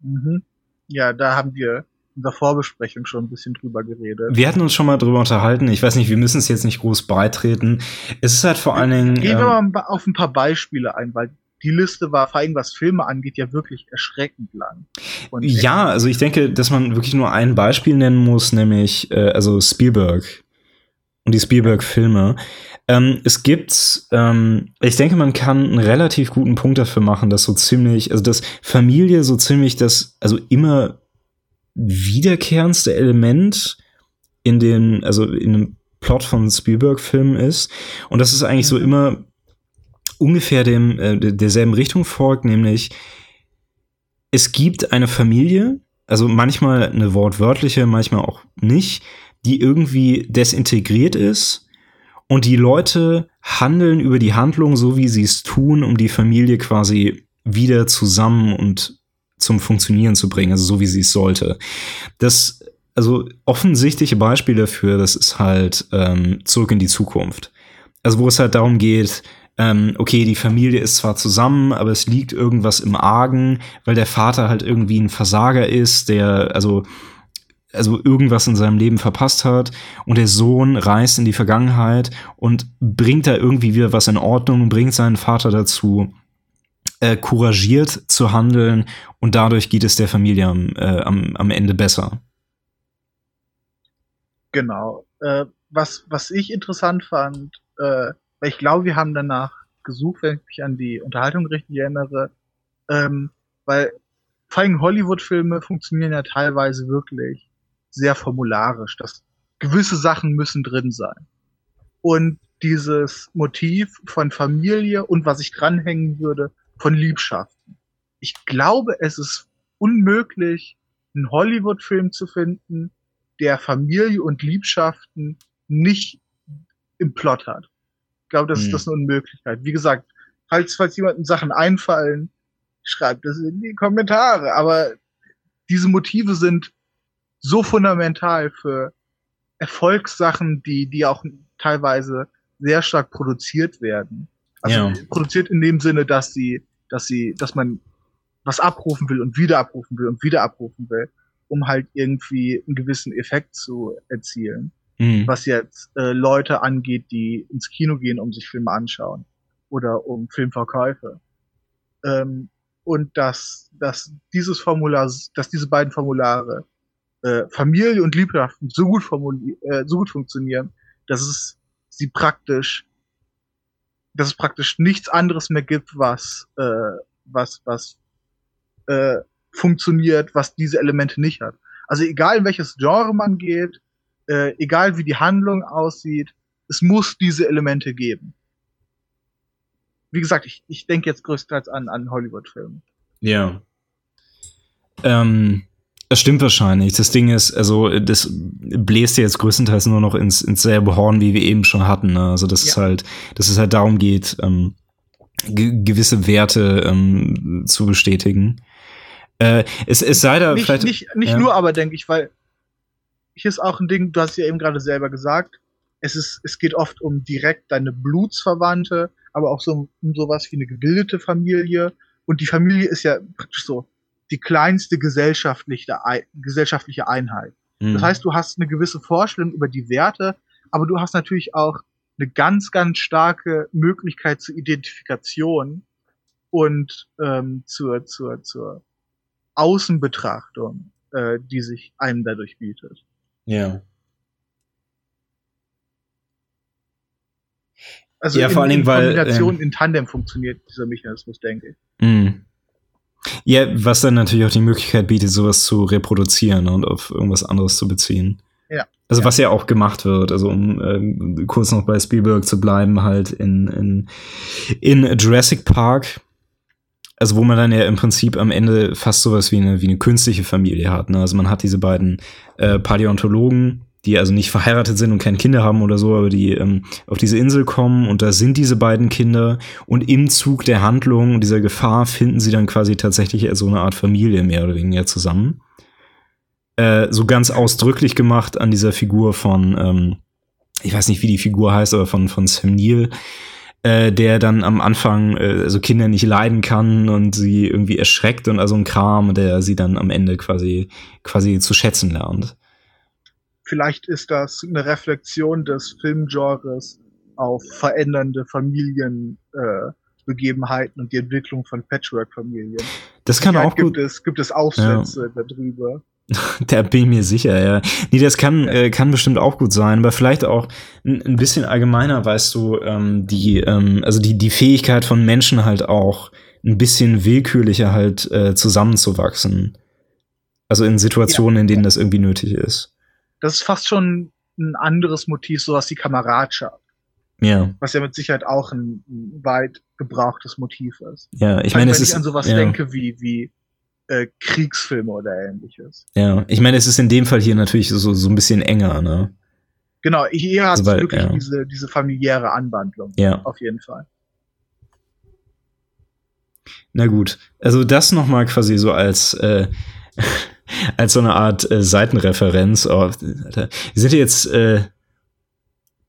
Mhm. Ja, da haben wir in der Vorbesprechung schon ein bisschen drüber geredet. Wir hatten uns schon mal drüber unterhalten. Ich weiß nicht, wir müssen es jetzt nicht groß beitreten. Es ist halt vor allen Dingen. Gehen wir ähm, mal auf ein paar Beispiele ein, weil die Liste war vor allem, was Filme angeht, ja wirklich erschreckend lang. Und ja, also ich denke, dass man wirklich nur ein Beispiel nennen muss, nämlich äh, also Spielberg und die Spielberg-Filme. Ähm, es gibt, ähm, ich denke, man kann einen relativ guten Punkt dafür machen, dass so ziemlich, also dass Familie so ziemlich das, also immer wiederkehrendste Element in den, also in dem Plot von Spielberg-Filmen ist. Und das ist eigentlich so mhm. immer ungefähr dem, äh, derselben Richtung folgt, nämlich es gibt eine Familie, also manchmal eine wortwörtliche, manchmal auch nicht, die irgendwie desintegriert ist und die Leute handeln über die Handlung so, wie sie es tun, um die Familie quasi wieder zusammen und zum Funktionieren zu bringen, also so wie sie es sollte. Das, also offensichtliche Beispiel dafür, das ist halt ähm, zurück in die Zukunft. Also wo es halt darum geht, ähm, okay, die Familie ist zwar zusammen, aber es liegt irgendwas im Argen, weil der Vater halt irgendwie ein Versager ist, der, also, also irgendwas in seinem Leben verpasst hat und der Sohn reist in die Vergangenheit und bringt da irgendwie wieder was in Ordnung und bringt seinen Vater dazu, äh, couragiert zu handeln und dadurch geht es der Familie am, äh, am, am Ende besser. Genau. Äh, was, was ich interessant fand, äh, ich glaube, wir haben danach gesucht, wenn ich mich an die Unterhaltung richtig erinnere, ähm, weil vor allem Hollywood-Filme funktionieren ja teilweise wirklich sehr formularisch, dass gewisse Sachen müssen drin sein. Und dieses Motiv von Familie und was ich dranhängen würde, von Liebschaften. Ich glaube, es ist unmöglich, einen Hollywood-Film zu finden, der Familie und Liebschaften nicht im Plot hat glaube, das, hm. das ist eine Unmöglichkeit. Wie gesagt, falls, falls jemanden Sachen einfallen, schreibt das in die Kommentare. Aber diese Motive sind so fundamental für Erfolgssachen, die, die auch teilweise sehr stark produziert werden. Also ja. produziert in dem Sinne, dass sie, dass sie, dass man was abrufen will und wieder abrufen will und wieder abrufen will, um halt irgendwie einen gewissen Effekt zu erzielen mhm. was jetzt äh, Leute angeht, die ins Kino gehen, um sich Filme anschauen oder um Filmverkäufe. Ähm, und dass, dass dieses Formular, dass diese beiden Formulare äh, Familie und Liebschaft so gut, äh, so gut funktionieren, dass es sie praktisch, dass es praktisch nichts anderes mehr gibt, was, äh, was, was äh, funktioniert, was diese Elemente nicht hat. Also egal in welches Genre man geht, äh, egal wie die Handlung aussieht, es muss diese Elemente geben. Wie gesagt, ich, ich denke jetzt größtenteils an, an Hollywood-Filme. Ja. Ähm, das stimmt wahrscheinlich. Das Ding ist, also das bläst ja jetzt größtenteils nur noch ins, ins selbe Horn, wie wir eben schon hatten. Ne? Also dass ja. es halt, dass es halt darum geht, ähm, ge gewisse Werte ähm, zu bestätigen. Äh, es, es sei da nicht, vielleicht. Nicht, nicht ja. nur, aber denke ich, weil hier ist auch ein Ding, du hast ja eben gerade selber gesagt, es ist, es geht oft um direkt deine Blutsverwandte, aber auch so um sowas wie eine gebildete Familie. Und die Familie ist ja praktisch so die kleinste gesellschaftliche, gesellschaftliche Einheit. Mhm. Das heißt, du hast eine gewisse Vorstellung über die Werte, aber du hast natürlich auch eine ganz, ganz starke Möglichkeit zur Identifikation und ähm, zur, zur, zur Außenbetrachtung, äh, die sich einem dadurch bietet. Ja. Also ja, in, vor Dingen, in Kombination weil, ähm, in Tandem funktioniert dieser Mechanismus, denke ich. Mhm. Ja, was dann natürlich auch die Möglichkeit bietet, sowas zu reproduzieren und auf irgendwas anderes zu beziehen. Ja. Also ja. was ja auch gemacht wird, also um ähm, kurz noch bei Spielberg zu bleiben, halt in, in, in Jurassic Park, also wo man dann ja im Prinzip am Ende fast sowas wie eine, wie eine künstliche Familie hat. Ne? Also man hat diese beiden äh, Paläontologen, die also nicht verheiratet sind und keine Kinder haben oder so, aber die ähm, auf diese Insel kommen und da sind diese beiden Kinder und im Zug der Handlung dieser Gefahr finden sie dann quasi tatsächlich so eine Art Familie mehr oder weniger zusammen. Äh, so ganz ausdrücklich gemacht an dieser Figur von, ähm, ich weiß nicht, wie die Figur heißt, aber von, von Sam Neill, äh, der dann am Anfang äh, also Kinder nicht leiden kann und sie irgendwie erschreckt und also ein Kram, der sie dann am Ende quasi, quasi zu schätzen lernt. Vielleicht ist das eine Reflexion des Filmgenres auf verändernde Familienbegebenheiten äh, und die Entwicklung von Patchwork-Familien. Das kann auch gibt gut. Es, gibt es Aufsätze ja. darüber. Da bin ich mir sicher, ja. Nee, das kann, äh, kann bestimmt auch gut sein, aber vielleicht auch ein, bisschen allgemeiner, weißt du, ähm, die, ähm, also die, die Fähigkeit von Menschen halt auch ein bisschen willkürlicher halt äh, zusammenzuwachsen. Also in Situationen, ja. in denen das irgendwie nötig ist das ist fast schon ein anderes Motiv, sowas wie Kameradschaft. Ja. Was ja mit Sicherheit auch ein, ein weit gebrauchtes Motiv ist. Ja, ich meine, es ist. Wenn ich an sowas ja. denke wie, wie äh, Kriegsfilme oder ähnliches. Ja, ich meine, es ist in dem Fall hier natürlich so, so ein bisschen enger, ne? Genau, hier hast also, du wirklich ja. diese, diese familiäre Anwandlung. Ja. Auf jeden Fall. Na gut, also das nochmal quasi so als äh, als so eine Art äh, Seitenreferenz. Oh, Alter. Wir sind jetzt äh,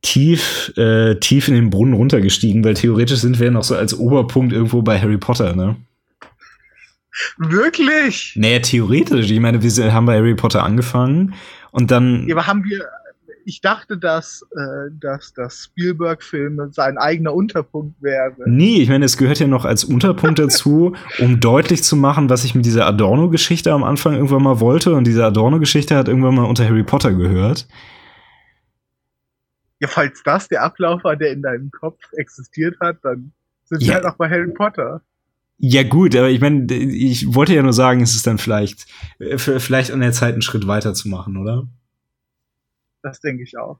tief, äh, tief in den Brunnen runtergestiegen, weil theoretisch sind wir noch so als Oberpunkt irgendwo bei Harry Potter, ne? Wirklich? Naja, theoretisch. Ich meine, wir haben bei Harry Potter angefangen und dann. Ja, aber haben wir, ich dachte, dass, äh, dass das Spielberg-Film sein eigener Unterpunkt wäre. Nee, ich meine, es gehört ja noch als Unterpunkt dazu, um deutlich zu machen, was ich mit dieser Adorno-Geschichte am Anfang irgendwann mal wollte. Und diese Adorno-Geschichte hat irgendwann mal unter Harry Potter gehört. Ja, falls das der Ablauf war, der in deinem Kopf existiert hat, dann sind ja. wir halt auch bei Harry Potter. Ja, gut, aber ich meine, ich wollte ja nur sagen, es ist dann vielleicht, äh, vielleicht an der Zeit einen Schritt weiter zu machen, oder? Das denke ich auch.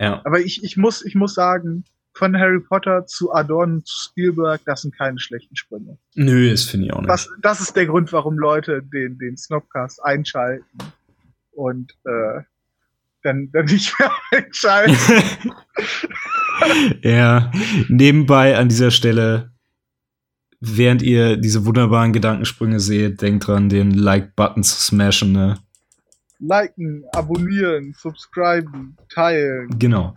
Ja. Aber ich, ich, muss, ich muss sagen, von Harry Potter zu Adorno zu Spielberg, das sind keine schlechten Sprünge. Nö, das finde ich auch nicht. Das, das ist der Grund, warum Leute den, den Snobcast einschalten und äh, dann, dann nicht mehr einschalten. ja, nebenbei an dieser Stelle, während ihr diese wunderbaren Gedankensprünge seht, denkt dran, den Like-Button zu smashen, ne? liken, abonnieren, subscriben, teilen. Genau.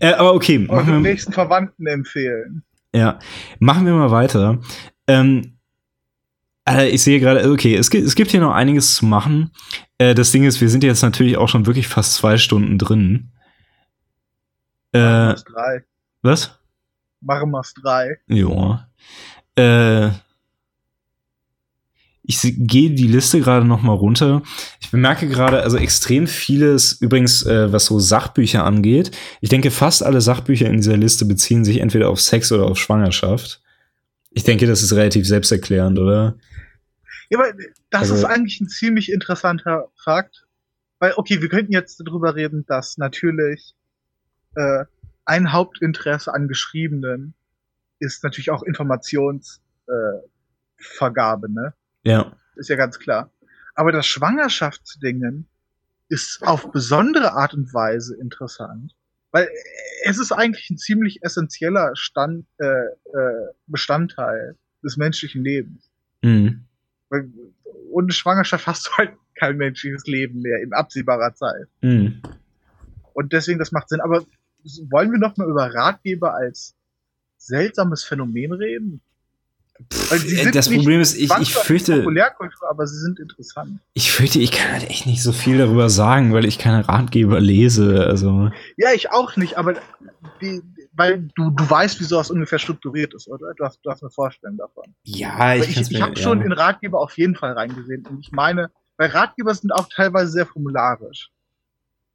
Äh, aber okay, machen wir nächsten Verwandten empfehlen. Ja, machen wir mal weiter. Ähm, äh, ich sehe gerade, okay, es gibt, es gibt hier noch einiges zu machen. Äh, das Ding ist, wir sind jetzt natürlich auch schon wirklich fast zwei Stunden drin. Äh, Machen drei. Was? Machen wir's drei. Ja. Äh, ich gehe die Liste gerade noch mal runter. Ich bemerke gerade, also extrem vieles, übrigens, äh, was so Sachbücher angeht. Ich denke, fast alle Sachbücher in dieser Liste beziehen sich entweder auf Sex oder auf Schwangerschaft. Ich denke, das ist relativ selbsterklärend, oder? Ja, aber das also, ist eigentlich ein ziemlich interessanter Fakt. Weil, okay, wir könnten jetzt darüber reden, dass natürlich äh, ein Hauptinteresse an Geschriebenen ist natürlich auch Informationsvergabe, äh, ne? Ja. Ist ja ganz klar. Aber das Schwangerschaftsdingen ist auf besondere Art und Weise interessant, weil es ist eigentlich ein ziemlich essentieller Stand, äh, äh, Bestandteil des menschlichen Lebens. Mhm. Weil ohne Schwangerschaft hast du halt kein menschliches Leben mehr in absehbarer Zeit. Mhm. Und deswegen, das macht Sinn. Aber wollen wir noch mal über Ratgeber als seltsames Phänomen reden? Weil sie sind das Problem ist, ich, ich fürchte. Aber sie sind interessant. Ich fürchte, ich kann halt echt nicht so viel darüber sagen, weil ich keine Ratgeber lese. Also. Ja, ich auch nicht, aber die, weil du, du weißt, wie sowas ungefähr strukturiert ist, oder? Du hast, du hast eine Vorstellung davon. Ja, ich, ich, ich habe ja. schon in Ratgeber auf jeden Fall reingesehen. Und ich meine, weil Ratgeber sind auch teilweise sehr formularisch.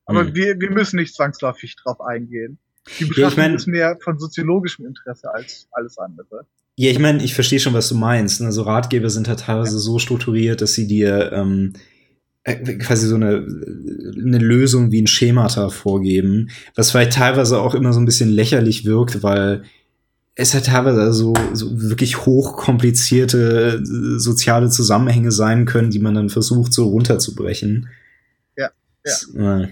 Aber hm. wir, wir müssen nicht zwangsläufig drauf eingehen. Die ja, ich mein, ist mehr von soziologischem Interesse als alles andere. Ja, ich meine, ich verstehe schon, was du meinst. Also Ratgeber sind halt teilweise so strukturiert, dass sie dir ähm, äh, quasi so eine, eine Lösung wie ein Schemata vorgeben, was vielleicht teilweise auch immer so ein bisschen lächerlich wirkt, weil es halt teilweise so, so wirklich hochkomplizierte äh, soziale Zusammenhänge sein können, die man dann versucht so runterzubrechen. Ja, ja. Das, äh,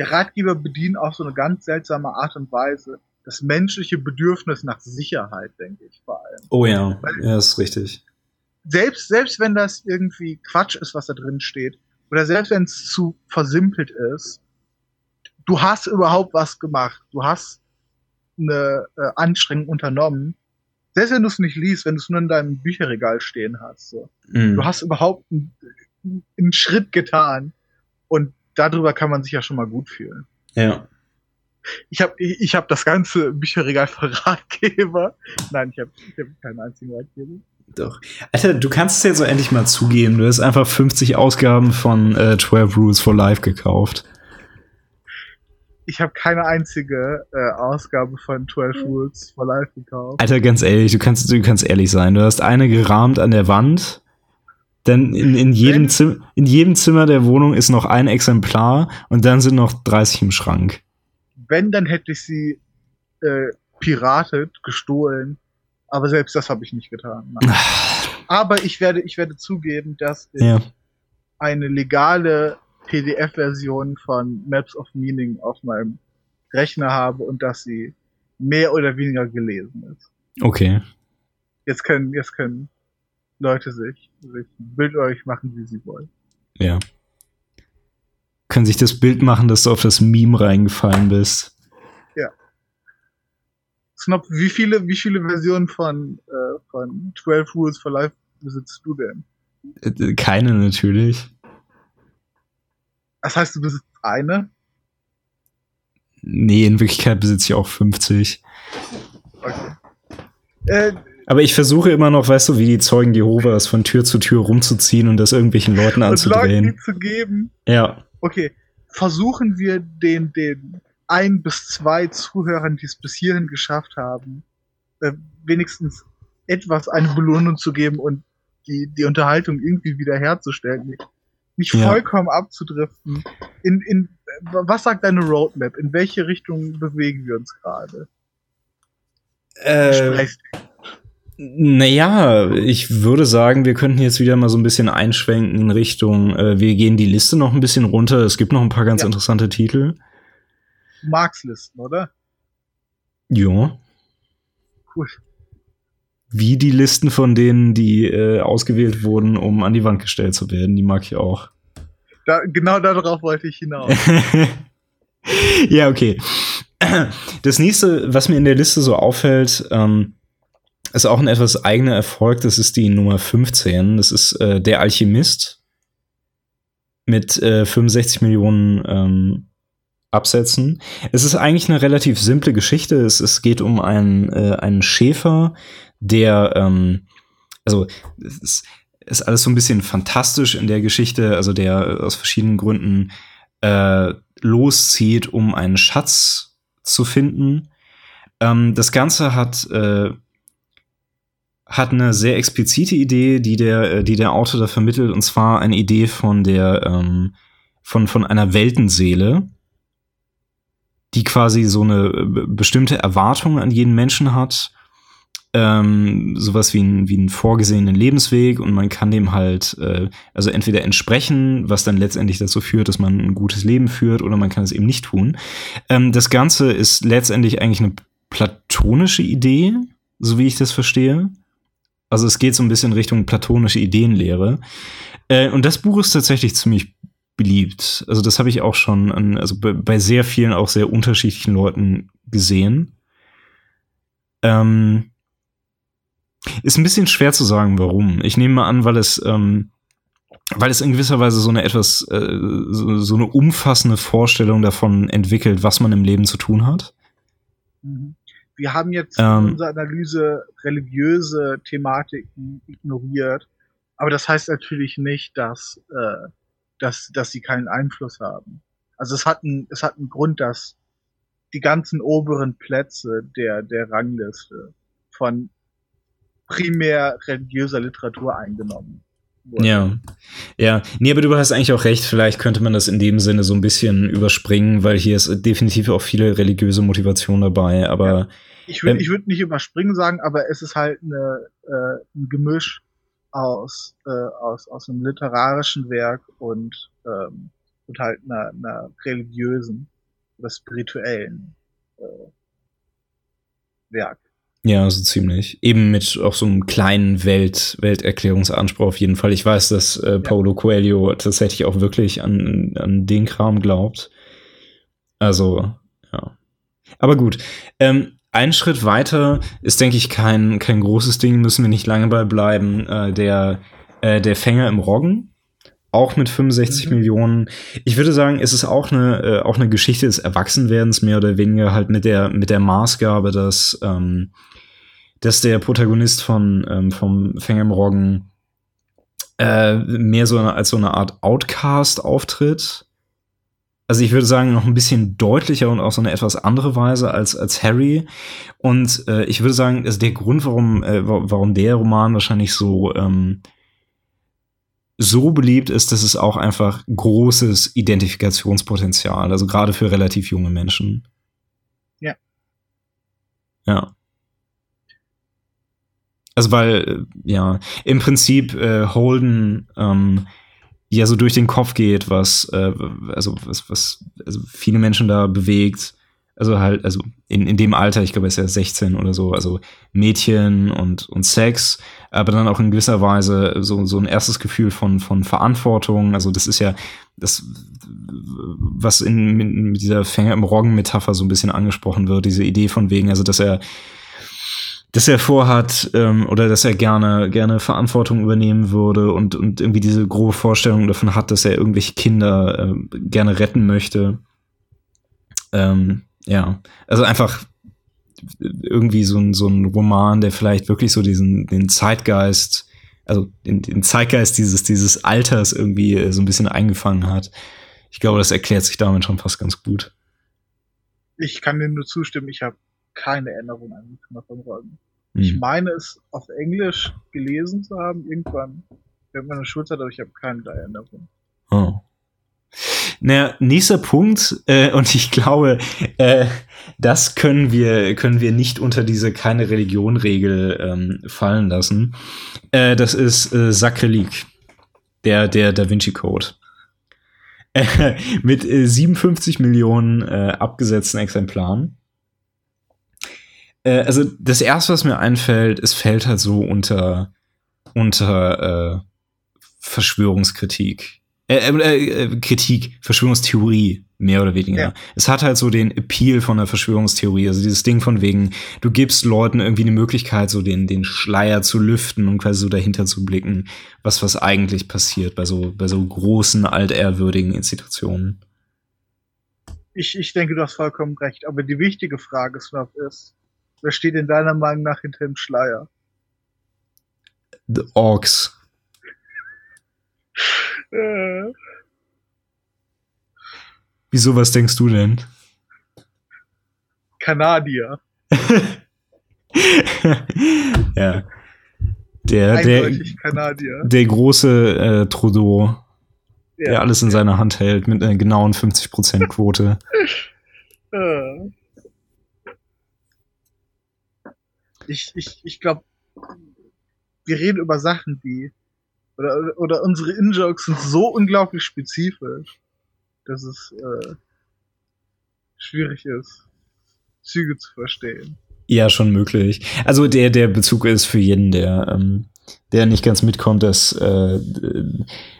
ja, Ratgeber bedienen auch so eine ganz seltsame Art und Weise das menschliche Bedürfnis nach Sicherheit, denke ich vor allem. Oh ja, Weil ja, ist richtig. Selbst, selbst wenn das irgendwie Quatsch ist, was da drin steht, oder selbst wenn es zu versimpelt ist, du hast überhaupt was gemacht, du hast eine äh, Anstrengung unternommen, selbst wenn du es nicht liest, wenn du es nur in deinem Bücherregal stehen hast, so. Mm. du hast überhaupt einen, einen Schritt getan und darüber kann man sich ja schon mal gut fühlen. Ja. Ich habe ich, hab das ganze Bücherregal voll Ratgeber. Nein, ich habe ich hab keinen einzigen Ratgeber. Doch. Alter, du kannst es jetzt so endlich mal zugeben. Du hast einfach 50 Ausgaben von äh, 12 Rules for Life gekauft. Ich habe keine einzige äh, Ausgabe von 12 Rules for Life gekauft. Alter, ganz ehrlich, du kannst, du kannst ehrlich sein. Du hast eine gerahmt an der Wand. Denn in, in, jedem Zim in jedem Zimmer der Wohnung ist noch ein Exemplar und dann sind noch 30 im Schrank wenn, dann hätte ich sie äh, piratet, gestohlen. Aber selbst das habe ich nicht getan. Aber ich werde, ich werde zugeben, dass ich ja. eine legale PDF-Version von Maps of Meaning auf meinem Rechner habe und dass sie mehr oder weniger gelesen ist. Okay. Jetzt können, jetzt können Leute sich, sich ein Bild euch machen, wie sie wollen. Ja können sich das Bild machen, dass du auf das Meme reingefallen bist. Ja. Snop, wie viele, wie viele Versionen von, äh, von 12 Rules for Life besitzt du denn? Äh, keine natürlich. Das heißt, du besitzt eine? Nee, in Wirklichkeit besitze ich auch 50. Okay. Äh, aber ich versuche immer noch, weißt du, wie die Zeugen Jehovas von Tür zu Tür rumzuziehen und das irgendwelchen Leuten anzudrehen. Leuten zu geben. Ja okay, versuchen wir den, den ein bis zwei Zuhörern, die es bis hierhin geschafft haben, äh, wenigstens etwas eine Belohnung zu geben und die, die Unterhaltung irgendwie wiederherzustellen. Nicht, ja. vollkommen abzudriften. In, in, was sagt deine Roadmap? In welche Richtung bewegen wir uns gerade? Äh, naja, ich würde sagen, wir könnten jetzt wieder mal so ein bisschen einschwenken in Richtung, äh, wir gehen die Liste noch ein bisschen runter. Es gibt noch ein paar ganz ja. interessante Titel. Marx-Listen, oder? Ja. Cool. Wie die Listen von denen, die äh, ausgewählt wurden, um an die Wand gestellt zu werden, die mag ich auch. Da, genau darauf wollte ich hinaus. ja, okay. Das nächste, was mir in der Liste so auffällt, ähm, ist auch ein etwas eigener Erfolg. Das ist die Nummer 15. Das ist äh, Der Alchemist mit äh, 65 Millionen ähm, Absätzen. Es ist eigentlich eine relativ simple Geschichte. Es, es geht um einen, äh, einen Schäfer, der ähm, also es ist, alles so ein bisschen fantastisch in der Geschichte, also der aus verschiedenen Gründen äh, loszieht, um einen Schatz zu finden. Ähm, das Ganze hat äh, hat eine sehr explizite Idee, die der, äh, die der Autor da vermittelt, und zwar eine Idee von der, ähm, von, von einer Weltenseele, die quasi so eine äh, bestimmte Erwartung an jeden Menschen hat, ähm, sowas wie, ein, wie einen vorgesehenen Lebensweg und man kann dem halt, äh, also entweder entsprechen, was dann letztendlich dazu führt, dass man ein gutes Leben führt, oder man kann es eben nicht tun. Ähm, das Ganze ist letztendlich eigentlich eine platonische Idee, so wie ich das verstehe. Also es geht so ein bisschen Richtung platonische Ideenlehre. Äh, und das Buch ist tatsächlich ziemlich beliebt. Also das habe ich auch schon an, also bei, sehr vielen auch sehr unterschiedlichen Leuten gesehen. Ähm, ist ein bisschen schwer zu sagen, warum. Ich nehme mal an, weil es, ähm, weil es in gewisser Weise so eine etwas, äh, so, so, eine umfassende Vorstellung davon entwickelt, was man im Leben zu tun hat. Mhm. Wir haben jetzt ähm, in unserer Analyse religiöse Thematiken ignoriert, aber das heißt natürlich nicht, dass, äh, dass, dass sie keinen Einfluss haben. Also es hat, ein, es hat einen Grund, dass die ganzen oberen Plätze der, der Rangliste von primär religiöser Literatur eingenommen Wurde. Ja, ja. Nee, aber du hast eigentlich auch recht. Vielleicht könnte man das in dem Sinne so ein bisschen überspringen, weil hier ist definitiv auch viele religiöse Motivation dabei. Aber ja. Ich würde, ähm, ich würde nicht überspringen sagen, aber es ist halt eine, äh, ein Gemisch aus, äh, aus, aus einem literarischen Werk und, ähm, und halt einer, einer religiösen oder spirituellen äh, Werk. Ja, so ziemlich. Eben mit auch so einem kleinen Welt, Welterklärungsanspruch auf jeden Fall. Ich weiß, dass äh, Paulo Coelho tatsächlich auch wirklich an, an den Kram glaubt. Also, ja. Aber gut. Ähm, ein Schritt weiter ist, denke ich, kein, kein großes Ding, müssen wir nicht lange bei bleiben. Äh, der, äh, der Fänger im Roggen auch mit 65 mhm. Millionen. Ich würde sagen, es ist auch eine, äh, auch eine Geschichte des Erwachsenwerdens, mehr oder weniger halt mit der, mit der Maßgabe, dass, ähm, dass der Protagonist von, ähm, vom Fänger im Roggen äh, mehr so eine, als so eine Art Outcast auftritt. Also ich würde sagen, noch ein bisschen deutlicher und auch so eine etwas andere Weise als, als Harry. Und äh, ich würde sagen, also der Grund, warum, äh, warum der Roman wahrscheinlich so ähm, so beliebt ist, dass es auch einfach großes Identifikationspotenzial, also gerade für relativ junge Menschen. Ja. Ja. Also weil, äh, ja, im Prinzip äh, Holden ähm, ja so durch den Kopf geht, was, äh, also was, was also viele Menschen da bewegt also halt, also in, in dem Alter, ich glaube, er ist ja 16 oder so, also Mädchen und, und Sex, aber dann auch in gewisser Weise so, so ein erstes Gefühl von, von Verantwortung. Also das ist ja das, was in, mit dieser Fänger im Roggen-Metapher so ein bisschen angesprochen wird, diese Idee von wegen, also dass er dass er vorhat ähm, oder dass er gerne gerne Verantwortung übernehmen würde und und irgendwie diese grobe Vorstellung davon hat, dass er irgendwelche Kinder äh, gerne retten möchte. Ähm, ja, also einfach irgendwie so ein, so ein Roman, der vielleicht wirklich so diesen, den Zeitgeist, also den, den Zeitgeist dieses, dieses Alters irgendwie äh, so ein bisschen eingefangen hat. Ich glaube, das erklärt sich damit schon fast ganz gut. Ich kann dem nur zustimmen, ich habe keine Erinnerung an von Räumen. Hm. Ich meine es auf Englisch gelesen zu haben, irgendwann während meiner Schulzeit, aber ich habe keine Erinnerung. Oh. Naja, nächster Punkt, äh, und ich glaube, äh, das können wir, können wir nicht unter diese keine Religion-Regel ähm, fallen lassen. Äh, das ist äh, Sakrileg, der, der Da Vinci Code. Äh, mit äh, 57 Millionen äh, abgesetzten Exemplaren. Äh, also das erste, was mir einfällt, es fällt halt so unter, unter äh, Verschwörungskritik äh, äh, äh, Kritik, Verschwörungstheorie, mehr oder weniger. Ja. Es hat halt so den Appeal von der Verschwörungstheorie, also dieses Ding von wegen, du gibst Leuten irgendwie eine Möglichkeit, so den, den Schleier zu lüften und quasi so dahinter zu blicken, was, was eigentlich passiert bei so, bei so großen, altehrwürdigen Institutionen. Ich, ich denke, du hast vollkommen recht, aber die wichtige Frage, ist, wer steht in deiner Meinung nach hinter dem Schleier? The Orks. Äh, Wieso, was denkst du denn? Kanadier. ja. Der, der, Kanadier. der große äh, Trudeau, der Ja. alles in seiner Hand hält mit einer genauen 50% Quote. Äh. Ich, ich, ich glaube, wir reden über Sachen, die oder, oder unsere In-Jokes sind so unglaublich spezifisch, dass es äh, schwierig ist, Züge zu verstehen. Ja, schon möglich. Also der, der Bezug ist für jeden, der, ähm, der nicht ganz mitkommt, dass äh,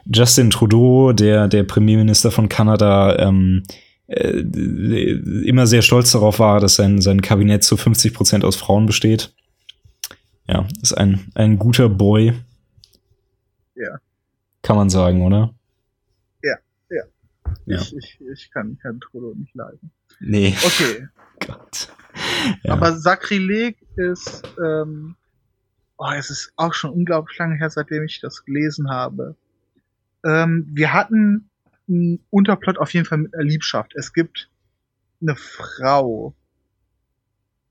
Justin Trudeau, der, der Premierminister von Kanada, ähm, äh, immer sehr stolz darauf war, dass sein, sein Kabinett zu 50 Prozent aus Frauen besteht. Ja, ist ein, ein guter Boy. Ja. Kann man sagen, oder? Ja. Ich, ich, ich kann Herrn Trudeau nicht leiden. Nee. Okay, Gott. Ja. aber Sakrileg ist, ähm, oh, es ist auch schon unglaublich lange her, seitdem ich das gelesen habe. Ähm, wir hatten einen Unterplot auf jeden Fall mit einer Liebschaft. Es gibt eine Frau,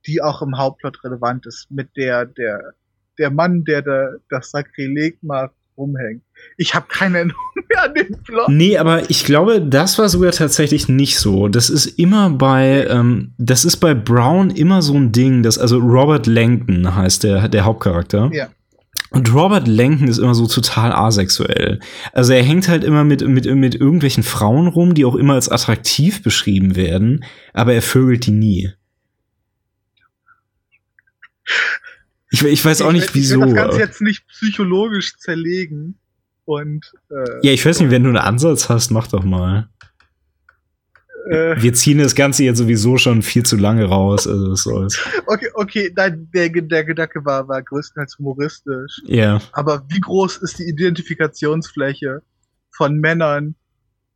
die auch im Hauptplot relevant ist, mit der der der Mann, der da, das Sakrileg macht, rumhängt. Ich habe keine Erinnerung mehr an den Plot. Nee, aber ich glaube, das war sogar tatsächlich nicht so. Das ist immer bei, ähm, das ist bei Brown immer so ein Ding, dass, also Robert Langton heißt der, der Hauptcharakter. Ja. Und Robert Langton ist immer so total asexuell. Also er hängt halt immer mit, mit, mit irgendwelchen Frauen rum, die auch immer als attraktiv beschrieben werden, aber er vögelt die nie. Ich, ich weiß auch Ich nicht wieso. Ich will das Ganze jetzt nicht psychologisch zerlegen und äh, Ja, ich weiß nicht, wenn du einen Ansatz hast, mach doch mal. äh, Wir ziehen das Ganze jetzt sowieso schon viel zu lange raus, also was soll's. okay, okay, nein, der, der Gedanke war, war größtenteils humoristisch. Ja. Aber wie groß ist die Identifikationsfläche von Männern,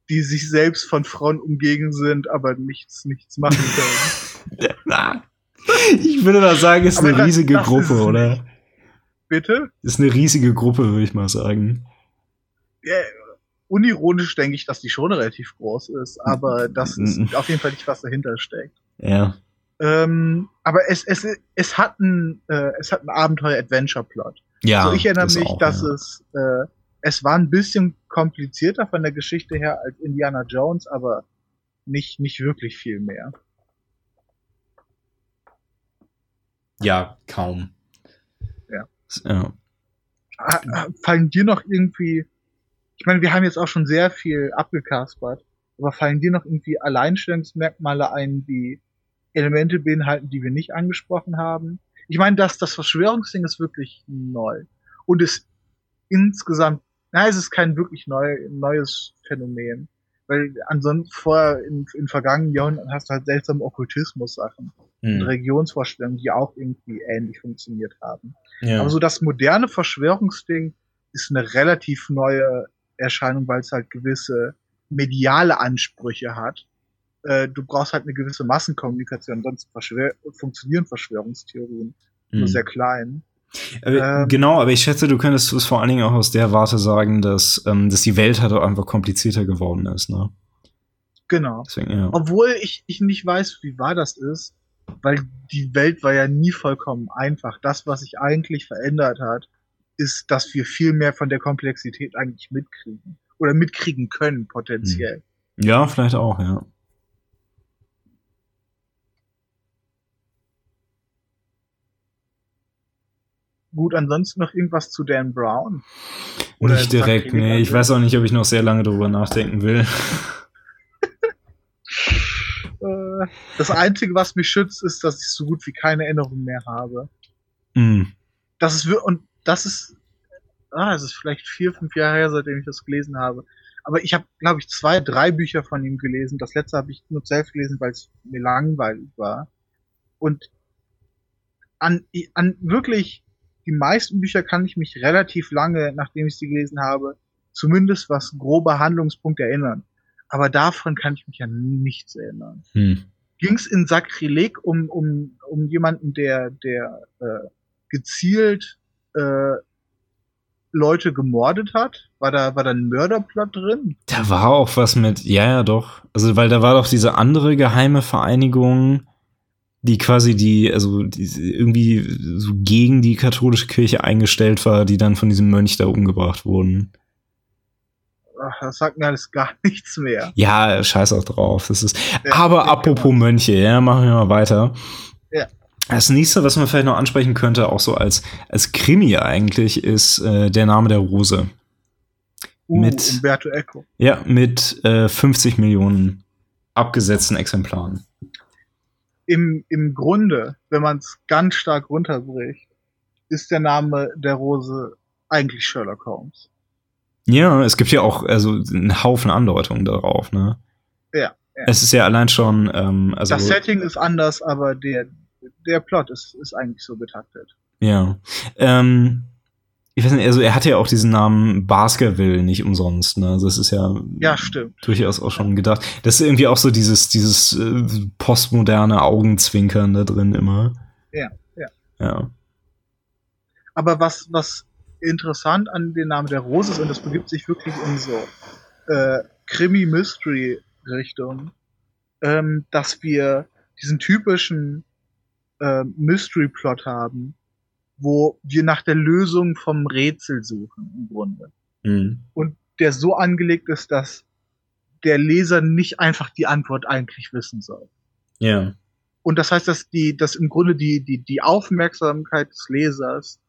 die sich selbst von Frauen umgeben sind, aber nichts, nichts machen können? Ich würde mal sagen, ist Aber eine das- riesige das ist Gruppe, es oder? nicht. Bitte? Ist eine riesige Gruppe, würde ich mal sagen. Ja, unironisch denke ich, dass die schon relativ groß ist, aber das ist auf jeden Fall nicht, was dahinter steckt. Ja. Ähm, aber es, es, es hat einen, äh, es hat einen Abenteuer-Adventure-Plot. Ja. also ich erinnere mich, auch, dass ja. es, äh, es war ein bisschen komplizierter von der Geschichte her als Indiana Jones, aber nicht, nicht wirklich viel mehr. Ja, kaum. Ja. ja. Ah, ah, Fallen dir noch irgendwie, ich meine, wir haben jetzt auch schon sehr viel abgekaspert, aber fallen dir noch irgendwie Alleinstellungsmerkmale ein, die Elemente beinhalten, die wir nicht angesprochen haben? Ich meine, dass das Verschwörungsding ist wirklich neu. Und es insgesamt, na, es ist kein wirklich neu, neues Phänomen. Weil ansonsten vorher in, in vergangenen Jahrhunderten hast du halt seltsame Okkultismus-Sachen und Hm. Religionsvorstellungen, die auch irgendwie ähnlich funktioniert haben. ja. Aber so das moderne Verschwörungsding ist eine relativ neue Erscheinung, weil es halt gewisse mediale Ansprüche hat. Äh, du brauchst halt eine gewisse Massenkommunikation, sonst verschwör funktionieren Verschwörungstheorien nur Hm. sehr klein. Aber, ähm, genau, aber ich schätze, du könntest es vor allen Dingen auch aus der Warte sagen, dass, ähm, dass die Welt halt auch einfach komplizierter geworden ist, ne? Genau. Deswegen, ja. Obwohl ich, ich nicht weiß, wie wahr das ist, weil die Welt war ja nie vollkommen einfach. Das, was sich eigentlich verändert hat, ist, dass wir viel mehr von der Komplexität eigentlich mitkriegen. Oder mitkriegen können, potenziell. Ja, vielleicht auch, ja. Gut, ansonsten noch irgendwas zu Dan Brown? nicht direkt, nee. Ich weiß auch nicht, ob ich noch sehr lange darüber nachdenken will. Das Einzige, was mich schützt, ist, dass ich so gut wie keine Erinnerung mehr habe. Hm. Das ist und das ist, ah, es ist vielleicht vier, fünf Jahre her, seitdem ich das gelesen habe. Aber ich habe, glaube ich, zwei, drei Bücher von ihm gelesen. Das letzte habe ich nur selbst gelesen, weil es mir langweilig war. Und an, an wirklich die meisten Bücher kann ich mich relativ lange, nachdem ich sie gelesen habe, zumindest was grobe Handlungspunkte erinnern. Aber davon kann ich mich ja nichts erinnern. Hm. Ging es in Sakrileg um, um, um jemanden, der, der äh, gezielt äh, Leute gemordet hat? War da, war da ein Mörderplot drin? Da war auch was mit, ja, ja, doch. Also, weil da war doch diese andere geheime Vereinigung, die quasi die, also die irgendwie so gegen die katholische Kirche eingestellt war, die dann von diesem Mönch da umgebracht wurden. Ach, das sagt mir alles gar nichts mehr. Ja, scheiß auch drauf. Das ist. Ja, aber apropos Mönche, ja, machen wir mal weiter. Ja. Das nächste, was man vielleicht noch ansprechen könnte, auch so als, als Krimi eigentlich, ist äh, der Name der Rose. Uh, mit Umberto Eco. Ja, mit äh, 50 Millionen abgesetzten Exemplaren. Im, Im Grunde, wenn man es ganz stark runterbricht, ist der Name der Rose eigentlich Sherlock Holmes. Ja, es gibt ja auch also einen Haufen Andeutungen darauf, ne? Ja. ja. Es ist ja allein schon. Ähm, also das Setting ist anders, aber der, der Plot ist, ist eigentlich so betaktet. Ja. Ähm, ich weiß nicht, also er hatte ja auch diesen Namen Baskerville nicht umsonst, ne? Also das ist ja, ja stimmt. durchaus auch schon gedacht. Das ist irgendwie auch so dieses, dieses äh, postmoderne Augenzwinkern da drin immer. Ja, ja. Ja. Aber was, was interessant an den Namen der Rose ist, und das begibt sich wirklich in so äh, Krimi-Mystery-Richtung, ähm, dass wir diesen typischen äh, Mystery-Plot haben, wo wir nach der Lösung vom Rätsel suchen, im Grunde. Mhm. Und der so angelegt ist, dass der Leser nicht einfach die Antwort eigentlich wissen soll. Ja. Und das heißt, dass die, dass im Grunde die, die, die Aufmerksamkeit des Lesers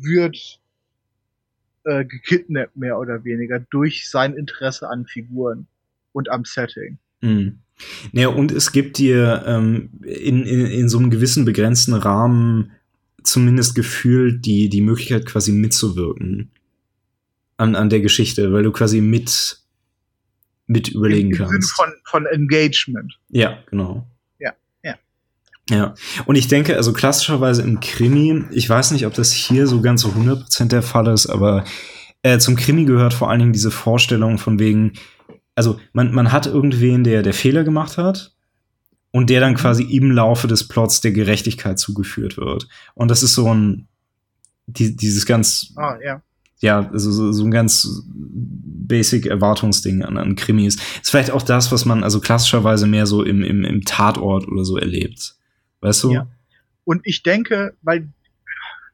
wird äh, gekidnappt, mehr oder weniger, durch sein Interesse an Figuren und am Setting. Mhm. Naja, und es gibt dir ähm, in, in, in so einem gewissen begrenzten Rahmen zumindest gefühlt die, die Möglichkeit, quasi mitzuwirken an, an der Geschichte, weil du quasi mit, mit überlegen Im, im kannst. Sinne von, von Engagement. Ja, genau. Ja, und ich denke, also klassischerweise im Krimi, ich weiß nicht, ob das hier so ganz so 100% der Fall ist, aber äh, zum Krimi gehört vor allen Dingen diese Vorstellung von wegen, also man, man hat irgendwen, der, der Fehler gemacht hat und der dann quasi im Laufe des Plots der Gerechtigkeit zugeführt wird. Und das ist so ein, die, dieses ganz, ah, ja. ja, also so, so ein ganz basic Erwartungsding an, an Krimis. Ist vielleicht auch das, was man also klassischerweise mehr so im, im, im Tatort oder so erlebt. Weißt du? Ja. Und ich denke, weil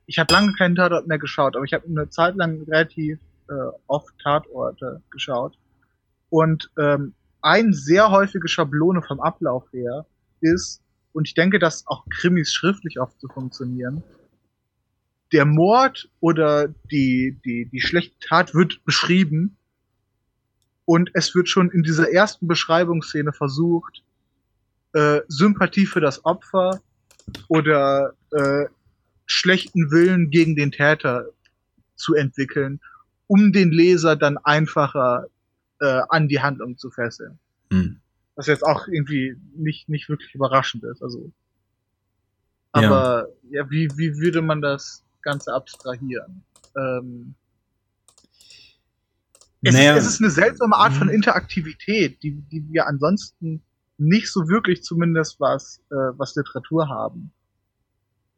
ich habe lange keinen Tatort mehr geschaut, aber ich habe eine Zeit lang relativ äh, oft Tatorte geschaut. Und ähm, ein sehr häufige Schablone vom Ablauf her ist, und ich denke, dass auch Krimis schriftlich oft so funktionieren, der Mord oder die, die, die schlechte Tat wird beschrieben und es wird schon in dieser ersten Beschreibungsszene versucht, äh, Sympathie für das Opfer oder äh, schlechten Willen gegen den Täter zu entwickeln, um den Leser dann einfacher äh, an die Handlung zu fesseln. Hm. Was jetzt auch irgendwie nicht, nicht wirklich überraschend ist. Also. Aber ja, ja wie, wie würde man das Ganze abstrahieren? Ähm, es, naja. ist, es ist eine seltsame Art von hm. Interaktivität, die, die wir ansonsten nicht so wirklich zumindest was, äh, was Literatur haben,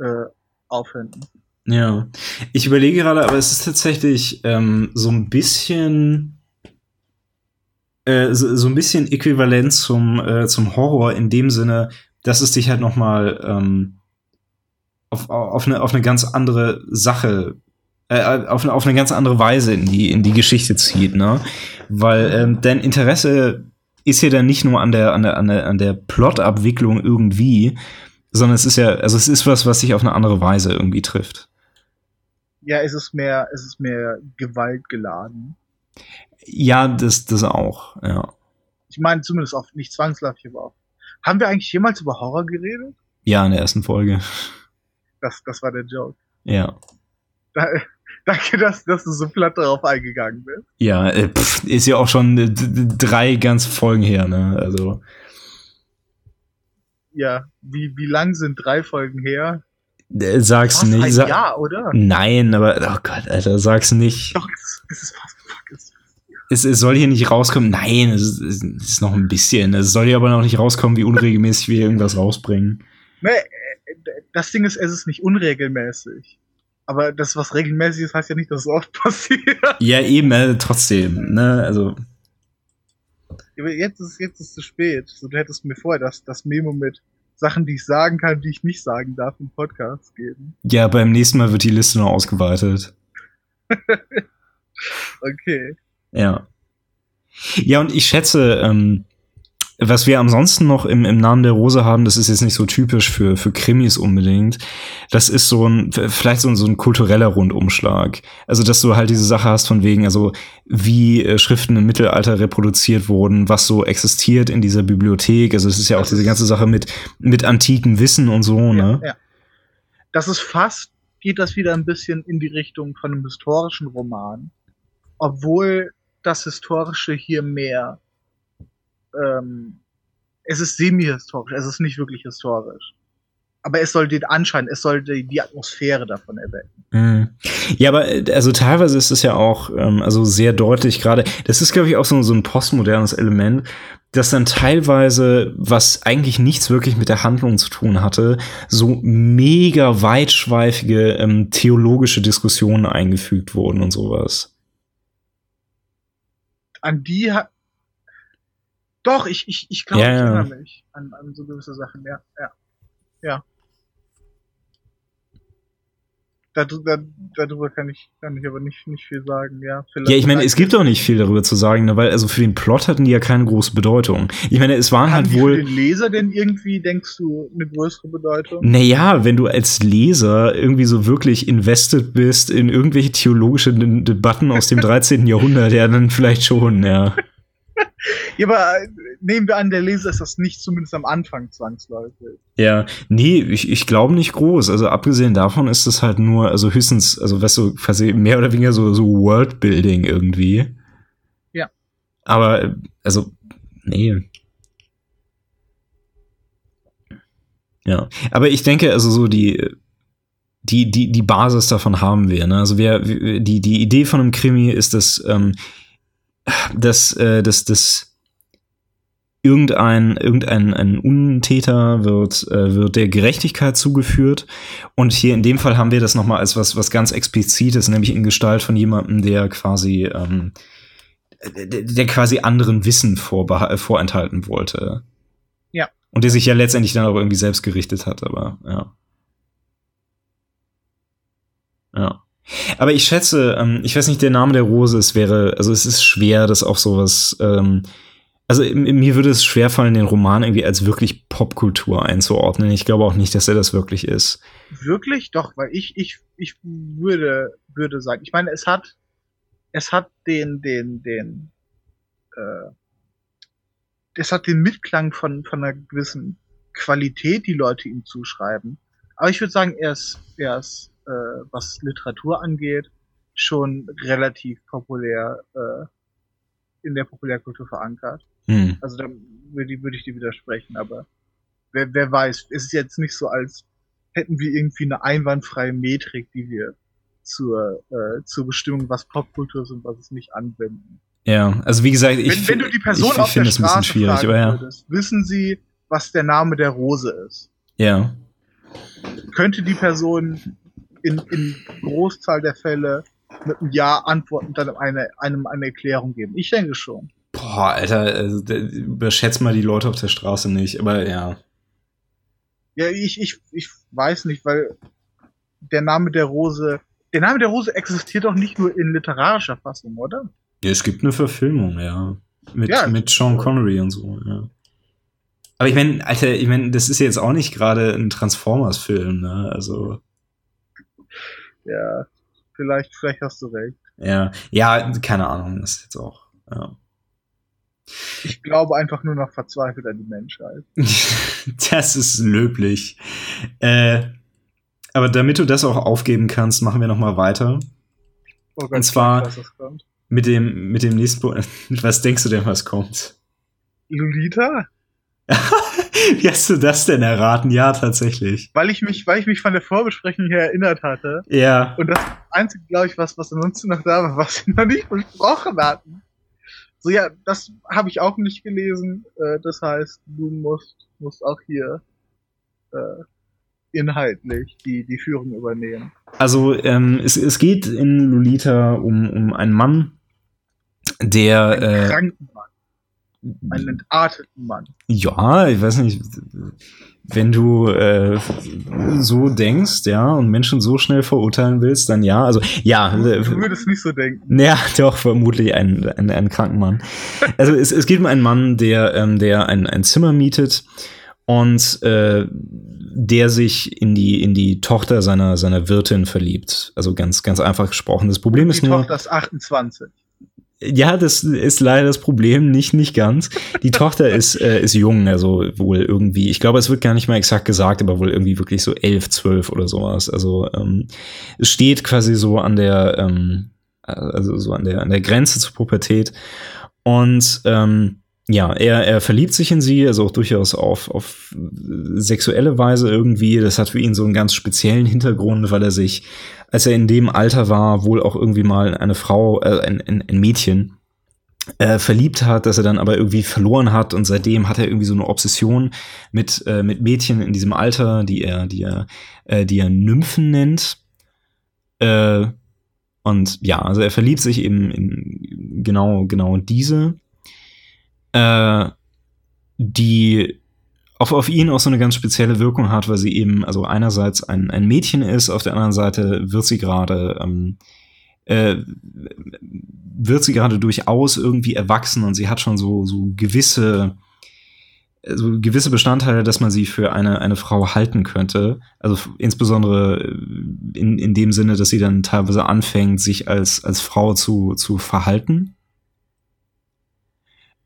äh, auffinden. Ja, ich überlege gerade, aber es ist tatsächlich ähm, so ein bisschen äh, so, so, ein bisschen äquivalent zum, äh, zum Horror in dem Sinne, dass es dich halt noch mal ähm, auf, auf, eine, auf eine ganz andere Sache äh, auf, eine, auf eine ganz andere Weise in die, in die Geschichte zieht, ne? Weil ähm, dein Interesse ist ja dann nicht nur an der, an der, an der, an der Plotabwicklung irgendwie, sondern es ist ja, also es ist was, was sich auf eine andere Weise irgendwie trifft. Ja, es ist mehr, es ist mehr gewaltgeladen. Ja, das, das auch, ja. Ich meine, zumindest auch nicht zwangsläufig, aber auch. Haben wir eigentlich jemals über Horror geredet? Ja, in der ersten Folge. Das, das war der Joke. Ja. Da, danke, dass, dass du so platt darauf eingegangen bist. Ja, äh, pff, ist ja auch schon äh, drei ganz Folgen her, ne? Also. Ja, wie, wie lang sind drei Folgen her? Äh, sag's fast nicht. Ein Sa Jahr, oder? Nein, aber oh Gott, Alter, sag's nicht. Doch, es, es ist fast es, es soll hier nicht rauskommen. Nein, es, es ist noch ein bisschen. Es soll hier aber noch nicht rauskommen, wie unregelmäßig wir irgendwas rausbringen. Nee, das Ding ist, es ist nicht unregelmäßig. Aber das, was regelmäßig ist, heißt ja nicht, dass es oft passiert. Ja, eben, äh, trotzdem, ne, also. Jetzt ist, jetzt ist es zu spät. So, du hättest mir vorher das, das Memo mit Sachen, die ich sagen kann, die ich nicht sagen darf im Podcast geben. Ja, beim nächsten Mal wird die Liste noch ausgeweitet. okay. Ja. Ja, und ich schätze, ähm, was wir ansonsten noch im, im Namen der Rose haben, das ist jetzt nicht so typisch für, für Krimis unbedingt. Das ist so ein, vielleicht so ein, so ein kultureller Rundumschlag. Also, dass du halt diese Sache hast von wegen, also, wie äh, Schriften im Mittelalter reproduziert wurden, was so existiert in dieser Bibliothek. Also, es ist ja auch diese ganze Sache mit, mit antikem Wissen und so, ja, ne? Ja. Das ist fast, geht das wieder ein bisschen in die Richtung von einem historischen Roman. Obwohl das Historische hier mehr ähm, es ist semi-historisch, es ist nicht wirklich historisch. Aber es soll den Anschein, es soll die, Atmosphäre davon erwecken. Mhm. Ja, aber äh, also teilweise ist es ja auch ähm, also sehr deutlich gerade. Das ist glaube ich auch so, so ein postmodernes Element, dass dann teilweise, was eigentlich nichts wirklich mit der Handlung zu tun hatte, so mega weitschweifige ähm, theologische Diskussionen eingefügt wurden und sowas. An die hat doch, ich, ich, ich glaube, ja, ich erinnere mich an, an so gewisse Sachen, ja, ja. Ja. Darüber, darüber kann ich, kann ich aber nicht, nicht viel sagen, ja. ja, ich meine, es gibt auch nicht viel darüber zu sagen, ne, weil also für den Plot hatten die ja keine große Bedeutung. Ich meine, es waren Haben halt wohl. Für den Leser denn irgendwie, denkst du, eine größere Bedeutung? Naja, wenn du als Leser irgendwie so wirklich invested bist in irgendwelche theologische Debatten aus dem 13. Jahrhundert, ja, dann vielleicht schon, ja. Ja, aber äh, nehmen wir an, der Leser ist das nicht zumindest am Anfang zwangsläufig. Ja, nee, ich, ich glaube nicht groß. Also abgesehen davon ist es halt nur, also höchstens, also weißt du, quasi mehr oder weniger so, so Worldbuilding irgendwie. Ja. Aber, also, nee. Ja, aber ich denke, also so die, die, die, die Basis davon haben wir. Ne? Also wir, die, die Idee von einem Krimi ist, dass ähm, dass, äh, dass, dass irgendein, irgendein ein Untäter wird, äh, wird der Gerechtigkeit zugeführt. Und hier in dem Fall haben wir das nochmal als was, was ganz explizites, nämlich in Gestalt von jemandem, der quasi, ähm, der, der quasi anderen Wissen vorenthalten wollte. Ja. Und der sich ja letztendlich dann auch irgendwie selbst gerichtet hat, aber ja. Ja. Aber ich schätze, ähm, ich weiß nicht, der Name der Rose, es wäre, also es ist schwer, das auch sowas, ähm, also mir würde es schwerfallen, den Roman irgendwie als wirklich Popkultur einzuordnen. Ich glaube auch nicht, dass er das wirklich ist. Wirklich? Doch, weil ich, ich, ich würde, würde sagen, ich meine, es hat, es hat den, den, den, äh, es hat den Mitklang von, von einer gewissen Qualität, die Leute ihm zuschreiben. Aber ich würde sagen, er ist, er ist äh, was Literatur angeht, schon relativ populär äh, in der Populärkultur verankert. Hm. Also da würde ich, würd ich dir widersprechen, aber wer, wer weiß, es ist jetzt nicht so, als hätten wir irgendwie eine einwandfreie Metrik, die wir zur, äh, zur Bestimmung, was Popkultur ist und was es nicht anwenden. Ja, also wie gesagt, ich, wenn, wenn du die Person ich, auf der Straße ein bisschen schwierig, aber ja. Würdest, wissen sie, was der Name der Rose ist? Ja. Könnte die Person in, in Großzahl der Fälle mit einem Ja antworten und dann eine, einem eine Erklärung geben. Ich denke schon. Boah, Alter, also, überschätzt mal die Leute auf der Straße nicht, aber ja. Ja, ich, ich, ich weiß nicht, weil der Name der Rose, der Name der Rose existiert doch nicht nur in literarischer Fassung, oder? Ja, es gibt eine Verfilmung, ja. Mit, ja, mit Sean Connery und so, ja. Aber ich meine, Alter, ich meine, das ist jetzt auch nicht gerade ein Transformers-Film, ne? Also. Ja, vielleicht, vielleicht hast du recht. Ja, ja, keine Ahnung, ist jetzt auch, ja. Ich glaube einfach nur noch verzweifelt an die Menschheit. das ist löblich. Äh, aber damit du das auch aufgeben kannst, machen wir noch mal weiter. Oh Gott, Und zwar weiß, mit dem mit dem nächsten. Was denkst du denn, was kommt? Lolita? Wie hast du das denn erraten? Ja, tatsächlich. Weil ich mich, weil ich mich von der Vorbesprechung her erinnert hatte. Ja. Und das einzige, glaube ich, was, was ansonsten noch da war, was wir noch nicht besprochen hatten. So, ja, das habe ich auch nicht gelesen. Äh, das heißt, du musst, musst auch hier äh, inhaltlich die, die Führung übernehmen. Also ähm, es, es geht in Lolita um, um einen Mann, der... Einen äh, kranken Mann. Einen entarteten Mann. Ja, ich weiß nicht, wenn du äh, so denkst, ja, und Menschen so schnell verurteilen willst, dann ja. Also ja. Du, äh, würdest nicht so denken. Ja, doch, vermutlich ein, ein, ein kranken Mann. Also es, es geht um einen Mann, der, ähm, der ein, ein Zimmer mietet und äh, der sich in die, in die Tochter seiner, seiner Wirtin verliebt. Also ganz, ganz einfach gesprochen. Das Problem Die ist nur. Tochter ist 28. Ja, das ist leider das Problem, nicht, nicht ganz. Die Tochter ist, äh, ist jung, also wohl irgendwie, ich glaube, es wird gar nicht mal exakt gesagt, aber wohl irgendwie wirklich so elf, zwölf oder sowas. Also ähm, es steht quasi so an der, ähm, also so an der, an der Grenze zur Pubertät. Und ähm, ja, er, er verliebt sich in sie, also auch durchaus auf, auf sexuelle Weise irgendwie. Das hat für ihn so einen ganz speziellen Hintergrund, weil er sich als er in dem Alter war, wohl auch irgendwie mal eine Frau, äh, ein, ein, ein Mädchen äh, verliebt hat, dass er dann aber irgendwie verloren hat und seitdem hat er irgendwie so eine Obsession mit äh, mit Mädchen in diesem Alter, die er die er äh, die er Nymphen nennt. Äh, und ja, also er verliebt sich eben in genau genau diese, äh, die auf, auf ihn auch so eine ganz spezielle Wirkung hat, weil sie eben, also einerseits ein, ein Mädchen ist, auf der anderen Seite wird sie gerade, ähm, äh, wird sie gerade durchaus irgendwie erwachsen und sie hat schon so, so gewisse, so gewisse Bestandteile, dass man sie für eine, eine Frau halten könnte. Also insbesondere in, in dem Sinne, dass sie dann teilweise anfängt, sich als, als Frau zu, zu verhalten.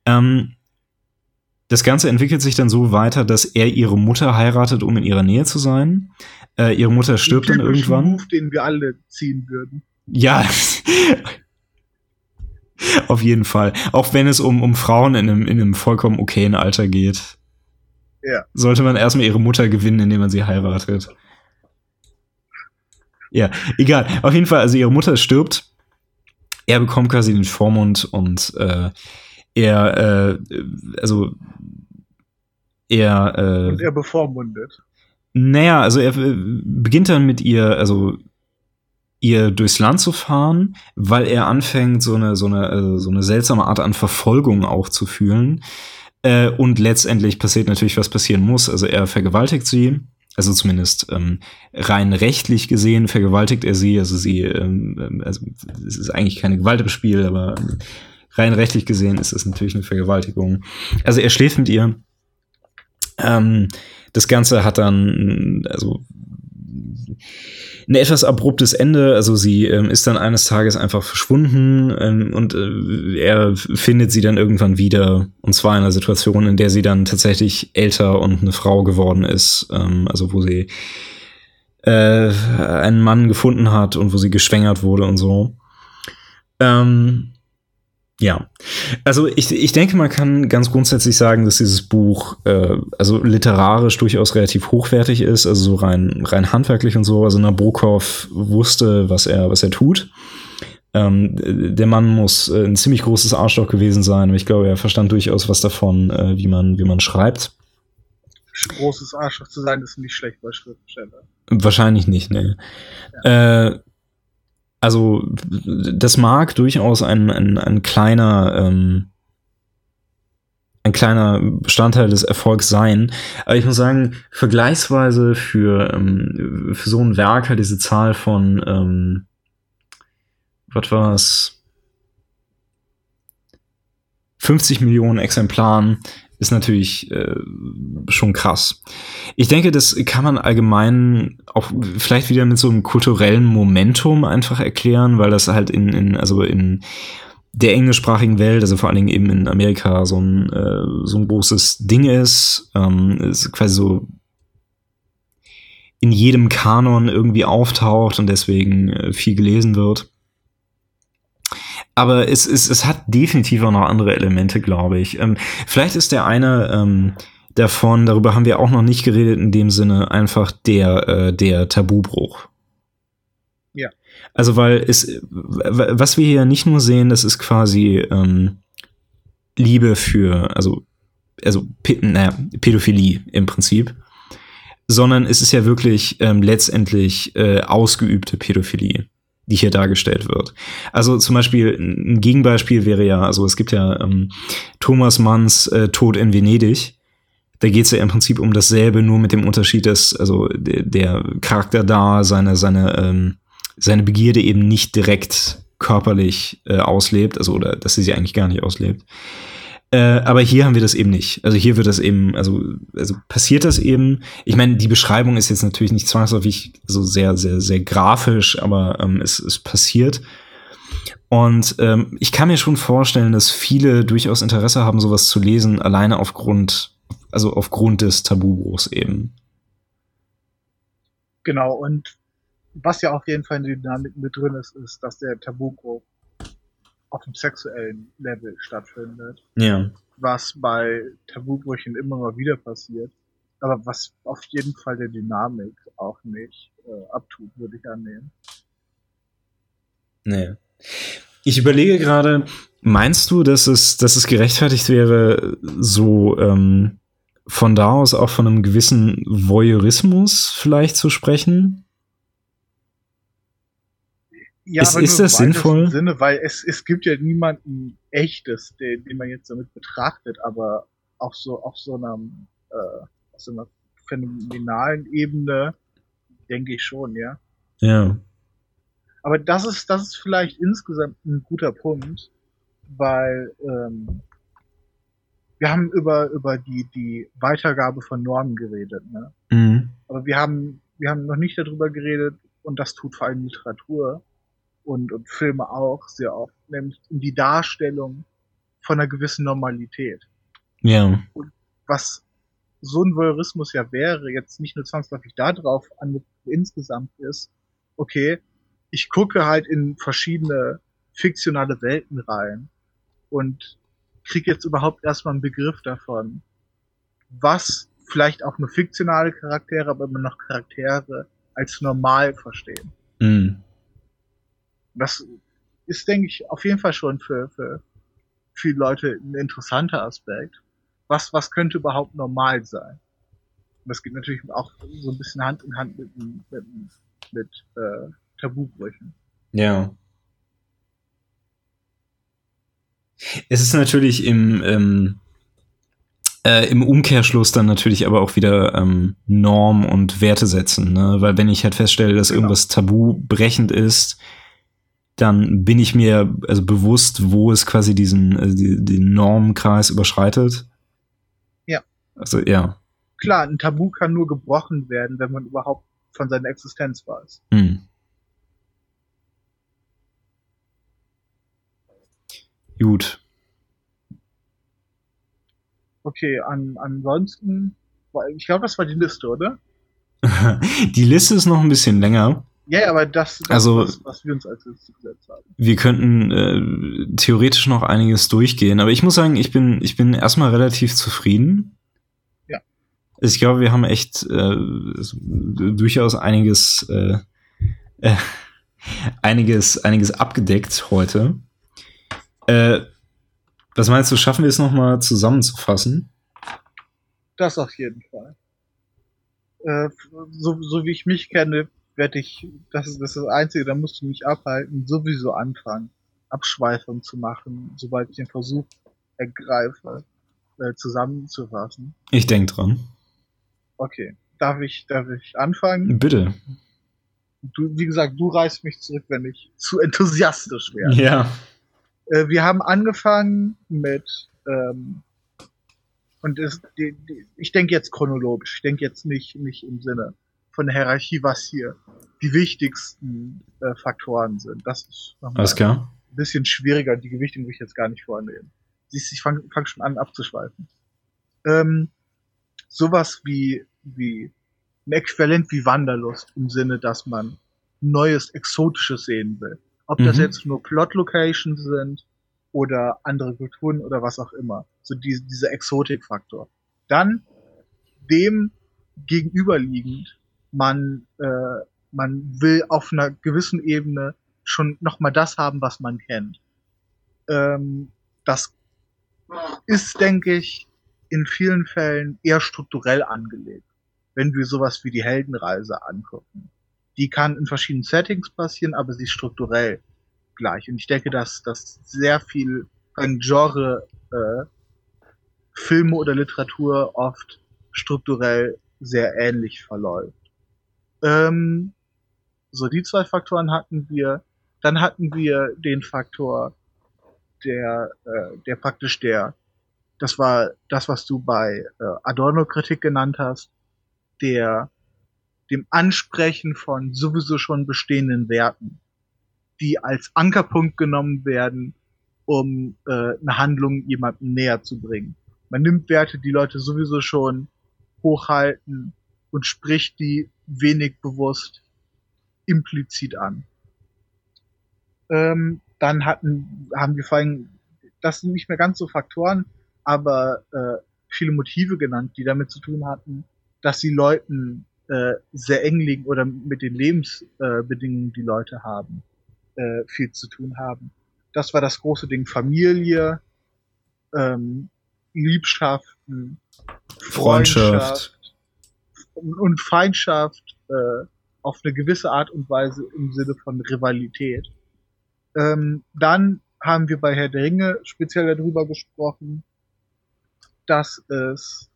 Ähm, das Ganze entwickelt sich dann so weiter, dass er ihre Mutter heiratet, um in ihrer Nähe zu sein. Äh, ihre Mutter stirbt dann irgendwann. Move, den wir alle ziehen würden. Ja. Auf jeden Fall. Auch wenn es um, um Frauen in einem, in einem vollkommen okayen Alter geht. Ja. Sollte man erstmal ihre Mutter gewinnen, indem man sie heiratet. Ja, egal. Auf jeden Fall, also ihre Mutter stirbt. Er bekommt quasi den Vormund und äh, er, äh, also er, äh, Und er bevormundet. naja, also er äh, beginnt dann mit ihr, also ihr durchs Land zu fahren, weil er anfängt, so eine, so eine, äh, so eine seltsame Art an Verfolgung auch zu fühlen. Äh, und letztendlich passiert natürlich, was passieren muss. Also er vergewaltigt sie, also zumindest ähm, rein rechtlich gesehen vergewaltigt er sie. Also sie, ähm, also es ist eigentlich keine Gewalt im Spiel, aber rein rechtlich gesehen ist es natürlich eine Vergewaltigung. Also er schläft mit ihr. Ähm, das Ganze hat dann, also ein etwas abruptes Ende. Also sie ähm, ist dann eines Tages einfach verschwunden ähm, und äh, er findet sie dann irgendwann wieder. Und zwar in einer Situation, in der sie dann tatsächlich älter und eine Frau geworden ist. Ähm, also wo sie äh, einen Mann gefunden hat und wo sie geschwängert wurde und so. Ähm, ja, also ich, ich denke, man kann ganz grundsätzlich sagen, dass dieses Buch äh, also literarisch durchaus relativ hochwertig ist, also so rein, rein handwerklich und so. Also Nabokov wusste, was er, was er tut. Ähm, der Mann muss äh, ein ziemlich großes Arschloch gewesen sein, aber ich glaube, er verstand durchaus was davon, äh, wie man, wie man schreibt. Großes Arschloch zu sein, ist nicht schlecht bei Schriftsteller. Wahrscheinlich nicht, ne. Ja. Äh, also das mag durchaus ein, ein, ein kleiner ähm, ein kleiner Bestandteil des Erfolgs sein. Aber ich muss sagen, vergleichsweise für, ähm, für so ein Werk hat diese Zahl von ähm, was war's? 50 Millionen Exemplaren ist natürlich äh, schon krass. Ich denke, das kann man allgemein auch vielleicht wieder mit so einem kulturellen Momentum einfach erklären, weil das halt in, in also in der englischsprachigen Welt, also vor allen Dingen eben in Amerika, so ein, äh, so ein großes Ding ist. Ähm, ist quasi so in jedem Kanon irgendwie auftaucht und deswegen äh, viel gelesen wird. Aber es, es, es hat definitiv auch noch andere Elemente, glaube ich. Ähm, vielleicht ist der eine ähm, davon, darüber haben wir auch noch nicht geredet, in dem Sinne einfach der, äh, der Tabubruch. Ja. Also, weil es, was wir hier nicht nur sehen, das ist quasi ähm, Liebe für, also, also naja, Pädophilie im Prinzip. sondern es ist ja wirklich ähm, letztendlich äh, ausgeübte Pädophilie, die hier dargestellt wird. Also zum Beispiel ein Gegenbeispiel wäre ja, also es gibt ja ähm, Thomas Manns äh, Tod in Venedig. Da geht es ja im Prinzip um dasselbe, nur mit dem Unterschied, dass also der, der Charakter da seine seine ähm, seine Begierde eben nicht direkt körperlich äh, auslebt, also oder dass sie sie eigentlich gar nicht auslebt. Äh, aber hier haben wir das eben nicht. Also hier wird das eben, also, also passiert das eben. Ich meine, die Beschreibung ist jetzt natürlich nicht zwangsläufig so sehr, sehr, sehr grafisch, aber ähm, es, es passiert. Und ähm, ich kann mir schon vorstellen, dass viele durchaus Interesse haben, sowas zu lesen, alleine aufgrund, also aufgrund des Tabubruchs eben. Genau, und was ja auf jeden Fall in der Dynamik mit drin ist, ist, dass der Tabubruch auf dem sexuellen Level stattfindet. Ja. Was bei Tabubrüchen immer mal wieder passiert. Aber was auf jeden Fall der Dynamik auch nicht äh, abtut, würde ich annehmen. Nee. Ich überlege gerade, meinst du, dass es, dass es gerechtfertigt wäre, so ähm, von da aus auch von einem gewissen Voyeurismus vielleicht zu sprechen? Ja, ist, ist das sinnvoll? Sinne, weil es, es gibt ja niemanden echtes, den, den man jetzt damit betrachtet, aber auf so, auf so einer, äh, auf so einer phänomenalen Ebene denke ich schon, ja. Ja. Aber das ist, das ist vielleicht insgesamt ein guter Punkt, weil ähm, wir haben über, über die, die Weitergabe von Normen geredet, ne? Mhm. Aber wir haben, wir haben noch nicht darüber geredet, und das tut vor allem Literatur, und, und Filme auch sehr oft, nämlich um die Darstellung von einer gewissen Normalität. Ja. Und was so ein Voyeurismus ja wäre, jetzt nicht nur zwangsläufig darauf an insgesamt ist, okay, ich gucke halt in verschiedene fiktionale Welten rein und kriege jetzt überhaupt erstmal einen Begriff davon, was vielleicht auch nur fiktionale Charaktere, aber immer noch Charaktere als normal verstehen. Mhm das ist, denke ich, auf jeden Fall schon für, für viele Leute ein interessanter Aspekt. Was, was könnte überhaupt normal sein? Und das geht natürlich auch so ein bisschen Hand in Hand mit, mit, mit äh, Tabubrüchen. Ja. Es ist natürlich im, ähm, äh, im Umkehrschluss dann natürlich aber auch wieder ähm, Norm und Werte setzen, ne? Weil wenn ich halt feststelle, dass genau. irgendwas tabubrechend ist, dann bin ich mir also bewusst, wo es quasi diesen also die, den Normkreis überschreitet. Ja. Also ja. Klar, ein Tabu kann nur gebrochen werden, wenn man überhaupt von seiner Existenz weiß. Hm. Gut. Okay, an, ansonsten, ich glaube, das war die Liste, oder? die Liste ist noch ein bisschen länger. Ja, aber das, das also, was, was wir uns als letztes gesetzt haben. Wir könnten äh, theoretisch noch einiges durchgehen, aber ich muss sagen, ich bin, ich bin erstmal relativ zufrieden. Ja. Ich glaube, wir haben echt äh, durchaus einiges, äh, äh, einiges, einiges abgedeckt heute. Äh, was meinst du, schaffen wir es nochmal zusammenzufassen? Das auf jeden Fall. Äh, so, so wie ich mich kenne, werde ich, das ist, das ist das Einzige, da musst du mich abhalten, sowieso anfangen, Abschweifung zu machen, sobald ich den Versuch ergreife, äh, zusammenzufassen. Ich denk dran. Okay. Darf ich, darf ich anfangen? Bitte. Du, wie gesagt, du reißt mich zurück, wenn ich zu enthusiastisch werde. Ja. Äh, wir haben angefangen mit, ähm, und es, die, die, ich denke jetzt chronologisch, ich denke jetzt nicht, nicht im Sinne von der Hierarchie, was hier die wichtigsten äh, Faktoren sind. Das ist Alles klar. ein bisschen schwieriger. Die Gewichtung will ich jetzt gar nicht vornehmen. Siehst, ich fange fang schon an abzuschweifen. Ähm, sowas wie, wie ein Äquivalent wie Wanderlust im Sinne, dass man Neues, Exotisches sehen will. Ob mhm. das jetzt nur Plot-Locations sind oder andere Kulturen oder was auch immer. So die, dieser Exotik-Faktor. Dann dem gegenüberliegend man, äh, man will auf einer gewissen Ebene schon nochmal das haben, was man kennt. Ähm, das ist, denke ich, in vielen Fällen eher strukturell angelegt. wenn wir sowas wie die Heldenreise angucken. Die kann in verschiedenen Settings passieren, aber sie ist strukturell gleich. Und ich denke, dass das sehr viel ein Genre äh, Filme oder Literatur oft strukturell sehr ähnlich verläuft. Ähm, so, die zwei Faktoren hatten wir. Dann hatten wir den Faktor, der, äh, der praktisch der, das war das, was du bei äh, Adorno-Kritik genannt hast, der dem Ansprechen von sowieso schon bestehenden Werten, die als Ankerpunkt genommen werden, um äh, eine Handlung jemandem näher zu bringen. Man nimmt Werte, die Leute sowieso schon hochhalten und spricht die wenig bewusst implizit an. Ähm, dann hatten, haben wir vor allem, das sind nicht mehr ganz so Faktoren, aber äh, viele Motive genannt, die damit zu tun hatten, dass sie Leuten äh, sehr eng liegen oder mit den Lebensbedingungen, äh, die Leute haben, äh, viel zu tun haben. Das war das große Ding Familie, ähm, Liebschaften, Freundschaft, Freundschaft und Feindschaft äh, auf eine gewisse Art und Weise im Sinne von Rivalität. Ähm, dann haben wir bei Herr der Ringe speziell darüber gesprochen, dass es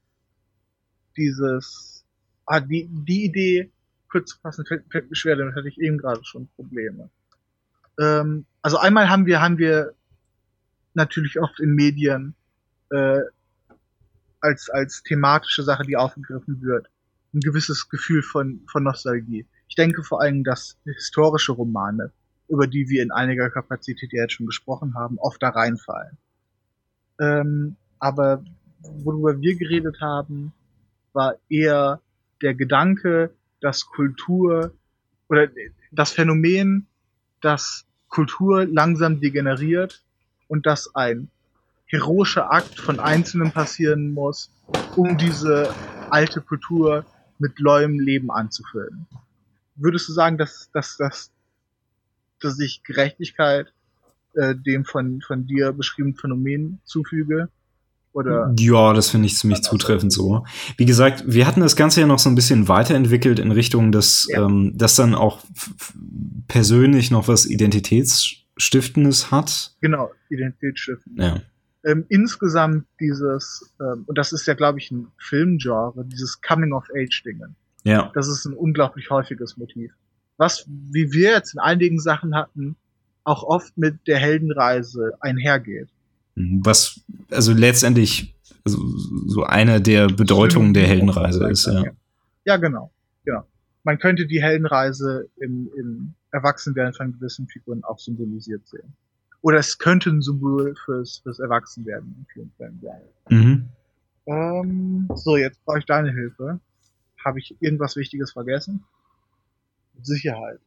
dieses, ah, die, die Idee, kurz zu fassen, fällt, fällt mir schwer, damit hatte ich eben gerade schon Probleme. Ähm, also einmal haben wir, haben wir natürlich oft in Medien äh, als, als thematische Sache, die aufgegriffen wird, ein gewisses Gefühl von, von Nostalgie. Ich denke vor allem, dass historische Romane, über die wir in einiger Kapazität jetzt schon gesprochen haben, oft da reinfallen. Ähm, aber worüber wir geredet haben, war eher der Gedanke, dass Kultur oder das Phänomen, dass Kultur langsam degeneriert und dass ein heroischer Akt von Einzelnen passieren muss, um diese alte Kultur mit neuem Leben anzufüllen. Würdest du sagen, dass, dass, dass, dass ich Gerechtigkeit äh, dem von, von dir beschriebenen Phänomen zufüge? Oder ja, das finde ich ziemlich zutreffend so. Wie gesagt, wir hatten das Ganze ja noch so ein bisschen weiterentwickelt in Richtung, dass ja. ähm, das dann auch persönlich noch was Identitätsstiftendes hat. Genau, Identitätsstiftendes. Ja. Ähm, insgesamt dieses, ähm, und das ist ja, glaube ich, ein Filmgenre, dieses Coming-of-Age-Dingen. Ja. Das ist ein unglaublich häufiges Motiv. Was, wie wir jetzt in einigen Sachen hatten, auch oft mit der Heldenreise einhergeht. Was also letztendlich also so eine der Bedeutungen der Heldenreise ist. Ja. ja, genau. genau. Man könnte die Heldenreise im, im Erwachsenwerden von gewissen Figuren auch symbolisiert sehen. Oder es könnte ein Symbol fürs, fürs Erwachsenwerden in vielen Fällen sein. Mhm. Ähm, so, jetzt brauche ich deine Hilfe. Habe ich irgendwas Wichtiges vergessen? Sicherheit.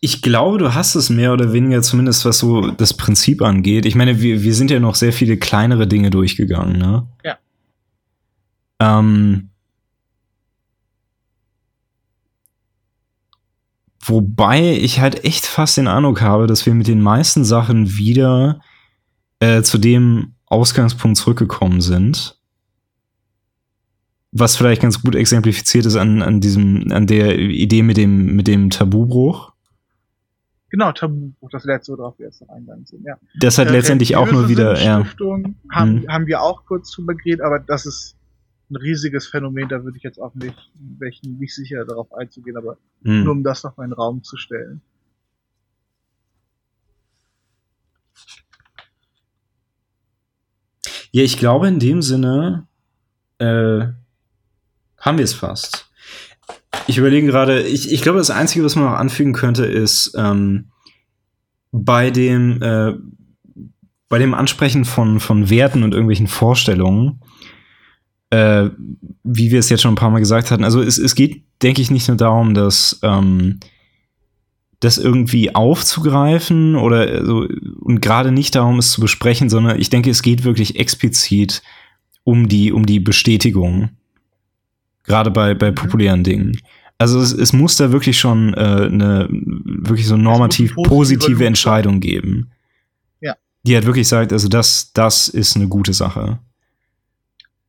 Ich glaube, du hast es mehr oder weniger zumindest, was so das Prinzip angeht. Ich meine, wir, wir sind ja noch sehr viele kleinere Dinge durchgegangen, ne? Ja. Ähm, wobei ich halt echt fast den Eindruck habe, dass wir mit den meisten Sachen wieder äh, zu dem Ausgangspunkt zurückgekommen sind. Was vielleicht ganz gut exemplifiziert ist an, an diesem, an der Idee mit dem, mit dem Tabubruch. Genau, Tabubuch, das letzte, worauf wir jetzt noch eingegangen sind, ja. Das hat äh, letztendlich auch nur wieder, ja. Haben, mhm. haben wir auch kurz drüber geredet, aber das ist ein riesiges Phänomen, da würde ich jetzt auch nicht, welchen nicht sicher darauf einzugehen, aber mhm. nur um das noch mal in den Raum zu stellen. Ja, ich glaube in dem Sinne äh, haben wir es fast. Ich überlege gerade, ich, ich glaube, das Einzige, was man noch anfügen könnte, ist ähm, bei dem äh, bei dem Ansprechen von, von Werten und irgendwelchen Vorstellungen, äh, wie wir es jetzt schon ein paar Mal gesagt hatten, also es, es geht, denke ich, nicht nur darum, dass ähm, das irgendwie aufzugreifen oder also, und gerade nicht darum, es zu besprechen, sondern ich denke, es geht wirklich explizit um die, um die Bestätigung. Gerade bei, bei populären Dingen. Also es, es muss da wirklich schon äh, eine wirklich so normativ positive, positive Entscheidung geben. Ja. Die halt wirklich sagt, also das, das ist eine gute Sache.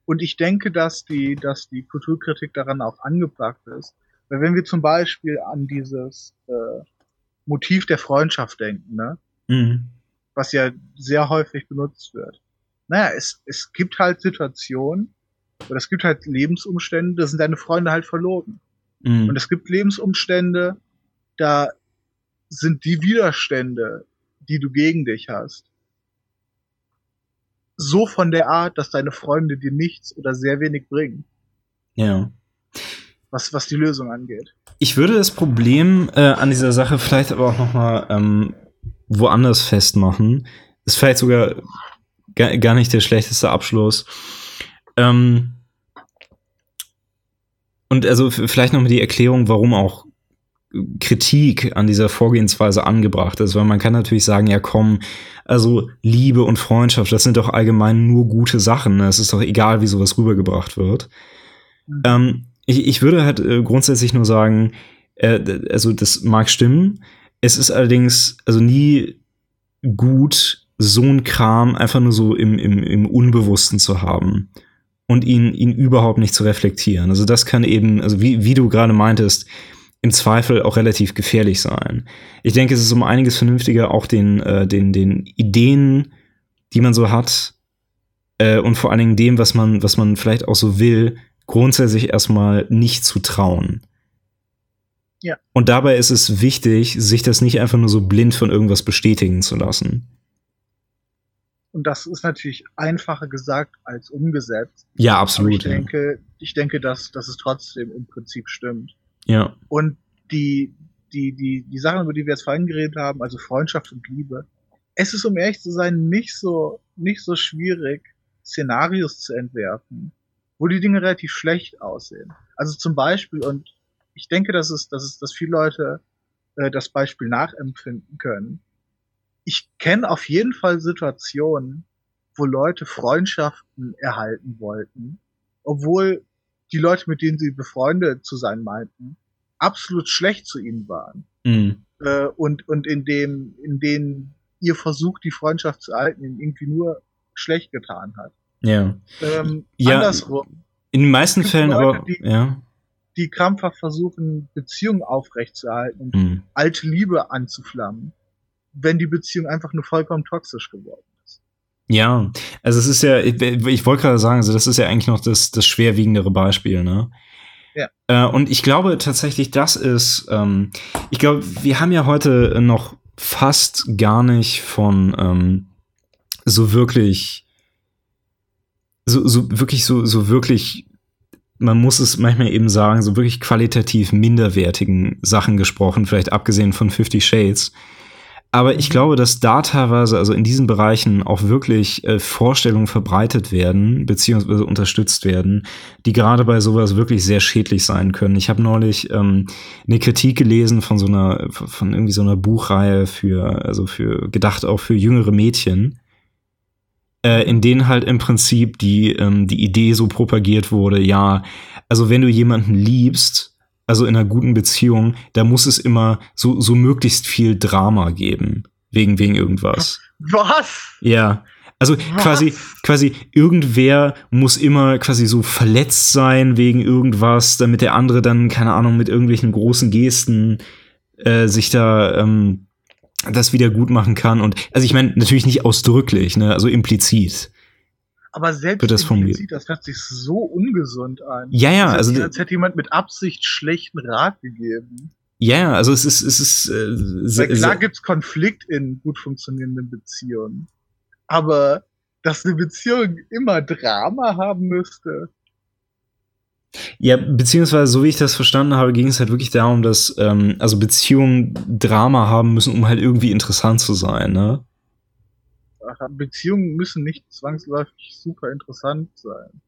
Und ich denke, dass die, dass die Kulturkritik daran auch angebracht ist. Weil wenn wir zum Beispiel an dieses äh, Motiv der Freundschaft denken, ne? Mhm. was ja sehr häufig benutzt wird. Naja, es, es gibt halt Situationen, oder es gibt halt Lebensumstände, da sind deine Freunde halt verloren. Mhm. Und es gibt Lebensumstände, da sind die Widerstände, die du gegen dich hast, so von der Art, dass deine Freunde dir nichts oder sehr wenig bringen. Ja. Was, was die Lösung angeht. Ich würde das Problem äh, an dieser Sache vielleicht aber auch noch mal ähm, woanders festmachen. Ist vielleicht sogar gar, gar nicht der schlechteste Abschluss. Ähm, und also vielleicht noch mal die Erklärung, warum auch Kritik an dieser Vorgehensweise angebracht ist, weil man kann natürlich sagen, ja komm, also Liebe und Freundschaft, das sind doch allgemein nur gute Sachen. Ne? Es ist doch egal, wie sowas rübergebracht wird. Mhm. Ähm, ich, ich würde halt äh, grundsätzlich nur sagen, äh, also das mag stimmen. Es ist allerdings also nie gut, so ein Kram einfach nur so im, im, im Unbewussten zu haben und ihn, ihn überhaupt nicht zu reflektieren. Also das kann eben, also wie, wie du gerade meintest, im Zweifel auch relativ gefährlich sein. Ich denke, es ist um einiges vernünftiger, auch den, äh, den, den Ideen, die man so hat, äh, und vor allen Dingen dem, was man, was man vielleicht auch so will, grundsätzlich erstmal nicht zu trauen. Ja. Und dabei ist es wichtig, sich das nicht einfach nur so blind von irgendwas bestätigen zu lassen. Und das ist natürlich einfacher gesagt als umgesetzt. Ja, absolut. Aber ich denke, ich denke, dass, dass es trotzdem im Prinzip stimmt. Ja. Und die, die, die, die Sachen, über die wir jetzt vorhin geredet haben, also Freundschaft und Liebe, es ist, um ehrlich zu sein, nicht so, nicht so schwierig, Szenarios zu entwerfen, wo die Dinge relativ schlecht aussehen. Also zum Beispiel, und ich denke, dass es, dass es, dass viele Leute äh, das Beispiel nachempfinden können. Ich kenne auf jeden Fall Situationen, wo Leute Freundschaften erhalten wollten, obwohl die Leute, mit denen sie befreundet zu sein meinten, absolut schlecht zu ihnen waren. Mhm. Äh, und, und in dem, in denen ihr Versuch, die Freundschaft zu halten, ihnen irgendwie nur schlecht getan hat. Ja. Ähm, ja andersrum. In den meisten Fällen Leute, aber, die, ja. Die krampfhaft versuchen, Beziehungen aufrechtzuerhalten und mhm. alte Liebe anzuflammen, wenn die Beziehung einfach nur vollkommen toxisch geworden ja, also es ist ja, ich, ich wollte gerade sagen, also das ist ja eigentlich noch das, das schwerwiegendere Beispiel, ne? Ja. Äh, und ich glaube tatsächlich, das ist, ähm, ich glaube, wir haben ja heute noch fast gar nicht von ähm, so wirklich, so, so wirklich, so, so wirklich, man muss es manchmal eben sagen, so wirklich qualitativ minderwertigen Sachen gesprochen, vielleicht abgesehen von Fifty Shades. Aber ich glaube, dass da teilweise, also in diesen Bereichen auch wirklich äh, Vorstellungen verbreitet werden, beziehungsweise unterstützt werden, die gerade bei sowas wirklich sehr schädlich sein können. Ich habe neulich ähm, eine Kritik gelesen von so einer, von irgendwie so einer Buchreihe für, also für, gedacht auch für jüngere Mädchen, äh, in denen halt im Prinzip die, ähm, die Idee so propagiert wurde, ja, also wenn du jemanden liebst, also in einer guten Beziehung, da muss es immer so, so möglichst viel Drama geben. Wegen, wegen irgendwas. Was? Ja. Also Was? quasi, quasi irgendwer muss immer quasi so verletzt sein wegen irgendwas, damit der andere dann, keine Ahnung, mit irgendwelchen großen Gesten äh, sich da ähm, das wieder gut machen kann. Und also ich meine, natürlich nicht ausdrücklich, ne, also implizit. Aber selbst wird das formuliert. das hört sich so ungesund an. Ja, ja, also als hätte jemand mit Absicht schlechten Rat gegeben. Ja, also es ist es ist äh, Weil klar gibt's Konflikt in gut funktionierenden Beziehungen, aber dass eine Beziehung immer Drama haben müsste. Ja, beziehungsweise so wie ich das verstanden habe, ging es halt wirklich darum, dass ähm, also Beziehungen Drama haben müssen, um halt irgendwie interessant zu sein, ne? Beziehungen müssen nicht zwangsläufig super interessant sein.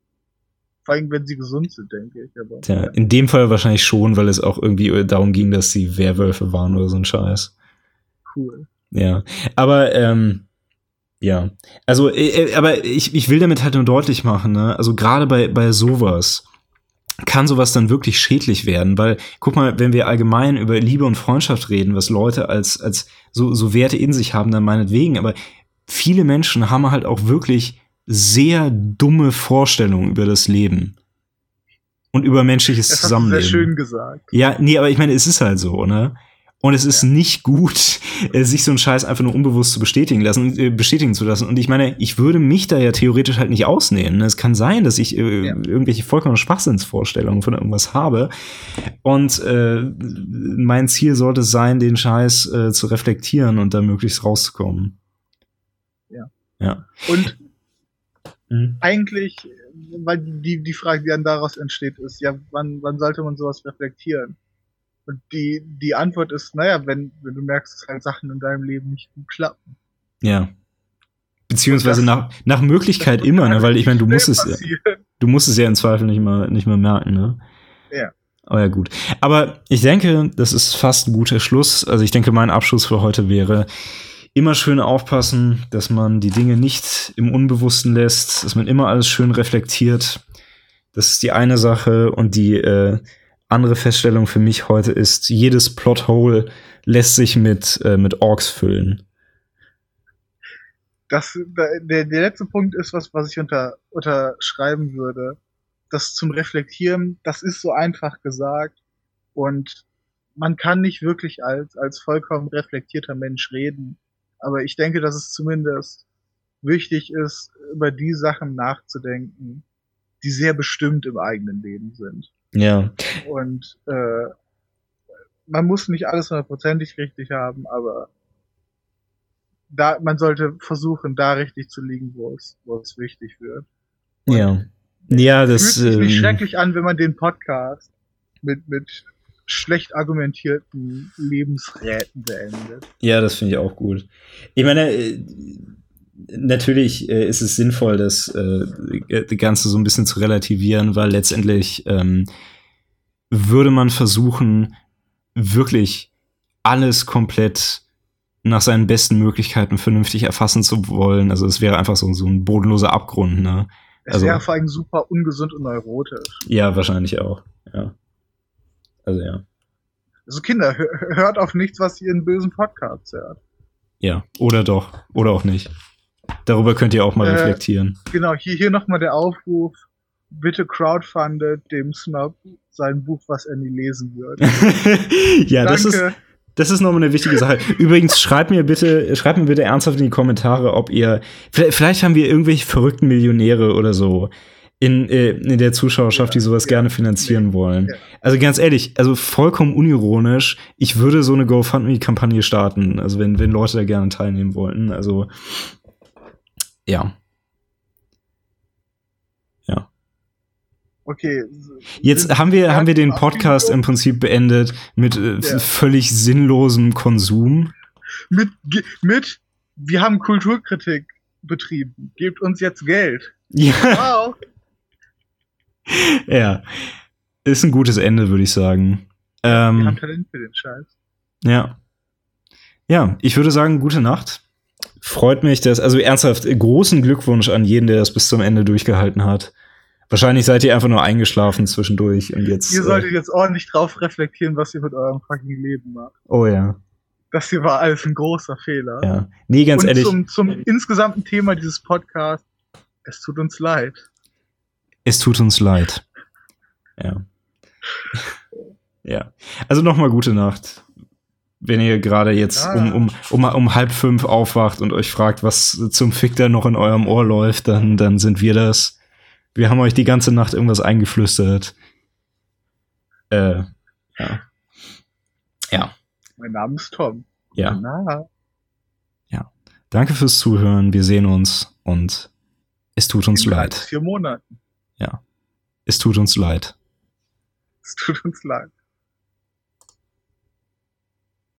Vor allem, wenn sie gesund sind, denke ich. Aber, ja, in dem Fall wahrscheinlich schon, weil es auch irgendwie darum ging, dass sie Werwölfe waren oder so ein Scheiß. Cool. Ja, aber ähm, ja, also, äh, äh, aber ich, ich will damit halt nur deutlich machen, ne? Also gerade bei, bei sowas kann sowas dann wirklich schädlich werden, weil guck mal, wenn wir allgemein über Liebe und Freundschaft reden, was Leute als als so so Werte in sich haben, dann meinetwegen, aber viele Menschen haben halt auch wirklich sehr dumme Vorstellung über das Leben und über menschliches Das Zusammenleben. sehr schön gesagt. Ja, nee, aber ich meine, es ist halt so, ne? Und es ist nicht gut, äh, sich so einen Scheiß einfach nur unbewusst zu bestätigen lassen, äh, bestätigen zu lassen. Und ich meine, ich würde mich da ja theoretisch halt nicht ausnehmen. ne? Es kann sein, dass ich äh, Ja. irgendwelche vollkommen Schwachsinnsvorstellungen von irgendwas habe. Und äh, mein Ziel sollte es sein, den Scheiß äh, zu reflektieren und da möglichst rauszukommen. Ja. Und Mhm. eigentlich, weil die, die Frage, die dann daraus entsteht, ist, ja, wann, wann sollte man sowas reflektieren? Und die, die Antwort ist, naja, wenn, wenn du merkst, dass halt Sachen in deinem Leben nicht gut klappen. Ja. Beziehungsweise nach, nach Möglichkeit immer, ne? weil ich meine, du musst es ja. Du musst es ja im Zweifel nicht mal, nicht mal merken, ne? Ja. Aber ja, gut. Aber ich denke, das ist fast ein guter Schluss. Also ich denke, mein Abschluss für heute wäre, immer schön aufpassen, dass man die Dinge nicht im Unbewussten lässt, dass man immer alles schön reflektiert. Das ist die eine Sache. Und die äh, andere Feststellung für mich heute ist, jedes Plothole lässt sich mit, äh, mit Orks füllen. Das, der, der letzte Punkt ist was, was ich unter, unterschreiben würde. Das zum Reflektieren, das ist so einfach gesagt. Und man kann nicht wirklich als, als vollkommen reflektierter Mensch reden. Aber ich denke, dass es zumindest wichtig ist, über die Sachen nachzudenken, die sehr bestimmt im eigenen Leben sind. Ja. Und äh, man muss nicht alles hundertprozentig richtig haben, aber da, man sollte versuchen, da richtig zu liegen, wo es, wo es wichtig wird. Ja. Ja, das. Fühlt sich ähm, schrecklich an, wenn man den Podcast mit, mit schlecht argumentierten Lebensräten beendet. Ja, das finde ich auch gut. Ich meine, äh, natürlich äh, ist es sinnvoll, das äh, das Ganze so ein bisschen zu relativieren, weil letztendlich ähm, würde man versuchen, wirklich alles komplett nach seinen besten Möglichkeiten vernünftig erfassen zu wollen. Also es wäre einfach so, so ein bodenloser Abgrund, ne? Es Also- wäre vor allem super ungesund und neurotisch. Ja, wahrscheinlich auch. Ja. Also ja. Also Kinder, hö- hört auf nichts, was ihr in bösen Podcasts hört. Ja. Oder doch. Oder auch nicht. Darüber könnt ihr auch mal Äh, reflektieren. Genau, hier, hier nochmal der Aufruf. Bitte crowdfundet dem Snob sein Buch, was er nie lesen wird. ja, das ist, Danke. Das ist nochmal eine wichtige Sache. Übrigens, schreibt mir bitte, schreibt mir bitte ernsthaft in die Kommentare, ob ihr, vielleicht, vielleicht haben wir irgendwelche verrückten Millionäre oder so in, äh, in der Zuschauerschaft, Ja, die sowas ja, gerne finanzieren nee, wollen. ja. Also ganz ehrlich, also vollkommen unironisch, ich würde so eine GoFundMe-Kampagne starten, also wenn, wenn Leute da gerne teilnehmen wollten. Also, ja. Okay. Jetzt haben wir, haben wir den Podcast im Prinzip beendet mit äh, Ja. völlig sinnlosem Konsum. Mit, mit, wir haben Kulturkritik betrieben. Gebt uns jetzt Geld. Ja. Wow. Ja. Ist ein gutes Ende, würde ich sagen. Wir haben Ähm, Talent für den Scheiß. ja. Ja, ich würde sagen, gute Nacht. Freut mich, dass, also ernsthaft, großen Glückwunsch an jeden, der das bis zum Ende durchgehalten hat. Wahrscheinlich seid ihr einfach nur eingeschlafen zwischendurch und jetzt. Ihr äh, solltet jetzt ordentlich drauf reflektieren, was ihr mit eurem fucking Leben macht. oh ja. Das hier war alles ein großer Fehler. Ja. Nee, ganz Und ehrlich, zum, zum insgesamten Thema dieses Podcasts, es tut uns leid. Es tut uns leid. Ja. ja. Also nochmal gute Nacht. Wenn ihr gerade jetzt Ja. um, um, um, um halb fünf aufwacht und euch fragt, was zum Fick da noch in eurem Ohr läuft, dann, dann sind wir das. Wir haben euch die ganze Nacht irgendwas eingeflüstert. Äh, ja. Ja. Mein Name ist Tom. Ja. Na, Danke fürs Zuhören. Wir sehen uns und es tut uns in leid. Vier Monaten. Es tut uns leid. Es tut uns leid.